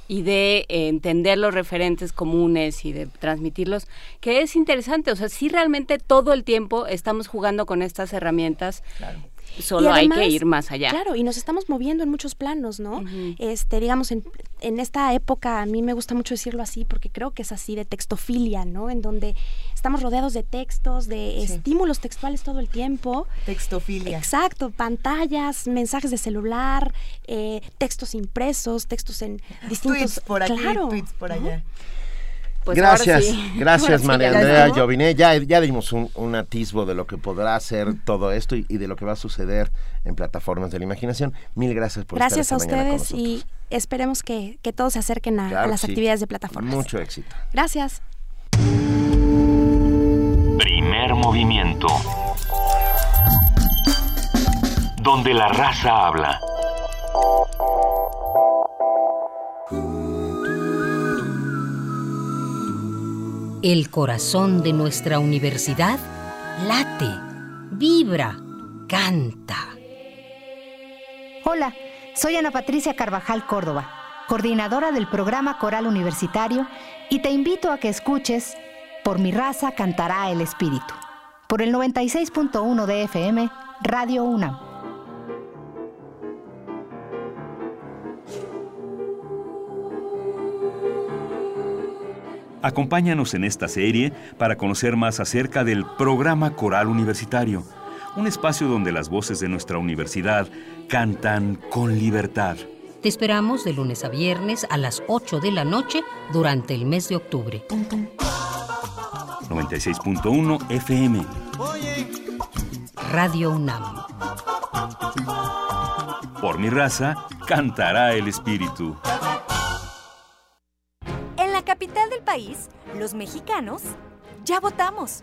y de eh, entender los referentes comunes y de transmitirlos, que es interesante, o sea, si realmente todo el tiempo estamos jugando con estas herramientas Solo hay que ir más allá. Claro, y nos estamos moviendo en muchos planos, ¿no? Este, digamos, en, en, esta época, a mí me gusta mucho decirlo así, porque creo que es así de textofilia, ¿no? En donde estamos rodeados de textos, de estímulos textuales todo el tiempo. Textofilia. Exacto, pantallas, mensajes de celular, eh, textos impresos, textos en distintos... Tweets por aquí, tweets por allá. Pues gracias, sí. *laughs* gracias María Andrea Joviné. Ya, ya dimos un, atisbo de lo que podrá ser todo esto y, de lo que va a suceder en plataformas de la imaginación. Mil gracias por gracias estar Gracias a ustedes y esperemos que, todos se acerquen a, las actividades de plataformas. Mucho éxito. Gracias. Primer movimiento. Donde la raza habla. El corazón de nuestra universidad late, vibra, canta. Hola, soy Ana Patricia Carvajal Córdoba, coordinadora del programa Coral Universitario, y te invito a que escuches Por mi raza cantará el espíritu, por el 96.1 de FM, Radio UNAM. Acompáñanos en esta serie para conocer más acerca del programa Coral Universitario, un espacio donde las voces de nuestra universidad cantan con libertad. Te esperamos de lunes a viernes a las 8 de la noche durante el mes de octubre. 96.1 FM. Radio UNAM. Por mi raza, cantará el espíritu capital del país, los mexicanos, ya votamos.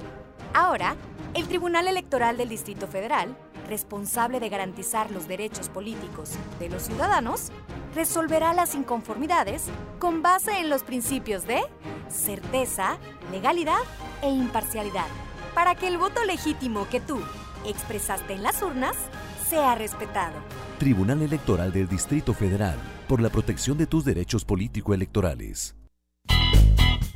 Ahora, el Tribunal Electoral del Distrito Federal, responsable de garantizar los derechos políticos de los ciudadanos, resolverá las inconformidades con base en los principios de certeza, legalidad e imparcialidad, para que el voto legítimo que tú expresaste en las urnas sea respetado. Tribunal Electoral del Distrito Federal, por la protección de tus derechos político-electorales.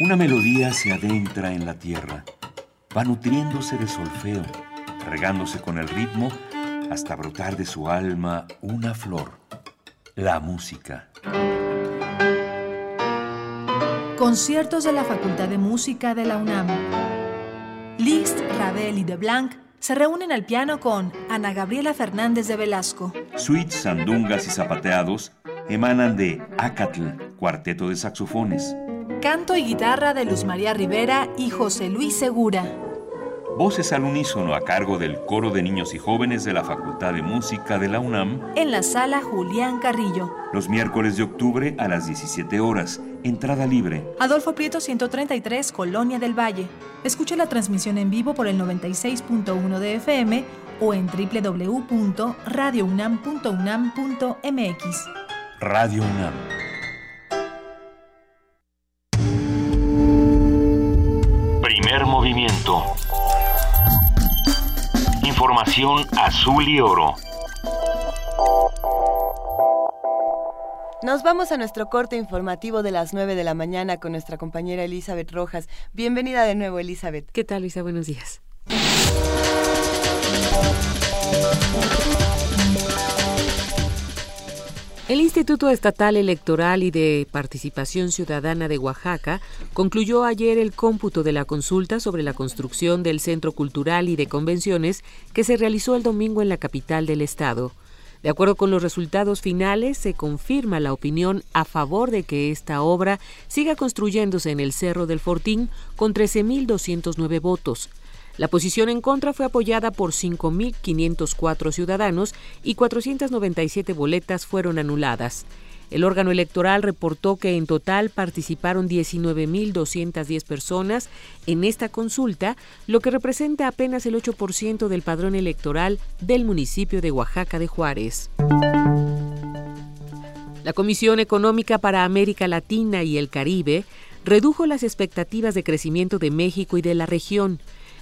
Una melodía se adentra en la tierra, va nutriéndose de solfeo, regándose con el ritmo hasta brotar de su alma una flor, la música. Conciertos de la Facultad de Música de la UNAM. Liszt, Ravel y De Blanc se reúnen al piano con Ana Gabriela Fernández de Velasco. Suites, sandungas y zapateados emanan de Acatl, cuarteto de saxofones. Canto y guitarra de Luz María Rivera y José Luis Segura. Voces al unísono a cargo del coro de niños y jóvenes de la Facultad de Música de la UNAM. En la sala Julián Carrillo. Los miércoles de octubre a las 17 horas. Entrada libre. Adolfo Prieto 133, Colonia del Valle. Escuche la transmisión en vivo por el 96.1 de FM o en www.radiounam.unam.mx. Radio UNAM Información azul y oro. Nos vamos a nuestro corte informativo de las 9 de la mañana con nuestra compañera Elizabeth Rojas. Bienvenida de nuevo, Elizabeth. ¿Qué tal, Luisa? Buenos días. El Instituto Estatal Electoral y de Participación Ciudadana de Oaxaca concluyó ayer el cómputo de la consulta sobre la construcción del Centro Cultural y de Convenciones que se realizó el domingo en la capital del estado. De acuerdo con los resultados finales, se confirma la opinión a favor de que esta obra siga construyéndose en el Cerro del Fortín con 13.209 votos. La posición en contra fue apoyada por 5.504 ciudadanos y 497 boletas fueron anuladas. El órgano electoral reportó que en total participaron 19.210 personas en esta consulta, lo que representa apenas el 8% del padrón electoral del municipio de Oaxaca de Juárez. La Comisión Económica para América Latina y el Caribe redujo las expectativas de crecimiento de México y de la región.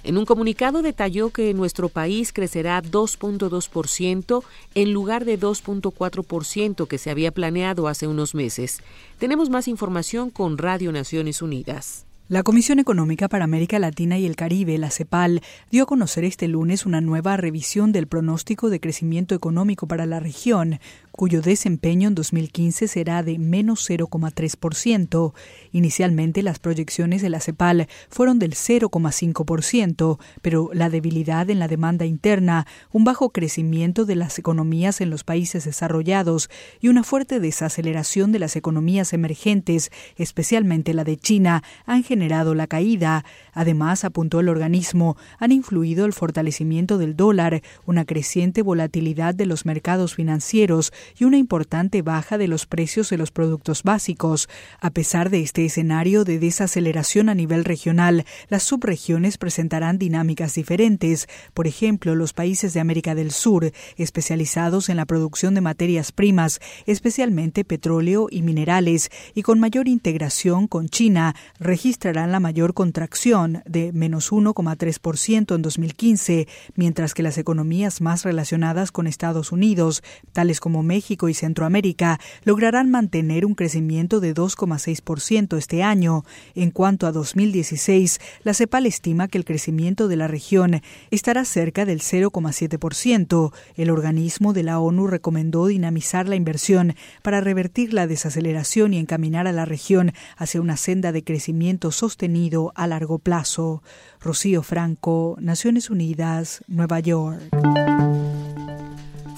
En un comunicado detalló que nuestro país crecerá 2.2% en lugar de 2.4% que se había planeado hace unos meses. Tenemos más información con Radio Naciones Unidas. La Comisión Económica para América Latina y el Caribe, la CEPAL, dio a conocer este lunes una nueva revisión del pronóstico de crecimiento económico para la región, cuyo desempeño en 2015 será de menos 0,3%. Inicialmente las proyecciones de la CEPAL fueron del 0,5%, pero la debilidad en la demanda interna, un bajo crecimiento de las economías en los países desarrollados y una fuerte desaceleración de las economías emergentes, especialmente la de China, han generado la caída. Además, apuntó el organismo, han influido el fortalecimiento del dólar, una creciente volatilidad de los mercados financieros y una importante baja de los precios de los productos básicos. A pesar de este escenario de desaceleración a nivel regional, las subregiones presentarán dinámicas diferentes. Por ejemplo, los países de América del Sur, especializados en la producción de materias primas, especialmente petróleo y minerales, y con mayor integración con China, registrarán la mayor contracción de menos 1,3% en 2015, mientras que las economías más relacionadas con Estados Unidos, tales como México y Centroamérica, lograrán mantener un crecimiento de 2,6% este año. En cuanto a 2016, la CEPAL estima que el crecimiento de la región estará cerca del 0,7%. El organismo de la ONU recomendó dinamizar la inversión para revertir la desaceleración y encaminar a la región hacia una senda de crecimiento sostenido a largo plazo. Rocío Franco, Naciones Unidas, Nueva York.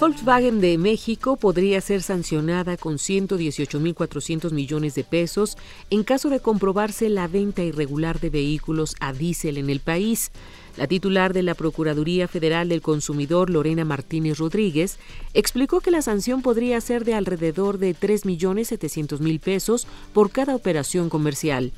Volkswagen de México podría ser sancionada con 118.400 millones de pesos en caso de comprobarse la venta irregular de vehículos a diésel en el país. La titular de la Procuraduría Federal del Consumidor, Lorena Martínez Rodríguez, explicó que la sanción podría ser de alrededor de 3.700.000 pesos por cada operación comercial.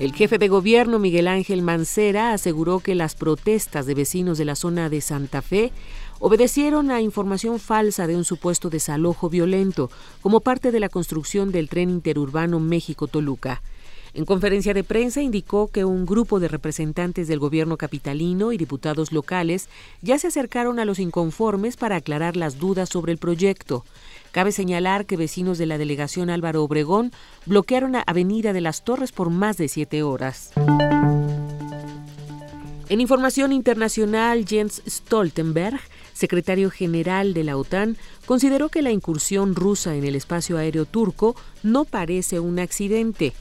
El jefe de gobierno Miguel Ángel Mancera aseguró que las protestas de vecinos de la zona de Santa Fe obedecieron a información falsa de un supuesto desalojo violento como parte de la construcción del tren interurbano México-Toluca. En conferencia de prensa indicó que un grupo de representantes del gobierno capitalino y diputados locales ya se acercaron a los inconformes para aclarar las dudas sobre el proyecto. Cabe señalar que vecinos de la delegación Álvaro Obregón bloquearon la Avenida de las Torres por más de siete horas. En información internacional, Jens Stoltenberg secretario general de la OTAN, consideró que la incursión rusa en el espacio aéreo turco no parece un accidente.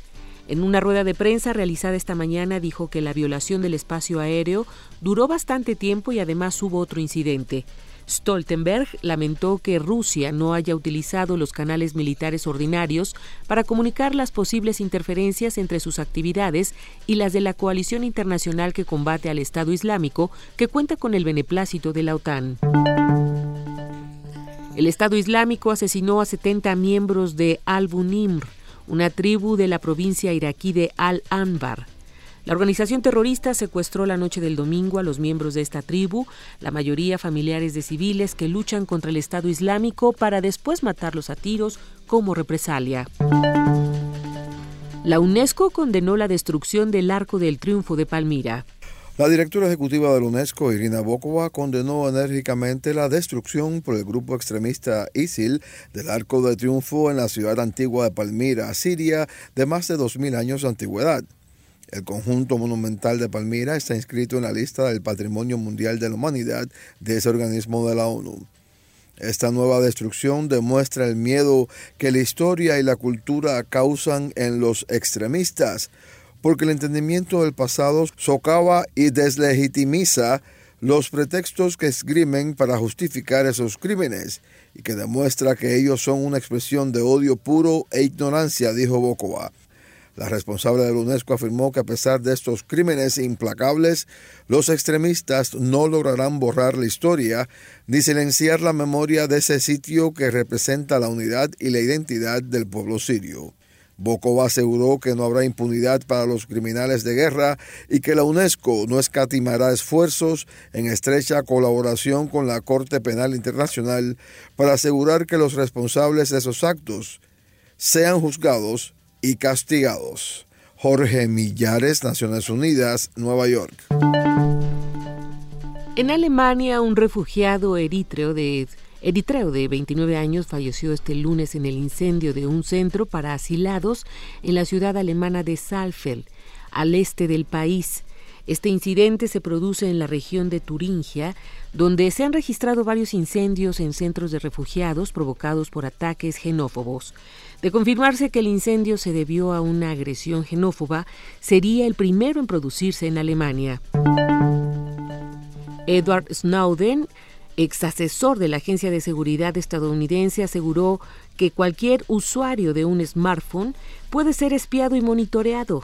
En una rueda de prensa realizada esta mañana dijo que la violación del espacio aéreo duró bastante tiempo y además hubo otro incidente. Stoltenberg lamentó que Rusia no haya utilizado los canales militares ordinarios para comunicar las posibles interferencias entre sus actividades y las de la coalición internacional que combate al Estado Islámico, que cuenta con el beneplácito de la OTAN. El Estado Islámico asesinó a 70 miembros de Al-Bunimr, una tribu de la provincia iraquí de Al-Anbar. La organización terrorista secuestró la noche del domingo a los miembros de esta tribu, la mayoría familiares de civiles que luchan contra el Estado Islámico para después matarlos a tiros como represalia. La UNESCO condenó la destrucción del Arco del Triunfo de Palmira. La directora ejecutiva de la UNESCO, Irina Bokova, condenó enérgicamente la destrucción por el grupo extremista ISIL del Arco del Triunfo en la ciudad antigua de Palmira, Siria, de más de 2.000 años de antigüedad. El conjunto monumental de Palmira está inscrito en la lista del Patrimonio Mundial de la Humanidad de ese organismo de la ONU. Esta nueva destrucción demuestra el miedo que la historia y la cultura causan en los extremistas, porque el entendimiento del pasado socava y deslegitimiza los pretextos que esgrimen para justificar esos crímenes y que demuestra que ellos son una expresión de odio puro e ignorancia, dijo Bokova. La responsable de la UNESCO afirmó que a pesar de estos crímenes implacables, los extremistas no lograrán borrar la historia ni silenciar la memoria de ese sitio que representa la unidad y la identidad del pueblo sirio. Bokova aseguró que no habrá impunidad para los criminales de guerra y que la UNESCO no escatimará esfuerzos en estrecha colaboración con la Corte Penal Internacional para asegurar que los responsables de esos actos sean juzgados y castigados. Jorge Millares, Naciones Unidas, Nueva York. En Alemania, un refugiado eritreo de Eritreo de 29 años falleció este lunes en el incendio de un centro para asilados en la ciudad alemana de Saalfeld, al este del país. Este incidente se produce en la región de Turingia, donde se han registrado varios incendios en centros de refugiados provocados por ataques xenófobos. De confirmarse que el incendio se debió a una agresión xenófoba, sería el primero en producirse en Alemania. Edward Snowden, ex asesor de la Agencia de Seguridad estadounidense, aseguró que cualquier usuario de un smartphone puede ser espiado y monitoreado.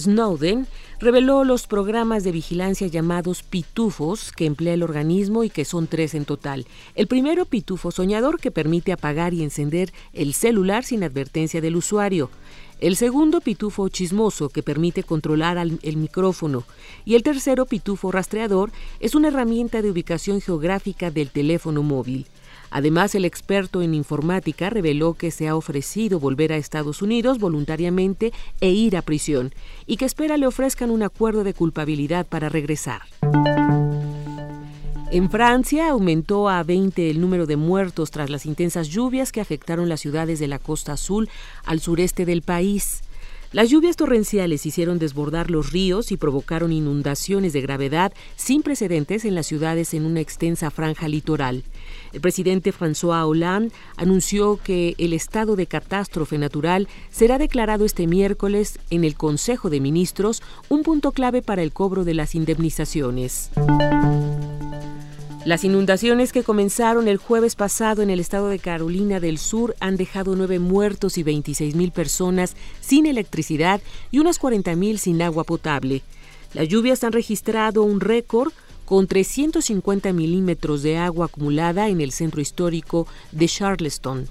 Snowden reveló los programas de vigilancia llamados pitufos que emplea el organismo y que son tres en total. El primero, pitufo soñador, que permite apagar y encender el celular sin advertencia del usuario. El segundo, pitufo chismoso, que permite controlar el micrófono. Y el tercero, pitufo rastreador, es una herramienta de ubicación geográfica del teléfono móvil. Además, el experto en informática reveló que se ha ofrecido volver a Estados Unidos voluntariamente e ir a prisión, y que espera le ofrezcan un acuerdo de culpabilidad para regresar. En Francia aumentó a 20 el número de muertos tras las intensas lluvias que afectaron las ciudades de la costa azul al sureste del país. Las lluvias torrenciales hicieron desbordar los ríos y provocaron inundaciones de gravedad sin precedentes en las ciudades en una extensa franja litoral. El presidente François Hollande anunció que el estado de catástrofe natural será declarado este miércoles en el Consejo de Ministros, un punto clave para el cobro de las indemnizaciones. Las inundaciones que comenzaron el jueves pasado en el estado de Carolina del Sur han dejado nueve muertos y 26 mil personas sin electricidad y unas 40 mil sin agua potable. Las lluvias han registrado un récord con 350 milímetros de agua acumulada en el centro histórico de Charleston.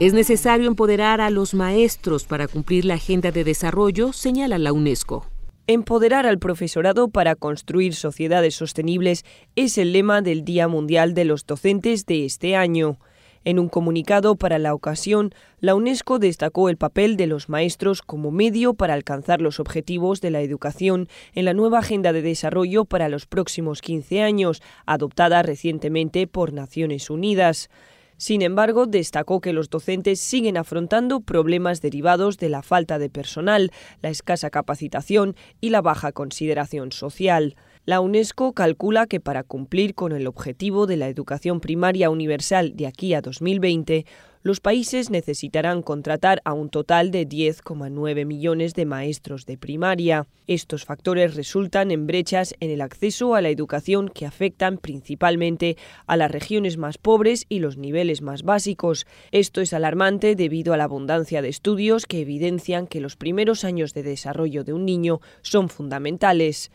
Es necesario empoderar a los maestros para cumplir la agenda de desarrollo, señala la UNESCO. Empoderar al profesorado para construir sociedades sostenibles es el lema del Día Mundial de los Docentes de este año. En un comunicado para la ocasión, la UNESCO destacó el papel de los maestros como medio para alcanzar los objetivos de la educación en la nueva Agenda de Desarrollo para los próximos 15 años, adoptada recientemente por Naciones Unidas. Sin embargo, destacó que los docentes siguen afrontando problemas derivados de la falta de personal, la escasa capacitación y la baja consideración social. La UNESCO calcula que para cumplir con el objetivo de la educación primaria universal de aquí a 2020, los países necesitarán contratar a un total de 10,9 millones de maestros de primaria. Estos factores resultan en brechas en el acceso a la educación que afectan principalmente a las regiones más pobres y los niveles más básicos. Esto es alarmante debido a la abundancia de estudios que evidencian que los primeros años de desarrollo de un niño son fundamentales.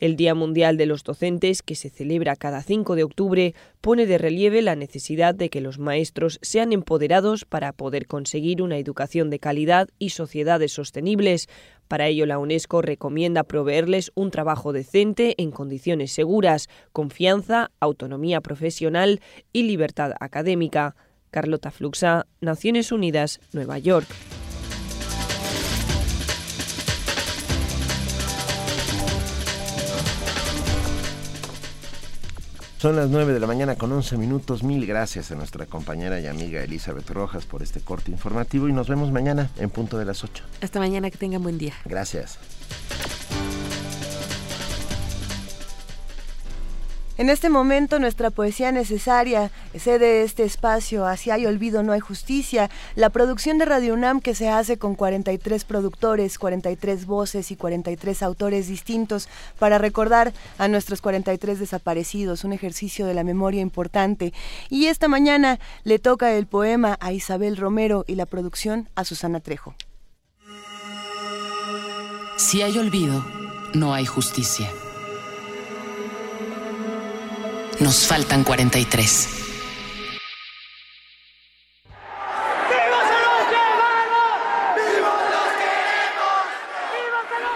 El Día Mundial de los Docentes, que se celebra cada 5 de octubre, pone de relieve la necesidad de que los maestros sean empoderados para poder conseguir una educación de calidad y sociedades sostenibles. Para ello, la UNESCO recomienda proveerles un trabajo decente en condiciones seguras, confianza, autonomía profesional y libertad académica. Carlota Fluxa, Naciones Unidas, Nueva York. Son las 9 de la mañana con 11 minutos. Mil gracias a nuestra compañera y amiga Elizabeth Rojas por este corte informativo y nos vemos mañana en punto de las 8. Hasta mañana, que tengan buen día. Gracias. En este momento nuestra poesía necesaria cede este espacio hacia hay olvido no hay justicia, la producción de Radio UNAM que se hace con 43 productores, 43 voces y 43 autores distintos para recordar a nuestros 43 desaparecidos, un ejercicio de la memoria importante. Y esta mañana le toca el poema a Isabel Romero y la producción a Susana Trejo. Si hay olvido, no hay justicia. Nos faltan 43.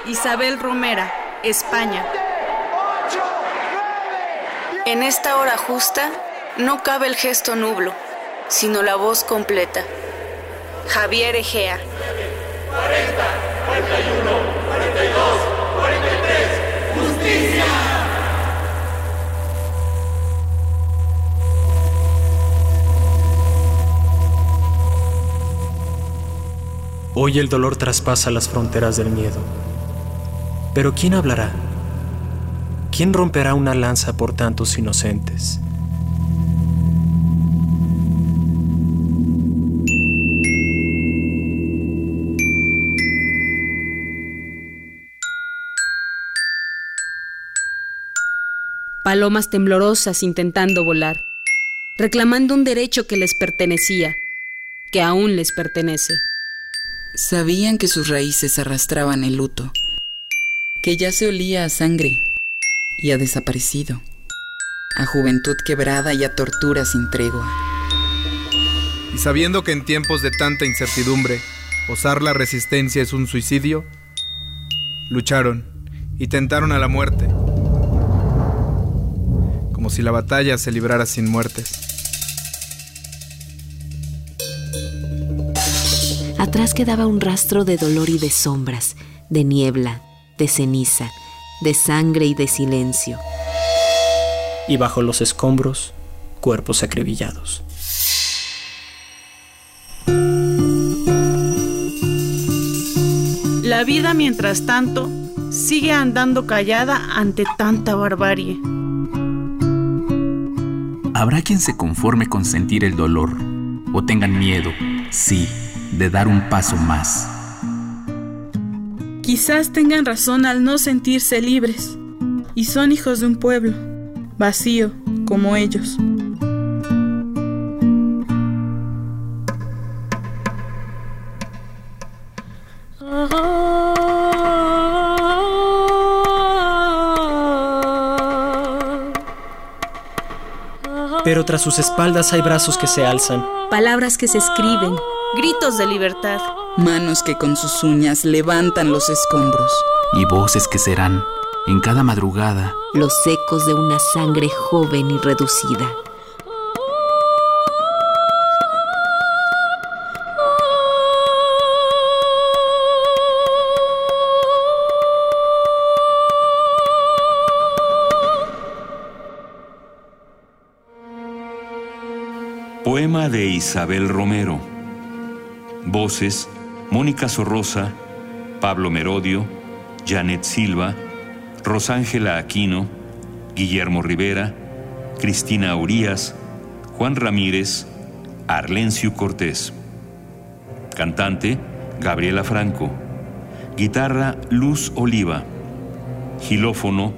Isabel Romera, España. En esta hora justa no cabe el gesto nublo, sino la voz completa. Javier Egea. 40, 41, 42, Hoy el dolor traspasa las fronteras del miedo. Pero ¿quién hablará? ¿Quién romperá una lanza por tantos inocentes? Palomas temblorosas intentando volar, reclamando un derecho que les pertenecía, que aún les pertenece. Sabían que sus raíces arrastraban el luto, que ya se olía a sangre y a desaparecido, a juventud quebrada y a tortura sin tregua. Y sabiendo que en tiempos de tanta incertidumbre, osar la resistencia es un suicidio, lucharon y tentaron a la muerte, como si la batalla se librara sin muertes. Atrás quedaba un rastro de dolor y de sombras, de niebla, de ceniza, de sangre y de silencio. Y bajo los escombros, cuerpos acribillados. La vida, mientras tanto, sigue andando callada ante tanta barbarie. Habrá quien se conforme con sentir el dolor o tengan miedo, sí, de dar un paso más. Quizás tengan razón al no sentirse libres, y son hijos de un pueblo, vacío como ellos. Pero tras sus espaldas hay brazos que se alzan. Palabras que se escriben. Gritos de libertad. Manos que con sus uñas levantan los escombros. Y voces que serán, en cada madrugada, los ecos de una sangre joven y reducida. Poema de Isabel Romero. Voces: Mónica Sorrosa, Pablo Merodio, Janet Silva, Rosángela Aquino, Guillermo Rivera, Cristina Urías, Juan Ramírez, Arlencio Cortés. Cantante: Gabriela Franco. Guitarra: Luz Oliva. Gilófono: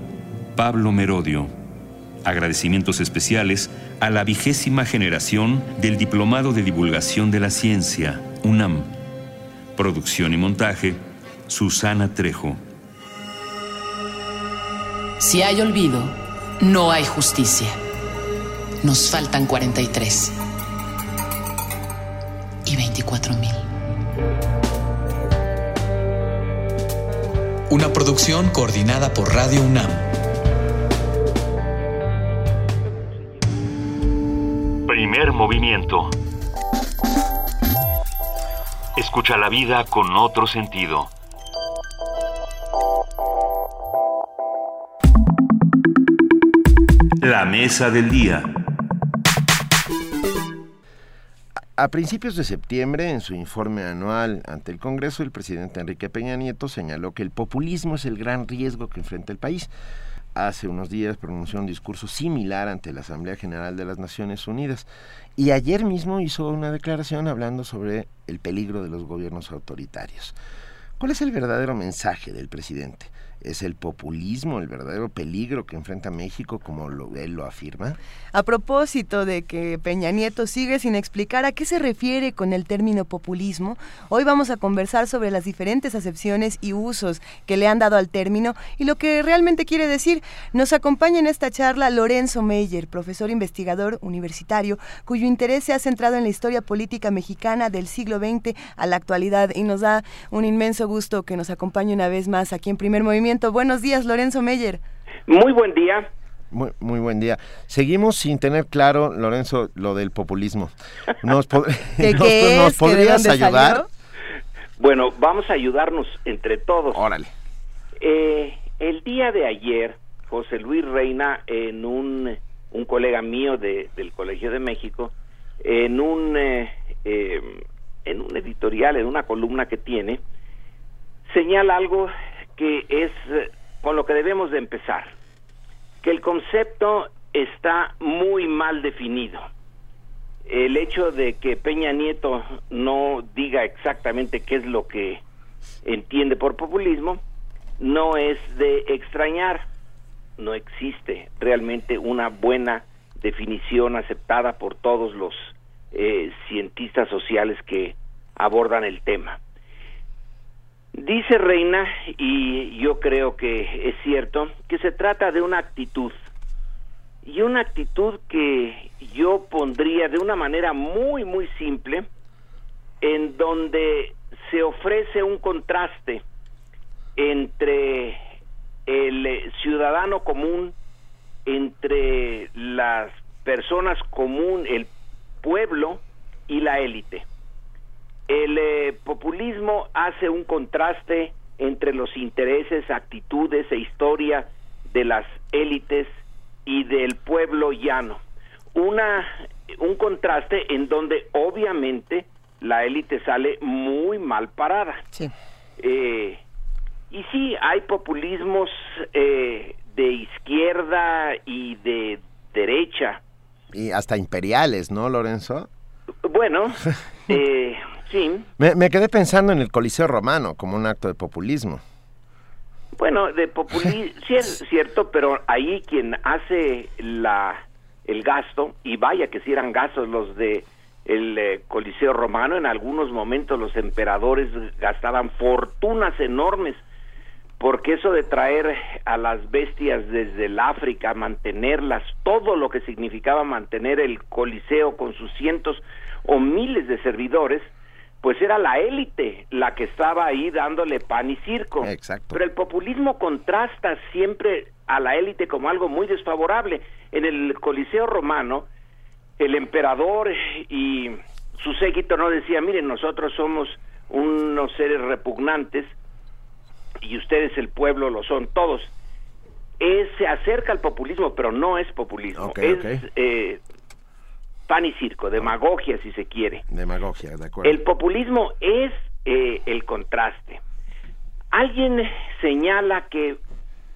Pablo Merodio. Agradecimientos especiales a la vigésima generación del Diplomado de Divulgación de la Ciencia, UNAM. Producción y montaje, Susana Trejo. Si hay olvido, no hay justicia. Nos faltan 43. Y 24 mil. Una producción coordinada por Radio UNAM. Primer movimiento. Escucha la vida con otro sentido. La mesa del día. A principios de septiembre, en su informe anual ante el Congreso, el presidente Enrique Peña Nieto señaló que el populismo es el gran riesgo que enfrenta el país. Hace unos días pronunció un discurso similar ante la Asamblea General de las Naciones Unidas y ayer mismo hizo una declaración hablando sobre el peligro de los gobiernos autoritarios. ¿Cuál es el verdadero mensaje del presidente? ¿Es el populismo el verdadero peligro que enfrenta México como él lo afirma? A propósito de que Peña Nieto sigue sin explicar a qué se refiere con el término populismo, hoy vamos a conversar sobre las diferentes acepciones y usos que le han dado al término y lo que realmente quiere decir. Nos acompaña en esta charla Lorenzo Meyer, profesor investigador universitario, cuyo interés se ha centrado en la historia política mexicana del siglo XX a la actualidad y nos da un inmenso gusto que nos acompañe una vez más aquí en Primer Movimiento. Buenos días, Lorenzo Meyer. Muy buen día. Muy, muy buen día. Seguimos sin tener claro, Lorenzo, lo del populismo. ¿Nos, pod *laughs* ¿Qué, *laughs* nos, qué nos es? podrías ¿Que de dónde ayudar? salió? Bueno, vamos a ayudarnos entre todos. Órale. Eh, el día de ayer, José Luis Reina, en un, un colega mío de, del Colegio de México, en un, eh, eh, en un editorial, en una columna que tiene, señala algo que es eh, con lo que debemos de empezar, que el concepto está muy mal definido. El hecho de que Peña Nieto no diga exactamente qué es lo que entiende por populismo, no es de extrañar. No existe realmente una buena definición aceptada por todos los eh, cientistas sociales que abordan el tema. Dice Reina, y yo creo que es cierto, que se trata de una actitud, y una actitud que yo pondría de una manera muy, muy simple, en donde se ofrece un contraste entre el eh, ciudadano común, entre las personas común, el pueblo y la élite. El eh, populismo hace un contraste entre los intereses, actitudes e historia de las élites y del pueblo llano. Una, un contraste en donde obviamente la élite sale muy mal parada. Eh, y sí, hay populismos eh, de izquierda y de derecha. Y hasta imperiales, ¿no, Lorenzo? Bueno, *laughs* eh, sí. Me, me, quedé pensando en el Coliseo Romano como un acto de populismo. Bueno, de populismo, *laughs* sí es cierto, pero ahí quien hace la el gasto, y vaya que si eran gastos los de el eh, Coliseo Romano, en algunos momentos los emperadores gastaban fortunas enormes porque eso de traer a las bestias desde el África, mantenerlas, todo lo que significaba mantener el Coliseo con sus cientos o miles de servidores, pues era la élite la que estaba ahí dándole pan y circo. Exacto. Pero el populismo contrasta siempre a la élite como algo muy desfavorable. En el Coliseo romano, el emperador y su séquito no decía, miren, nosotros somos unos seres repugnantes, y ustedes el pueblo lo son todos. Es, se acerca al populismo, pero no es populismo. Okay, es okay. Eh, pan y circo, demagogia si se quiere. Demagogia, de acuerdo. El populismo es eh, el contraste. Alguien señala que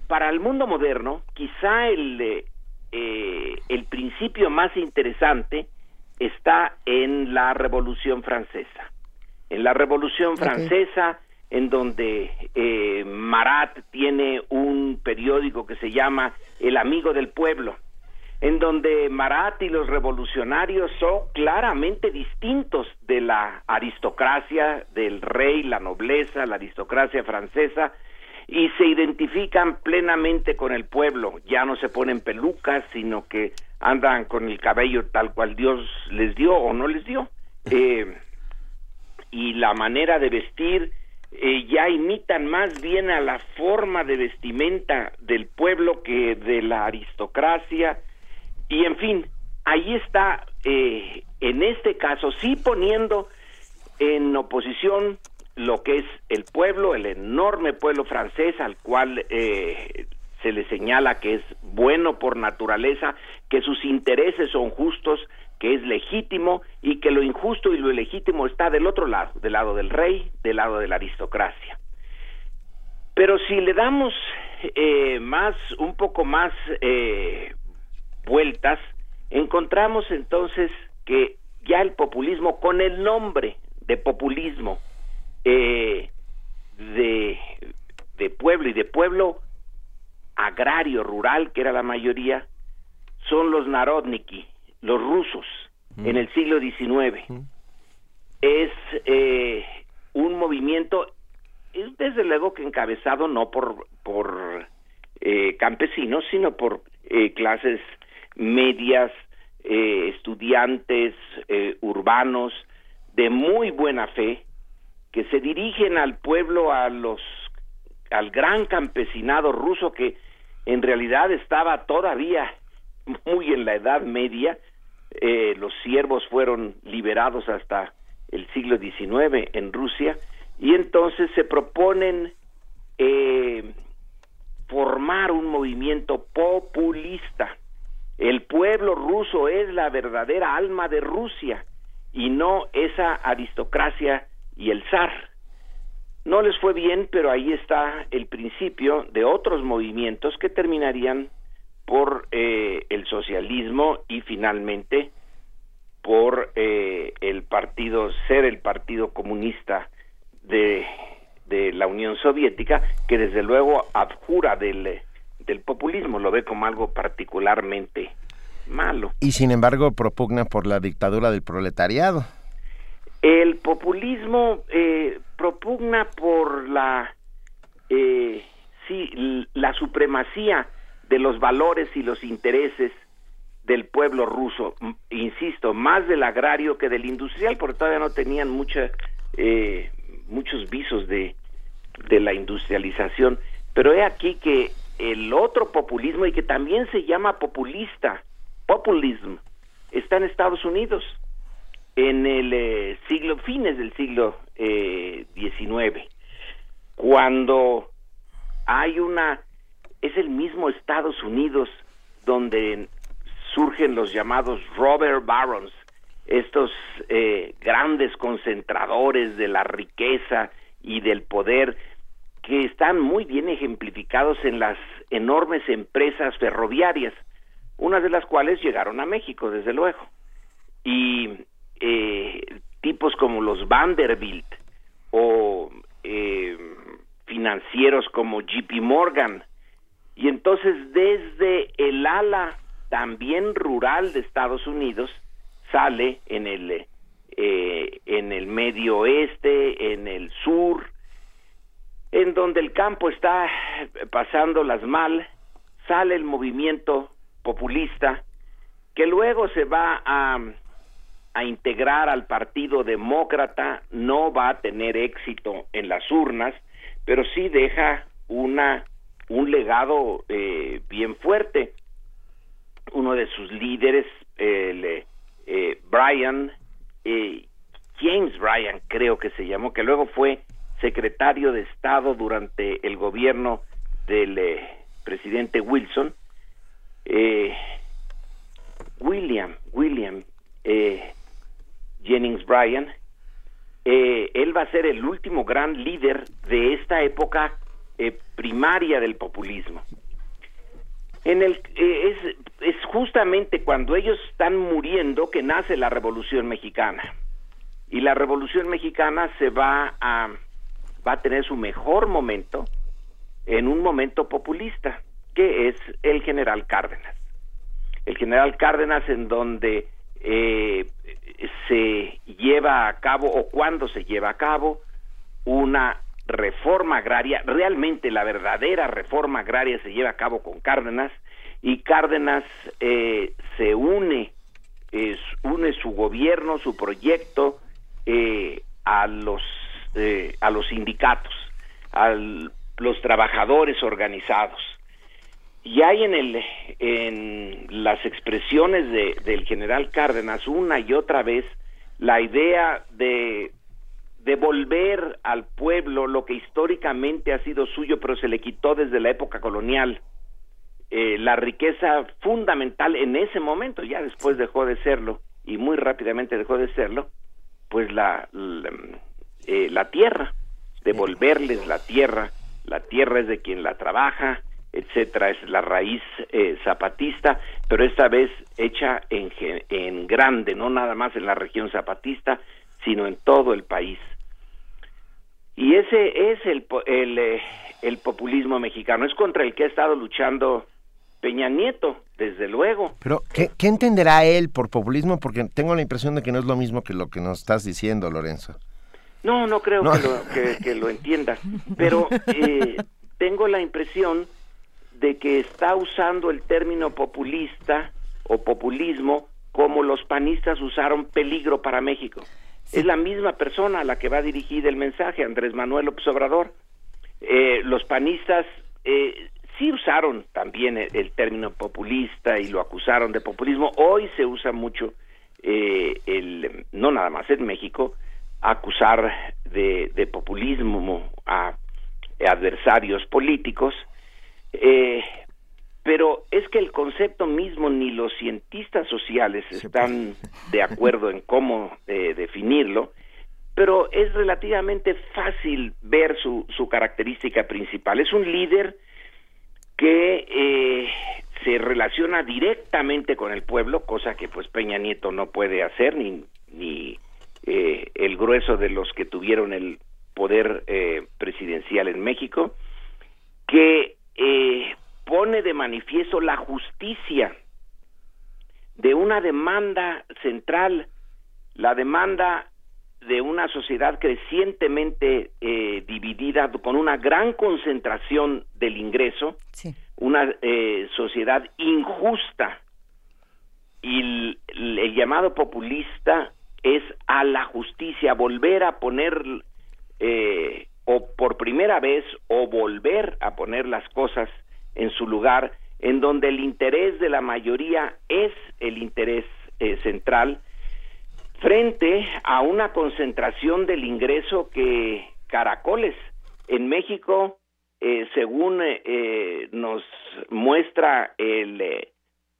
para el mundo moderno, quizá el, eh, el principio más interesante está en la Revolución Francesa. En la Revolución okay. Francesa en donde eh, Marat tiene un periódico que se llama El Amigo del Pueblo, en donde Marat y los revolucionarios son claramente distintos de la aristocracia, del rey, la nobleza, la aristocracia francesa, y se identifican plenamente con el pueblo, ya no se ponen pelucas, sino que andan con el cabello tal cual Dios les dio o no les dio. *laughs* Eh, y la manera de vestir, eh, ya imitan más bien a la forma de vestimenta del pueblo que de la aristocracia y en fin ahí está eh, en este caso sí poniendo en oposición lo que es el pueblo el enorme pueblo francés al cual eh, se le señala que es bueno por naturaleza que sus intereses son justos que es legítimo y que lo injusto y lo ilegítimo está del otro lado, del lado del rey, del lado de la aristocracia. Pero si le damos eh, más, un poco más eh, vueltas, encontramos entonces que ya el populismo, con el nombre de populismo eh, de, de pueblo y de pueblo agrario, rural, que era la mayoría, son los narodniki, los rusos mm. en el siglo XIX. Mm. Es eh, un movimiento, desde luego que encabezado no por, por eh, campesinos, sino por eh, clases medias, estudiantes urbanos de muy buena fe, que se dirigen al pueblo, a los, al gran campesinado ruso que en realidad estaba todavía muy en la Edad Media, eh, los siervos fueron liberados hasta el siglo XIX en Rusia Y entonces se proponen eh, formar un movimiento populista. El pueblo ruso es la verdadera alma de Rusia y no esa aristocracia y el zar. No les fue bien, pero ahí está el principio de otros movimientos que terminarían por eh, el socialismo y finalmente por eh, el partido, ser el partido comunista de, de, la Unión Soviética, que desde luego abjura del, del populismo, lo ve como algo particularmente malo. Y sin embargo propugna por la dictadura del proletariado. El populismo eh, propugna por la eh, sí la supremacía de los valores y los intereses del pueblo ruso, insisto, más del agrario que del industrial, porque todavía no tenían mucha, eh, muchos visos de, de la industrialización. Pero he aquí que el otro populismo, y que también se llama populista, populism, está en Estados Unidos en el eh, siglo, fines del siglo eh, XIX, cuando hay una, es el mismo Estados Unidos donde surgen los llamados Robert Barons, estos eh, grandes concentradores de la riqueza y del poder que están muy bien ejemplificados en las enormes empresas ferroviarias, unas de las cuales llegaron a México, desde luego. Y eh, tipos como los Vanderbilt o eh, financieros como JP Morgan. Y entonces desde el ala también rural de Estados Unidos sale en el eh, en el medio oeste, en el sur, en donde el campo está pasándolas mal, sale el movimiento populista que luego se va a a integrar al Partido Demócrata, no va a tener éxito en las urnas, pero sí deja una un legado eh, bien fuerte. Uno de sus líderes, el, eh, Brian, eh, James Bryan, creo que se llamó, que luego fue secretario de Estado durante el gobierno del presidente Wilson. William, William, Jennings Bryan, eh, él va a ser el último gran líder de esta época eh, primaria del populismo. En el, eh, es, es justamente cuando ellos están muriendo que nace la Revolución Mexicana. Y la Revolución Mexicana se va a, va a tener su mejor momento en un momento populista, que es el general Cárdenas. El general Cárdenas en donde eh, se lleva a cabo o cuando se lleva a cabo una reforma agraria, realmente la verdadera reforma agraria se lleva a cabo con Cárdenas y Cárdenas eh, se une, une su gobierno, su proyecto eh, a los eh, a los sindicatos, a los trabajadores organizados. Y hay en el en las expresiones de, del general Cárdenas una y otra vez la idea de devolver al pueblo lo que históricamente ha sido suyo pero se le quitó desde la época colonial eh, la riqueza fundamental en ese momento ya después dejó de serlo y muy rápidamente dejó de serlo pues la la, eh, la tierra devolverles la tierra la tierra es de quien la trabaja etcétera, es la raíz eh, zapatista, pero esta vez hecha en, en grande, no nada más en la región zapatista, sino en todo el país. Y ese es el, el, eh, el populismo mexicano, es contra el que ha estado luchando Peña Nieto, desde luego. Pero, ¿qué, ¿qué, entenderá él por populismo? Porque tengo la impresión de que no es lo mismo que lo que nos estás diciendo, Lorenzo. No, no creo Que, lo, que, que, lo, entienda, pero eh, tengo la impresión de que está usando el término populista o populismo como los panistas usaron peligro para México. Es la misma persona a la que va dirigir el mensaje, Andrés Manuel López Obrador. Eh, los panistas eh, sí usaron también el, término populista y lo acusaron de populismo. Hoy se usa mucho, eh, el, no nada más en México, acusar de, populismo a, adversarios políticos, eh, pero es que el concepto mismo ni los cientistas sociales están de acuerdo en cómo eh, definirlo, pero es relativamente fácil ver su, su característica principal. Es un líder que eh, se relaciona directamente con el pueblo, cosa que pues Peña Nieto no puede hacer, ni, ni eh, el grueso de los que tuvieron el poder eh, presidencial en México, que pone de manifiesto la justicia de una demanda central, la demanda de una sociedad crecientemente eh, dividida con una gran concentración del ingreso, una eh, sociedad injusta y el, llamado populista es a la justicia, volver a poner eh, o por primera vez o volver a poner las cosas en su lugar, en donde el interés de la mayoría es el interés central frente a una concentración del ingreso que caracoles en México, eh, según eh, eh, nos muestra el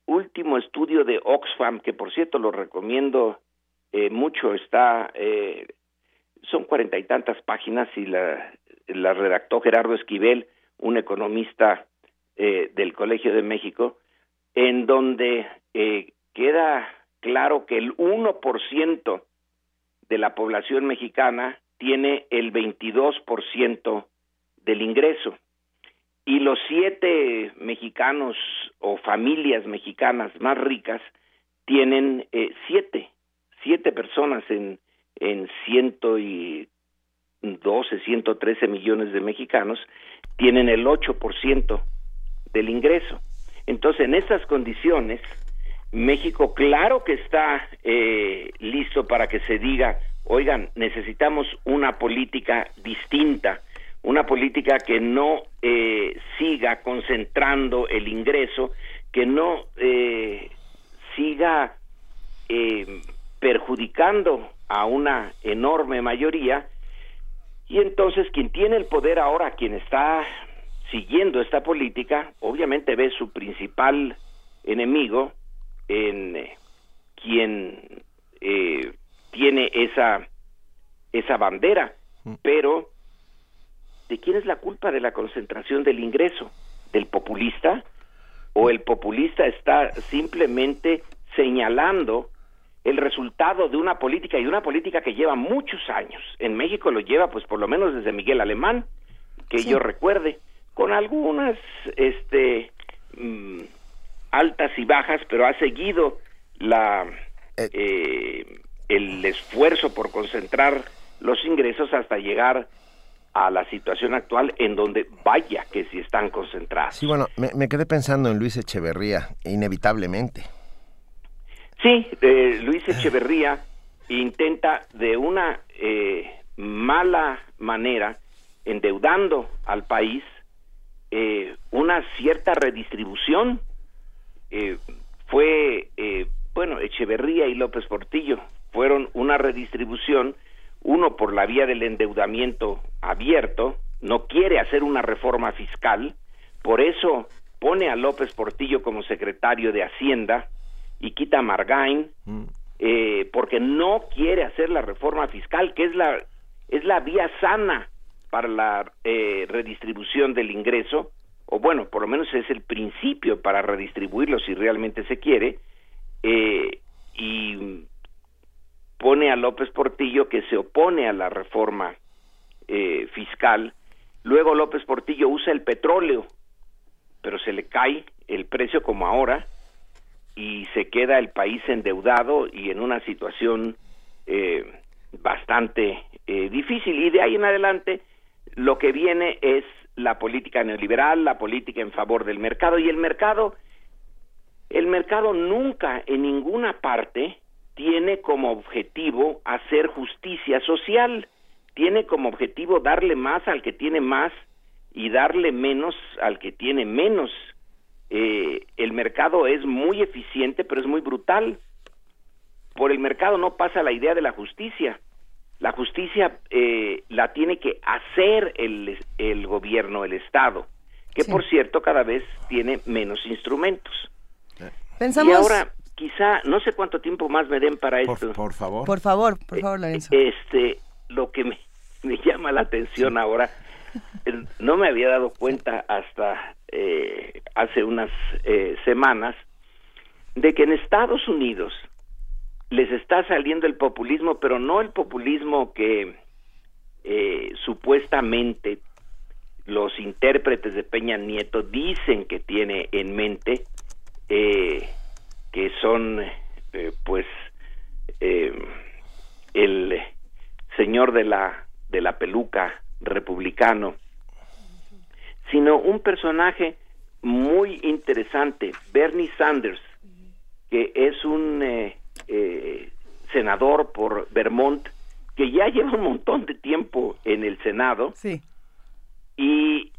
último estudio de Oxfam, que por cierto lo recomiendo mucho, está, son cuarenta y tantas páginas y la, la redactó Gerardo Esquivel, un economista del Colegio de México, en donde queda claro que el 1% de la población mexicana tiene el 22% del ingreso. Y los siete mexicanos o familias mexicanas más ricas tienen eh, siete, siete personas en, en ciento y doce, ciento trece millones de mexicanos tienen el 8% del ingreso. Entonces, en esas condiciones, México claro que está eh, listo para que se diga, oigan, necesitamos una política distinta, una política que no eh, siga concentrando el ingreso, que no eh, siga perjudicando a una enorme mayoría, y entonces quien tiene el poder ahora, quien está siguiendo esta política, obviamente ve su principal enemigo, en eh, quien eh, tiene esa esa bandera, mm. pero ¿de quién es la culpa de la concentración del ingreso? ¿Del populista? ¿O el populista está simplemente señalando el resultado de una política y una política que lleva muchos años? En México lo lleva pues por lo menos desde Miguel Alemán, que yo recuerde, con algunas este mm, altas y bajas, pero ha seguido la eh. Eh, el esfuerzo por concentrar los ingresos hasta llegar a la situación actual en donde vaya que si están concentrados. Sí, bueno, me, quedé pensando en Luis Echeverría, inevitablemente. Sí, eh, Luis Echeverría intenta de una mala manera, endeudando al país, una cierta redistribución. Eh, fue, eh, bueno, Echeverría y López Portillo fueron una redistribución, uno por la vía del endeudamiento abierto, no quiere hacer una reforma fiscal, por eso pone a López Portillo como secretario de Hacienda y quita a Margain, mm. eh, porque no quiere hacer la reforma fiscal, que es la, es la vía sana para la redistribución del ingreso, o bueno, por lo menos es el principio para redistribuirlo si realmente se quiere, eh, y pone a López Portillo que se opone a la reforma eh, fiscal, luego López Portillo usa el petróleo, pero se le cae el precio como ahora y se queda el país endeudado y en una situación eh, bastante difícil. Y de ahí en adelante lo que viene es la política neoliberal, la política en favor del mercado. Y el mercado el mercado nunca en ninguna parte tiene como objetivo hacer justicia social, tiene como objetivo darle más al que tiene más y darle menos al que tiene menos. Eh, el mercado es muy eficiente, pero es muy brutal. Por el mercado no pasa la idea de la justicia. La justicia eh, la tiene que hacer el, el gobierno, el Estado, que por cierto cada vez tiene menos instrumentos. Pensamos... Y ahora, quizá, no sé cuánto tiempo más me den para esto. Por favor. Por favor, por favor, Lorenzo. Este, lo que me, *laughs* me llama la atención ahora, eh, no me había dado cuenta hasta eh, hace unas eh, semanas, de que en Estados Unidos les está saliendo el populismo, pero no el populismo que eh, supuestamente los intérpretes de Peña Nieto dicen que tiene en mente, eh, que son eh, pues el señor de la de la peluca republicano, sino un personaje muy interesante, Bernie Sanders, que es un eh, eh, senador por Vermont que ya lleva un montón de tiempo en el Senado Sí. y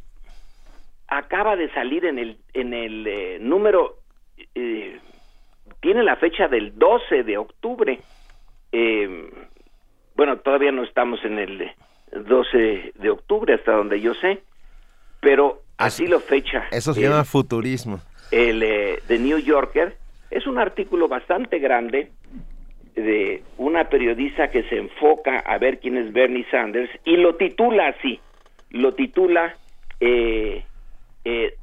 acaba de salir en el en el eh, número eh, tiene la fecha del 12 de octubre Eh, bueno todavía no estamos en el 12 de octubre hasta donde yo sé pero así lo fecha Eso se el- llama futurismo. el eh, The New Yorker es un artículo bastante grande de una periodista que se enfoca a ver quién es Bernie Sanders y lo titula así, lo titula eh, eh,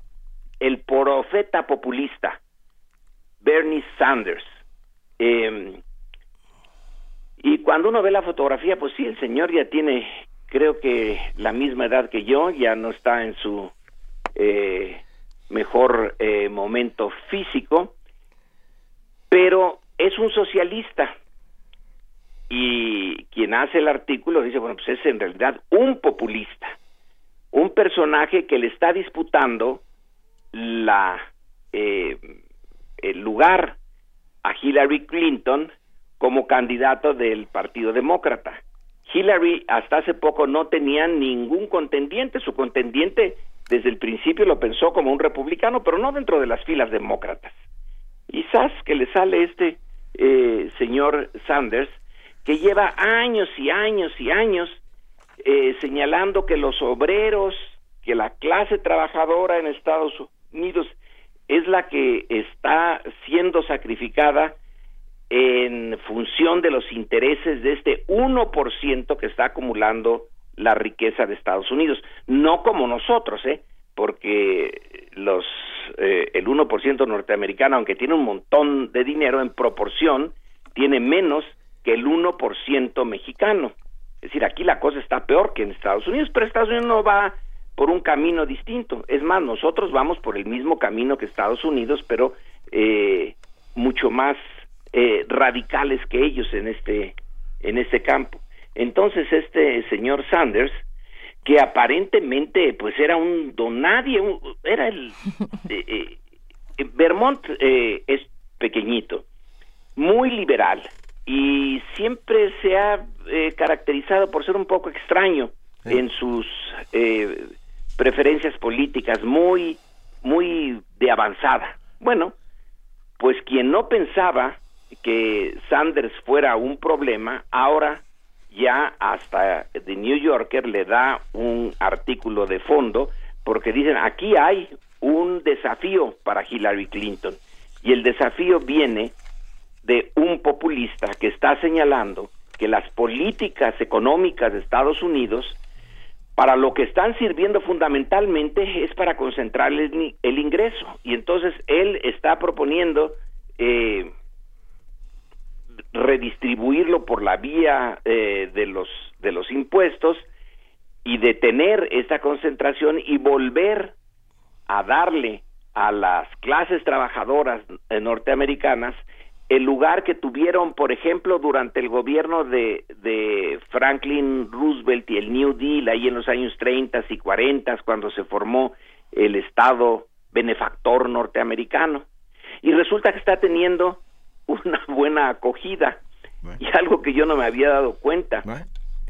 El profeta populista, Bernie Sanders. Eh, y cuando uno ve la fotografía, pues sí, el señor ya tiene, creo que la misma edad que yo, ya no está en su eh, mejor eh, momento físico, pero es un socialista. Y quien hace el artículo dice, bueno, pues es en realidad un populista, un personaje que le está disputando la eh, el lugar a Hillary Clinton como candidato del Partido Demócrata. Hillary hasta hace poco no tenía ningún contendiente, su contendiente desde el principio lo pensó como un republicano, pero no dentro de las filas demócratas. ¡zas! que le sale este eh, señor Sanders, que lleva años y años y años eh, señalando que los obreros, que la clase trabajadora en Estados Unidos es la que está siendo sacrificada en función de los intereses de este 1% que está acumulando la riqueza de Estados Unidos, no como nosotros, ¿eh? porque los eh, el 1% norteamericano, aunque tiene un montón de dinero en proporción, tiene menos que el 1% mexicano. Es decir, aquí la cosa está peor que en Estados Unidos, pero Estados Unidos no va por un camino distinto. Es más, nosotros vamos por el mismo camino que Estados Unidos, pero eh, mucho más eh, radicales que ellos en este en este campo. Entonces este señor Sanders, que aparentemente pues era un donadie, un- era el *laughs* eh, eh, eh, Vermont eh, es pequeñito, muy liberal y siempre se ha eh, caracterizado por ser un poco extraño en sus eh, preferencias políticas, muy muy de avanzada. Bueno, pues quien no pensaba que Sanders fuera un problema, ahora ya hasta The New Yorker le da un artículo de fondo porque dicen aquí hay un desafío para Hillary Clinton y el desafío viene de un populista que está señalando que las políticas económicas de Estados Unidos para lo que están sirviendo fundamentalmente es para concentrar el, el ingreso. Y entonces él está proponiendo eh, redistribuirlo por la vía eh, de los de los impuestos y detener esta concentración y volver a darle a las clases trabajadoras eh, norteamericanas el lugar que tuvieron, por ejemplo, durante el gobierno de, de Franklin Roosevelt y el New Deal, ahí en los años 30 y 40, cuando se formó el Estado benefactor norteamericano. Y resulta que está teniendo una buena acogida. Y algo que yo no me había dado cuenta.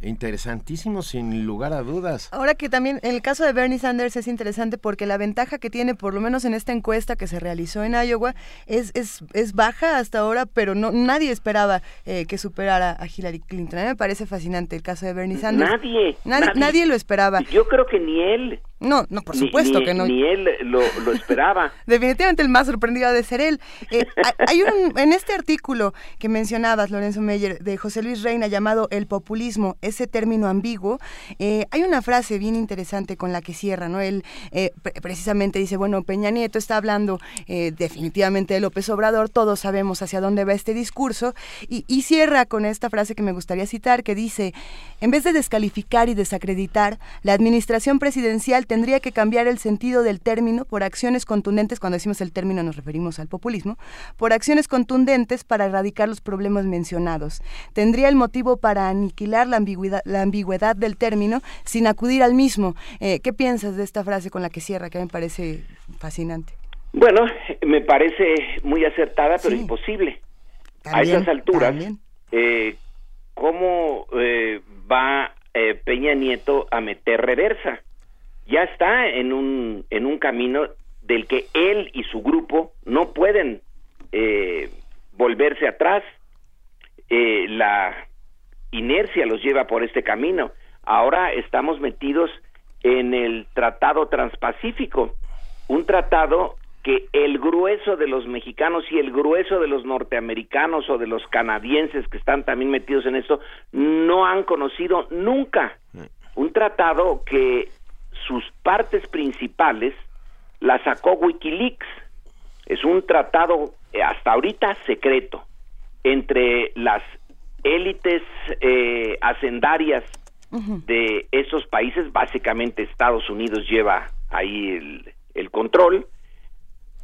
Interesantísimo, sin lugar a dudas. Ahora que también el caso de Bernie Sanders es interesante porque la ventaja que tiene, por lo menos en esta encuesta que se realizó en Iowa, es, es, es baja hasta ahora, pero no nadie esperaba eh, que superara a Hillary Clinton. A mí me parece fascinante el caso de Bernie Sanders. Nadie, nadie. Nadie lo esperaba. Yo creo que ni él. No, no, por supuesto que no. Ni él lo, lo esperaba. *laughs* Definitivamente el más sorprendido ha de ser él. Eh, hay un, en este artículo que mencionabas, Lorenzo Meyer, de José Luis Reina, llamado El populismo, ese término ambiguo, eh, hay una frase bien interesante con la que cierra, ¿no? Él eh, precisamente dice, bueno, Peña Nieto está hablando definitivamente de López Obrador, todos sabemos hacia dónde va este discurso, y, y cierra con esta frase que me gustaría citar, que dice, en vez de descalificar y desacreditar, la administración presidencial tendría que cambiar el sentido del término por acciones contundentes, cuando decimos el término nos referimos al populismo, por acciones contundentes para erradicar los problemas mencionados. Tendría el motivo para aniquilar la ambigüedad, la ambigüedad del término sin acudir al mismo. Eh, ¿Qué piensas de esta frase con la que cierra, que me parece fascinante? Bueno, me parece muy acertada, pero imposible. a esas alturas, eh, ¿cómo eh, va Peña Nieto a meter reversa? Ya está en un, en un camino del que él y su grupo no pueden eh, volverse atrás. Eh, la inercia los lleva por este camino. Ahora estamos metidos en el Tratado Transpacífico, un tratado que el grueso de los mexicanos y el grueso de los norteamericanos o de los canadienses que están también metidos en esto no han conocido nunca. Un tratado que sus partes principales las sacó Wikileaks. Es un tratado eh, hasta ahorita secreto entre las élites eh, hacendarias de esos países, básicamente Estados Unidos lleva ahí el, el control,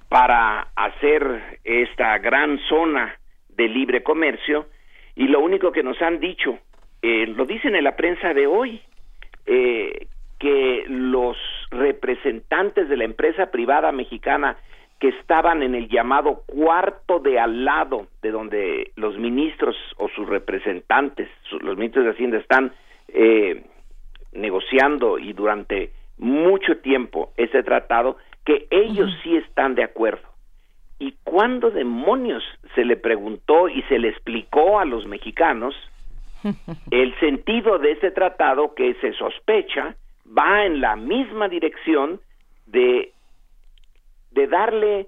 para hacer esta gran zona de libre comercio. Y lo único que nos han dicho, eh, lo dicen en la prensa de hoy, eh, que los representantes de la empresa privada mexicana que estaban en el llamado cuarto de al lado de donde los ministros o sus representantes, los ministros de Hacienda están eh, negociando y durante mucho tiempo ese tratado, que ellos sí están de acuerdo. ¿Y cuándo demonios se le preguntó y se le explicó a los mexicanos *laughs* el sentido de ese tratado que se sospecha va en la misma dirección de, de darle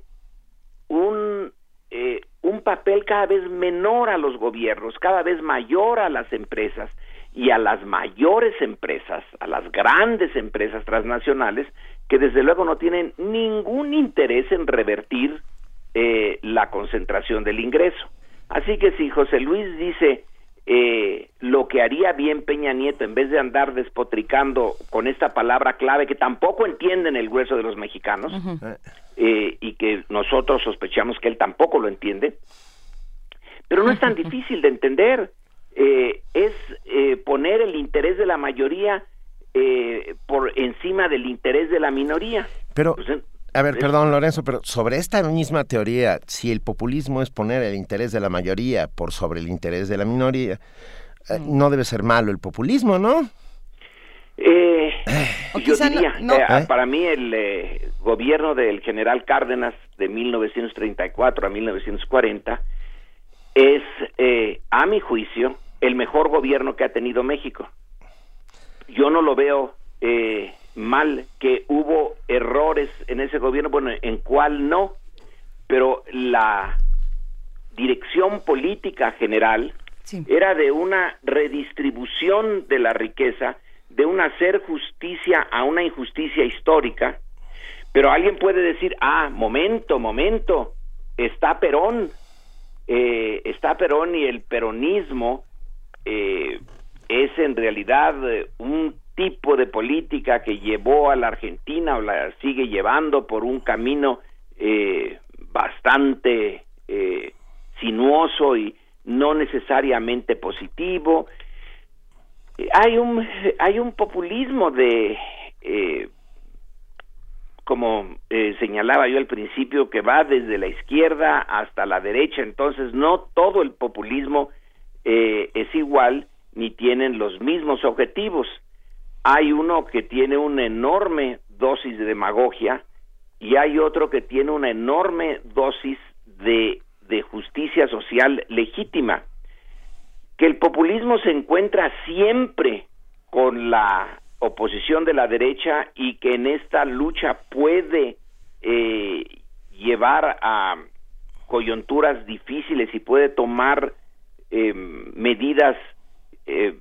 un, eh, un papel cada vez menor a los gobiernos, cada vez mayor a las empresas y a las mayores empresas, a las grandes empresas transnacionales, que desde luego no tienen ningún interés en revertir eh, la concentración del ingreso. Así que si José Luis dice eh, lo que haría bien Peña Nieto, en vez de andar despotricando con esta palabra clave que tampoco entienden el grueso de los mexicanos eh, y que nosotros sospechamos que él tampoco lo entiende, pero no es tan *laughs* difícil de entender, eh, es poner el interés de la mayoría por encima del interés de la minoría. Pero, pues, a ver, perdón Lorenzo, pero sobre esta misma teoría, si el populismo es poner el interés de la mayoría por sobre el interés de la minoría, eh, mm. no debe ser malo el populismo, ¿no? Eh, yo diría, eh, para mí el gobierno del general Cárdenas de 1934 a 1940 es, a mi juicio, el mejor gobierno que ha tenido México. Yo no lo veo mal que hubo errores en ese gobierno, bueno, en cuál no, pero la dirección política general era de una redistribución de la riqueza, de un hacer justicia a una injusticia histórica, pero alguien puede decir, ah, momento, momento, está Perón, eh, está Perón y el peronismo eh, es en realidad eh, un tipo de política que llevó a la Argentina o la sigue llevando por un camino eh, bastante eh, sinuoso y no necesariamente positivo. Eh, hay un hay un populismo de como señalaba yo al principio que va desde la izquierda hasta la derecha entonces no todo el populismo es igual ni tienen los mismos objetivos. Hay uno que tiene una enorme dosis de demagogia y hay otro que tiene una enorme dosis de, de justicia social legítima. Que el populismo se encuentra siempre con la oposición de la derecha y que en esta lucha puede eh, llevar a coyunturas difíciles y puede tomar eh, medidas eh,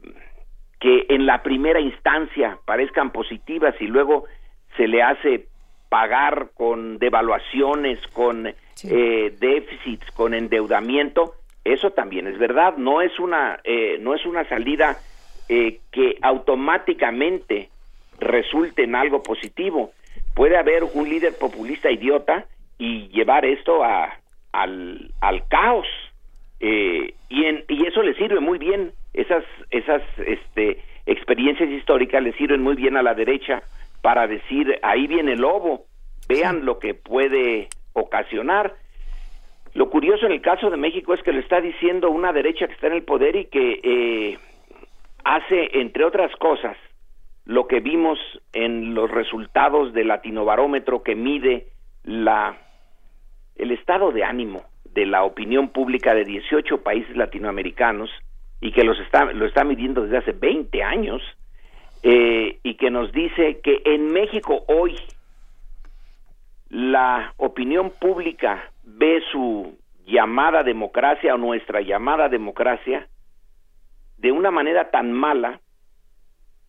que en la primera instancia parezcan positivas y luego se le hace pagar con devaluaciones, con eh, déficits, con endeudamiento, eso también es verdad. No es una eh, no es una salida eh, que automáticamente resulte en algo positivo. Puede haber un líder populista idiota y llevar esto a, al, al caos eh, y, en, y eso le sirve muy bien. Esas esas este experiencias históricas le sirven muy bien a la derecha para decir ahí viene el lobo vean lo que puede ocasionar. Lo curioso en el caso de México es que lo está diciendo una derecha que está en el poder y que eh, hace entre otras cosas lo que vimos en los resultados del latinobarómetro que mide la el estado de ánimo de la opinión pública de 18 países latinoamericanos y que los está, lo está midiendo desde hace 20 años eh, y que nos dice que en México hoy la opinión pública ve su llamada democracia o nuestra llamada democracia de una manera tan mala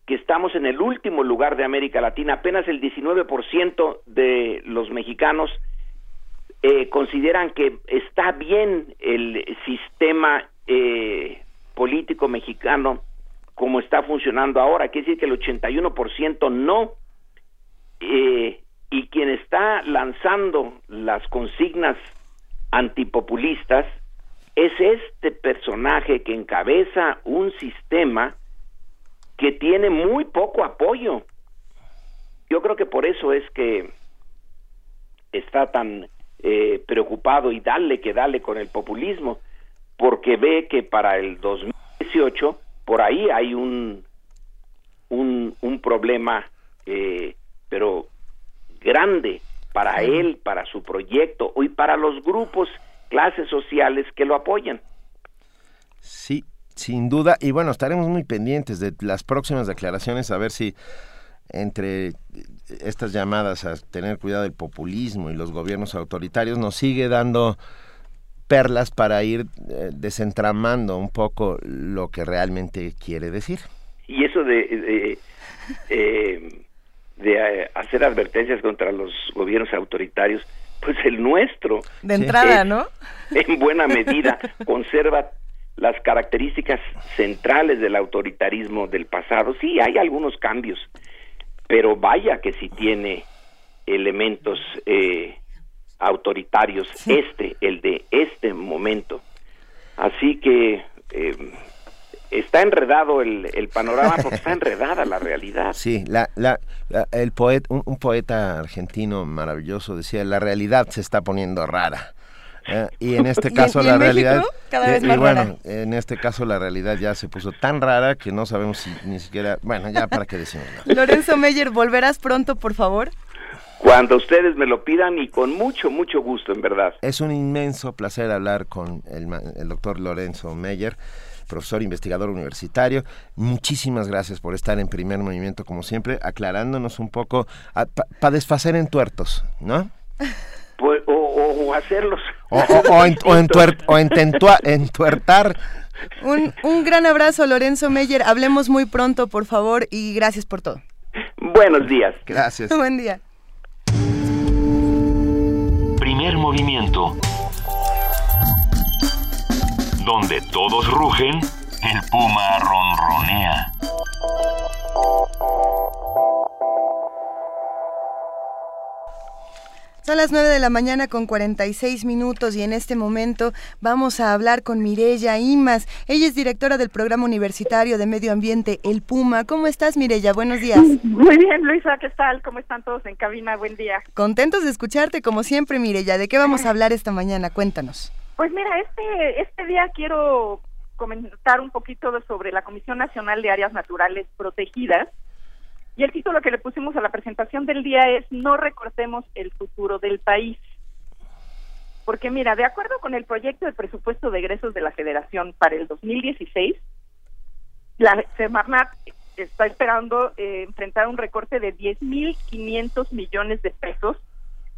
que estamos en el último lugar de América Latina, apenas el 19% de los mexicanos eh, consideran que está bien el sistema eh, político mexicano como está funcionando ahora, quiere decir que el 81% no, eh, y quien está lanzando las consignas antipopulistas es este personaje que encabeza un sistema que tiene muy poco apoyo. Yo creo que por eso es que está tan eh, preocupado y dale que dale con el populismo, porque ve que para el 2018 por ahí hay un un, un problema, eh, pero grande para él, para su proyecto y para los grupos, clases sociales que lo apoyan. Sí, sin duda. Y bueno, estaremos muy pendientes de las próximas declaraciones a ver si entre estas llamadas a tener cuidado del populismo y los gobiernos autoritarios nos sigue dando perlas para ir eh, desentramando un poco lo que realmente quiere decir. Y eso de, de, eh, de eh, hacer advertencias contra los gobiernos autoritarios, pues el nuestro. De entrada, ¿no? En buena medida conserva las características centrales del autoritarismo del pasado. Sí, hay algunos cambios, pero vaya que si tiene elementos eh, autoritarios, este, el de este momento. Así que eh, está enredado el, el, panorama porque está enredada la realidad. Sí, la, la, el poeta, un, un, poeta argentino maravilloso decía, la realidad se está poniendo rara. ¿Eh? y en este *laughs* caso ¿Y la en realidad México? Cada vez y más bueno rara. en este caso la realidad ya se puso tan rara que no sabemos si ni siquiera bueno ya para qué decimos *laughs* Lorenzo Meyer volverás pronto por favor cuando ustedes me lo pidan y con mucho mucho gusto en verdad es un inmenso placer hablar con el, el doctor Lorenzo Meyer profesor investigador universitario. Muchísimas gracias por estar en primer movimiento, como siempre, aclarándonos un poco para pa desfacer en tuertos, ¿no? Pues, o, o, hacerlos. O, o, o, en, o, *laughs* entuer, o ententua, entuertar. Un, un gran abrazo, Lorenzo Meyer. Hablemos muy pronto, por favor, y gracias por todo. Buenos días. Gracias. Buen día. Primer movimiento donde todos rugen, el puma ronronea. Son las 9 de la mañana con 46 minutos y en este momento vamos a hablar con Mirella Imas. Ella es directora del Programa Universitario de Medio Ambiente, El Puma. ¿Cómo estás, Mirella? Buenos días. *laughs* Muy bien, Luisa, ¿qué tal? ¿Cómo están todos en cabina? Buen día. Contentos de escucharte, como siempre, Mirella. ¿De qué vamos a hablar esta mañana? Cuéntanos. Pues mira, este, este día quiero comentar un poquito sobre la Comisión Nacional de Áreas Naturales Protegidas. Y el título que le pusimos a la presentación del día es No recortemos el futuro del país. Porque mira, de acuerdo con el proyecto de presupuesto de egresos de la Federación para el 2016, la Semarnat está esperando eh, enfrentar un recorte de 10.500 millones de pesos,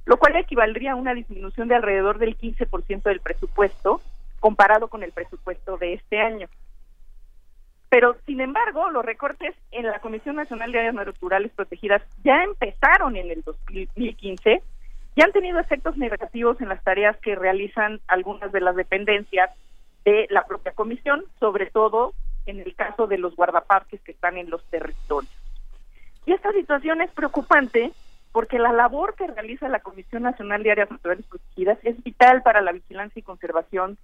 lo cual equivaldría a una disminución de alrededor del 15% del presupuesto comparado con el presupuesto de este año. Pero, sin embargo, los recortes en la Comisión Nacional de Áreas Naturales Protegidas ya empezaron en el 2015 y han tenido efectos negativos en las tareas que realizan algunas de las dependencias de la propia comisión, sobre todo en el caso de los guardaparques que están en los territorios. Y esta situación es preocupante porque la labor que realiza la Comisión Nacional de Áreas Naturales Protegidas es vital para la vigilancia y conservación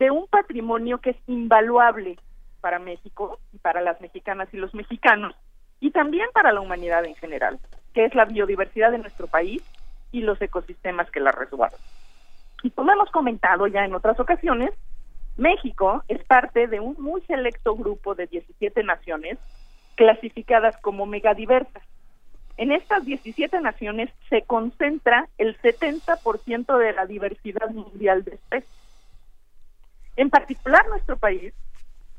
de un patrimonio que es invaluable para México y para las mexicanas y los mexicanos y también para la humanidad en general, que es la biodiversidad de nuestro país y los ecosistemas que la resguardan. Y como hemos comentado ya en otras ocasiones, México es parte de un muy selecto grupo de 17 naciones clasificadas como megadiversas. En estas 17 naciones se concentra el 70% de la diversidad mundial de especies. En particular, nuestro país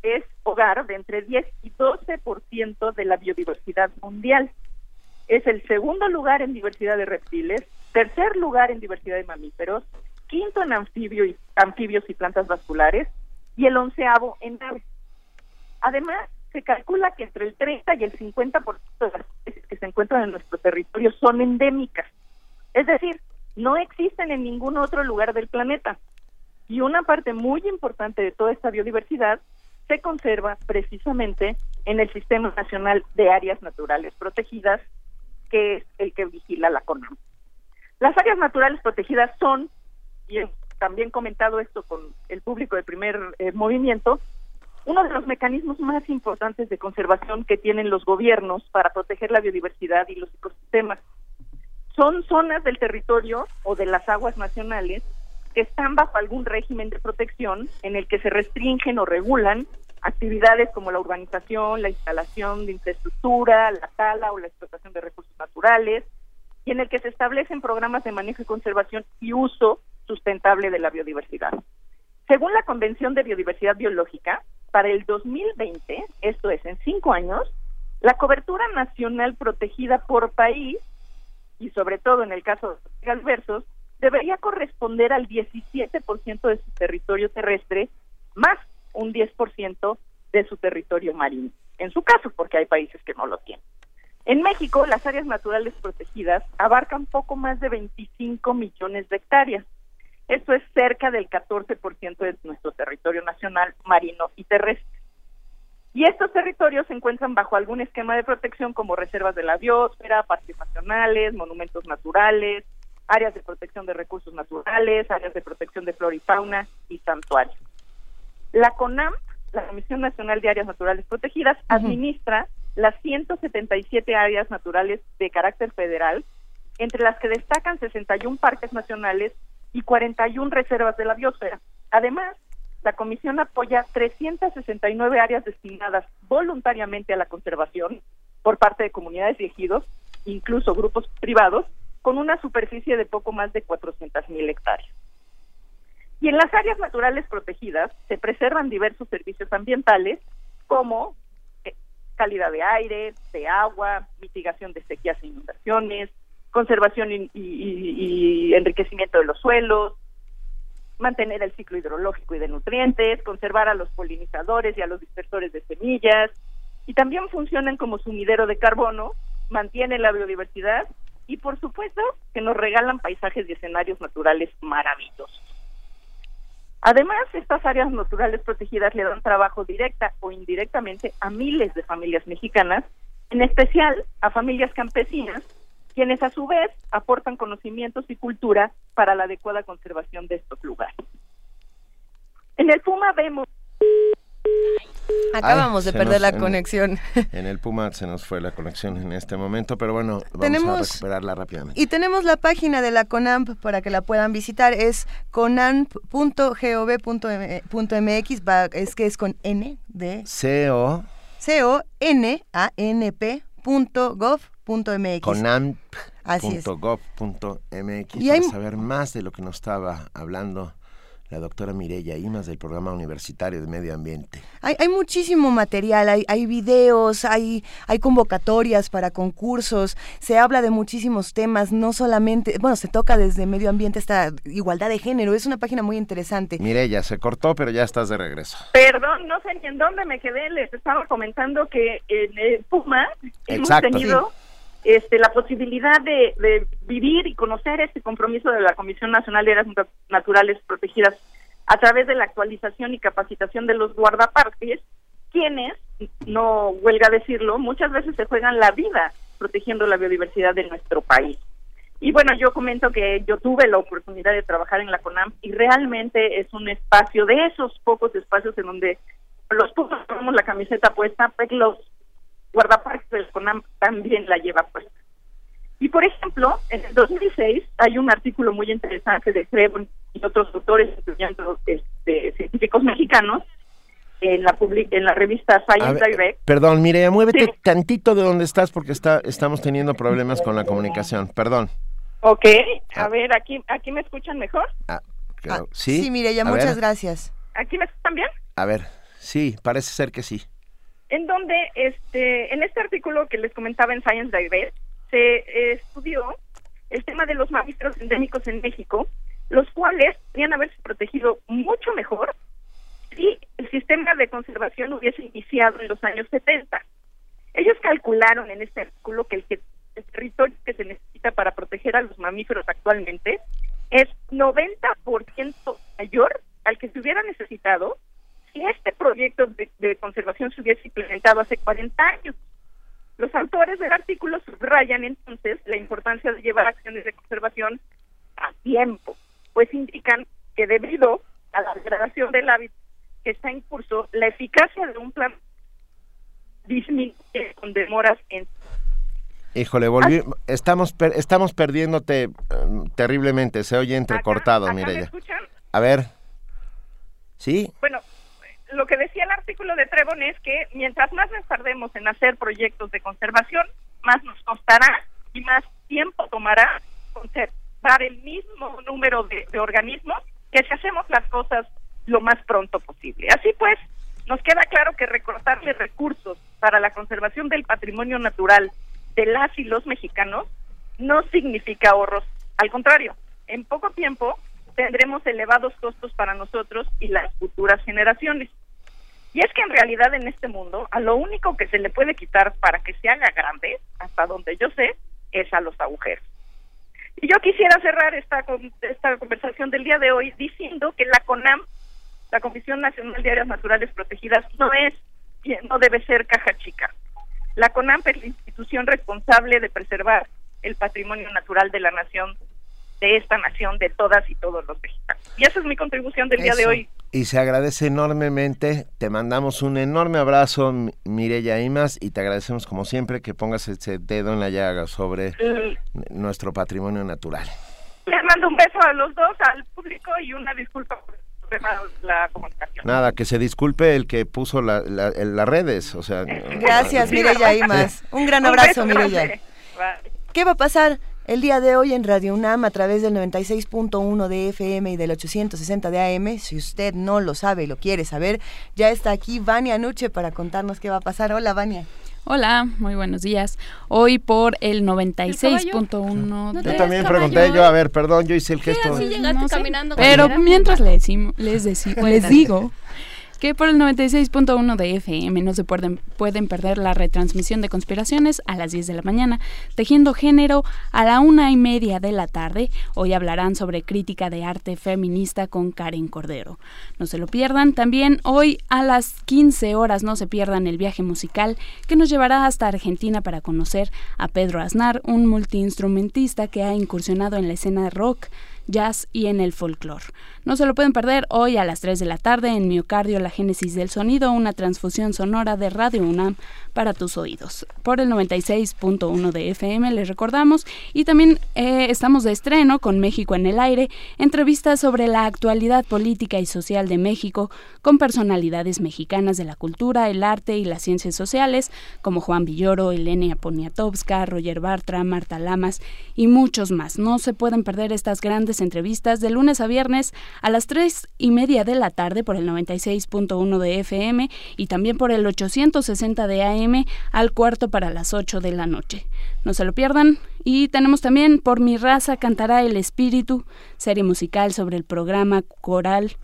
es hogar de entre 10 y 12% de la biodiversidad mundial. Es el segundo lugar en diversidad de reptiles, tercer lugar en diversidad de mamíferos, quinto en anfibio y, anfibios y plantas vasculares y el onceavo en aves. Además, se calcula que entre el 30 y el 50% de las especies que se encuentran en nuestro territorio son endémicas. Es decir, no existen en ningún otro lugar del planeta. Y una parte muy importante de toda esta biodiversidad se conserva precisamente en el Sistema Nacional de Áreas Naturales Protegidas, que es el que vigila la CONAM. Las áreas naturales protegidas son, y he también comentado esto con el público de primer eh, movimiento, uno de los mecanismos más importantes de conservación que tienen los gobiernos para proteger la biodiversidad y los ecosistemas. Son zonas del territorio o de las aguas nacionales que están bajo algún régimen de protección en el que se restringen o regulan actividades como la urbanización, la instalación de infraestructura, la tala o la explotación de recursos naturales, y en el que se establecen programas de manejo y conservación y uso sustentable de la biodiversidad. Según la Convención de Biodiversidad Biológica, para el 2020, esto es en cinco años, la cobertura nacional protegida por país, y sobre todo en el caso de adversos, debería corresponder al 17% de su territorio terrestre, más un 10% de su territorio marino. En su caso, porque hay países que no lo tienen. En México, las áreas naturales protegidas abarcan poco más de 25 millones de hectáreas. Esto es cerca del 14% de nuestro territorio nacional, marino y terrestre. Y estos territorios se encuentran bajo algún esquema de protección como reservas de la biosfera, parques nacionales, monumentos naturales, áreas de protección de recursos naturales, áreas de protección de flora y fauna y santuarios. La CONAM, la Comisión Nacional de Áreas Naturales Protegidas, administra las 177 áreas naturales de carácter federal, entre las que destacan 61 parques nacionales y 41 reservas de la biosfera. Además, la Comisión apoya 369 áreas destinadas voluntariamente a la conservación por parte de comunidades y ejidos, incluso grupos privados, con una superficie de poco más de 400 mil hectáreas. Y en las áreas naturales protegidas se preservan diversos servicios ambientales como eh, calidad de aire, de agua, mitigación de sequías e inundaciones, conservación y, enriquecimiento de los suelos, mantener el ciclo hidrológico y de nutrientes, conservar a los polinizadores y a los dispersores de semillas, y también funcionan como sumidero de carbono, mantienen la biodiversidad y por supuesto que nos regalan paisajes y escenarios naturales maravillosos. Además, estas áreas naturales protegidas le dan trabajo directa o indirectamente a miles de familias mexicanas, en especial a familias campesinas, quienes a su vez aportan conocimientos y cultura para la adecuada conservación de estos lugares. En el Puma vemos Acabamos de perder la conexión. *laughs* En el Puma se nos fue la conexión en este momento, pero bueno, vamos a recuperarla rápidamente. Y tenemos la página de la CONAMP para que la puedan visitar, es conamp.gov.mx, es que es con N de... C-O... C-O-N-A-N-P conamp.gov.mx. Conamp.gov.mx para saber más de lo que nos estaba hablando la doctora Mireya Imas del Programa Universitario de Medio Ambiente. Hay, hay muchísimo material, hay, hay videos, hay, hay convocatorias para concursos, se habla de muchísimos temas, no solamente, bueno, se toca desde medio ambiente esta igualdad de género, es una página muy interesante. Mireya, se cortó, pero ya estás de regreso. Perdón, no sé ni en dónde me quedé, les estaba comentando que en el Puma hemos tenido... Este, la posibilidad de, de, vivir y conocer este compromiso de la Comisión Nacional de Áreas Naturales Protegidas a través de la actualización y capacitación de los guardaparques, quienes, no huelga decirlo, muchas veces se juegan la vida protegiendo la biodiversidad de nuestro país. Y bueno, yo comento que yo tuve la oportunidad de trabajar en la CONAM y realmente es un espacio de esos pocos espacios en donde los pocos tenemos la camiseta puesta, pues los guardaparques del CONAM también la lleva puesta. Y por ejemplo, en el 2006 hay un artículo muy interesante de Trebon y otros autores, este, científicos mexicanos, en la en la revista Science Direct. Perdón, mire, muévete tantito de donde estás porque está estamos teniendo problemas con la comunicación. Perdón. Ok, a ah. ver, aquí aquí me escuchan mejor. Ah, ah sí. Sí, Mireya, muchas gracias. ¿Aquí me escuchan bien? A ver, sí, parece ser que sí en donde este en este artículo que les comentaba en Science Direct se eh, estudió el tema de los mamíferos endémicos en México, los cuales podrían haberse protegido mucho mejor si el sistema de conservación hubiese iniciado en los años 70. Ellos calcularon en este artículo que el, que el territorio que se necesita para proteger a los mamíferos actualmente es 90% mayor al que se hubiera necesitado si este proyecto de, conservación se hubiese implementado hace 40 años. Los autores del artículo subrayan entonces la importancia de llevar acciones de conservación a tiempo, pues indican que debido a la degradación del hábitat que está en curso, la eficacia de un plan disminuye con demoras en Híjole, volví, estamos estamos perdiéndote um, terriblemente, se oye entrecortado, Mireya. A ver. ¿Sí? Bueno, lo que decía el artículo de Trebon es que mientras más nos tardemos en hacer proyectos de conservación, más nos costará y más tiempo tomará conservar el mismo número de, organismos que si hacemos las cosas lo más pronto posible. Así pues, nos queda claro que recortarle recursos para la conservación del patrimonio natural de las y los mexicanos no significa ahorros. Al contrario, en poco tiempo tendremos elevados costos para nosotros y las futuras generaciones. Y es que en realidad en este mundo a lo único que se le puede quitar para que se haga grande, hasta donde yo sé, es a los agujeros. Y yo quisiera cerrar esta, esta conversación del día de hoy diciendo que la CONAM, la Comisión Nacional de Áreas Naturales Protegidas, no es, no debe ser caja chica. La CONAM es la institución responsable de preservar el patrimonio natural de la nación de esta nación, de todas y todos los mexicanos. Y esa es mi contribución del día de hoy. Y se agradece enormemente, te mandamos un enorme abrazo, Mireya Imas, y te agradecemos como siempre que pongas ese dedo en la llaga sobre nuestro patrimonio natural. Les mando un beso a los dos, al público, y una disculpa por la comunicación. Nada, que se disculpe el que puso la, las redes, o sea... Gracias, Mireya *laughs* Imas. Un gran abrazo, Mireya. ¿Qué va a pasar? El día de hoy en Radio UNAM a través del 96.1 de FM y del 860 de AM, si usted no lo sabe y lo quiere saber, ya está aquí Vania Nuche para contarnos qué va a pasar. Hola Vania. Hola, muy buenos días. Hoy por el 96.1 Yo también pregunté yo, a ver, perdón, yo hice el gesto. Pero mientras les, les, les digo que por el 96.1 de FM no se pueden, pueden perder la retransmisión de conspiraciones a las 10 de la mañana, tejiendo género a la una y media de la tarde. Hoy hablarán sobre crítica de arte feminista con Karen Cordero. No se lo pierdan. También hoy a las 15 horas no se pierdan el viaje musical que nos llevará hasta Argentina para conocer a Pedro Aznar, un multiinstrumentista que ha incursionado en la escena rock jazz y en el folclore. No se lo pueden perder hoy a las 3 de la tarde en Miocardio, la génesis del sonido, una transfusión sonora de Radio UNAM para tus oídos. Por el 96.1 de FM les recordamos y también eh, estamos de estreno con México en el aire, entrevistas sobre la actualidad política y social de México con personalidades mexicanas de la cultura, el arte y las ciencias sociales como Juan Villoro, Elena Poniatowska, Roger Bartra, Marta Lamas y muchos más. No se pueden perder estas grandes entrevistas de lunes a viernes a las 3 y media de la tarde por el 96.1 de FM y también por el 860 de AM al cuarto para las 8 de la noche. No se lo pierdan. Y tenemos también Por mi raza cantará el espíritu, serie musical sobre el programa coral.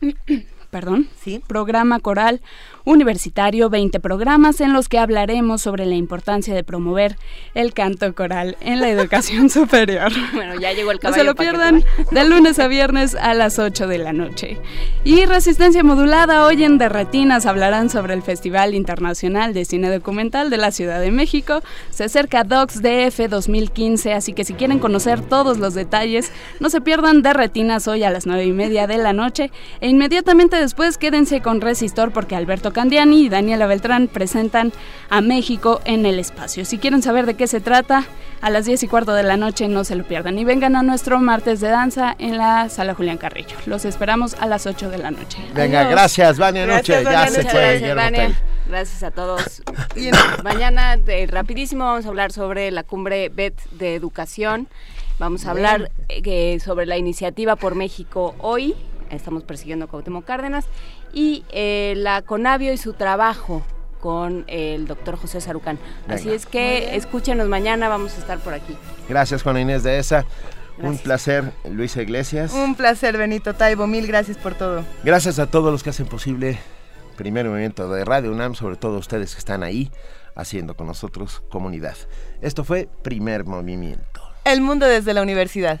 *clears throat* Perdón, sí. Programa coral universitario, 20 programas en los que hablaremos sobre la importancia de promover el canto coral en la educación *laughs* superior. Bueno, ya llegó el caballo. No se lo pierdan de lunes a viernes a las 8 de la noche. Y Resistencia Modulada, hoy en Derretinas hablarán sobre el Festival Internacional de Cine Documental de la Ciudad de México. Se acerca Docs DF 2015, así que si quieren conocer todos los detalles, no se pierdan Derretinas hoy a las 9 y media de la noche. E inmediatamente después quédense con Resistor porque Alberto Candiani y Daniela Beltrán presentan a México en el espacio. Si quieren saber de qué se trata, a las 10 y cuarto de la noche no se lo pierdan. Y vengan a nuestro martes de danza en la sala Julián Carrillo. Los esperamos a las 8 de la noche. Venga, gracias, Vania Noche. ya se fue, gracias, Gracias a todos. y mañana, de, rapidísimo, vamos a hablar sobre la cumbre BET de educación. Vamos a hablar eh, sobre la iniciativa por México hoy. Estamos persiguiendo a Cuauhtémoc Cárdenas y eh, la Conavio y su trabajo con el doctor José Sarucán. Así es que escúchenos mañana, vamos a estar por aquí. Gracias, Juana Inés de esa. Un placer, Luisa Iglesias. Un placer, Benito Taibo. Mil gracias por todo. Gracias a todos los que hacen posible Primer Movimiento de Radio UNAM, sobre todo ustedes que están ahí haciendo con nosotros comunidad. Esto fue Primer Movimiento. El mundo desde la universidad.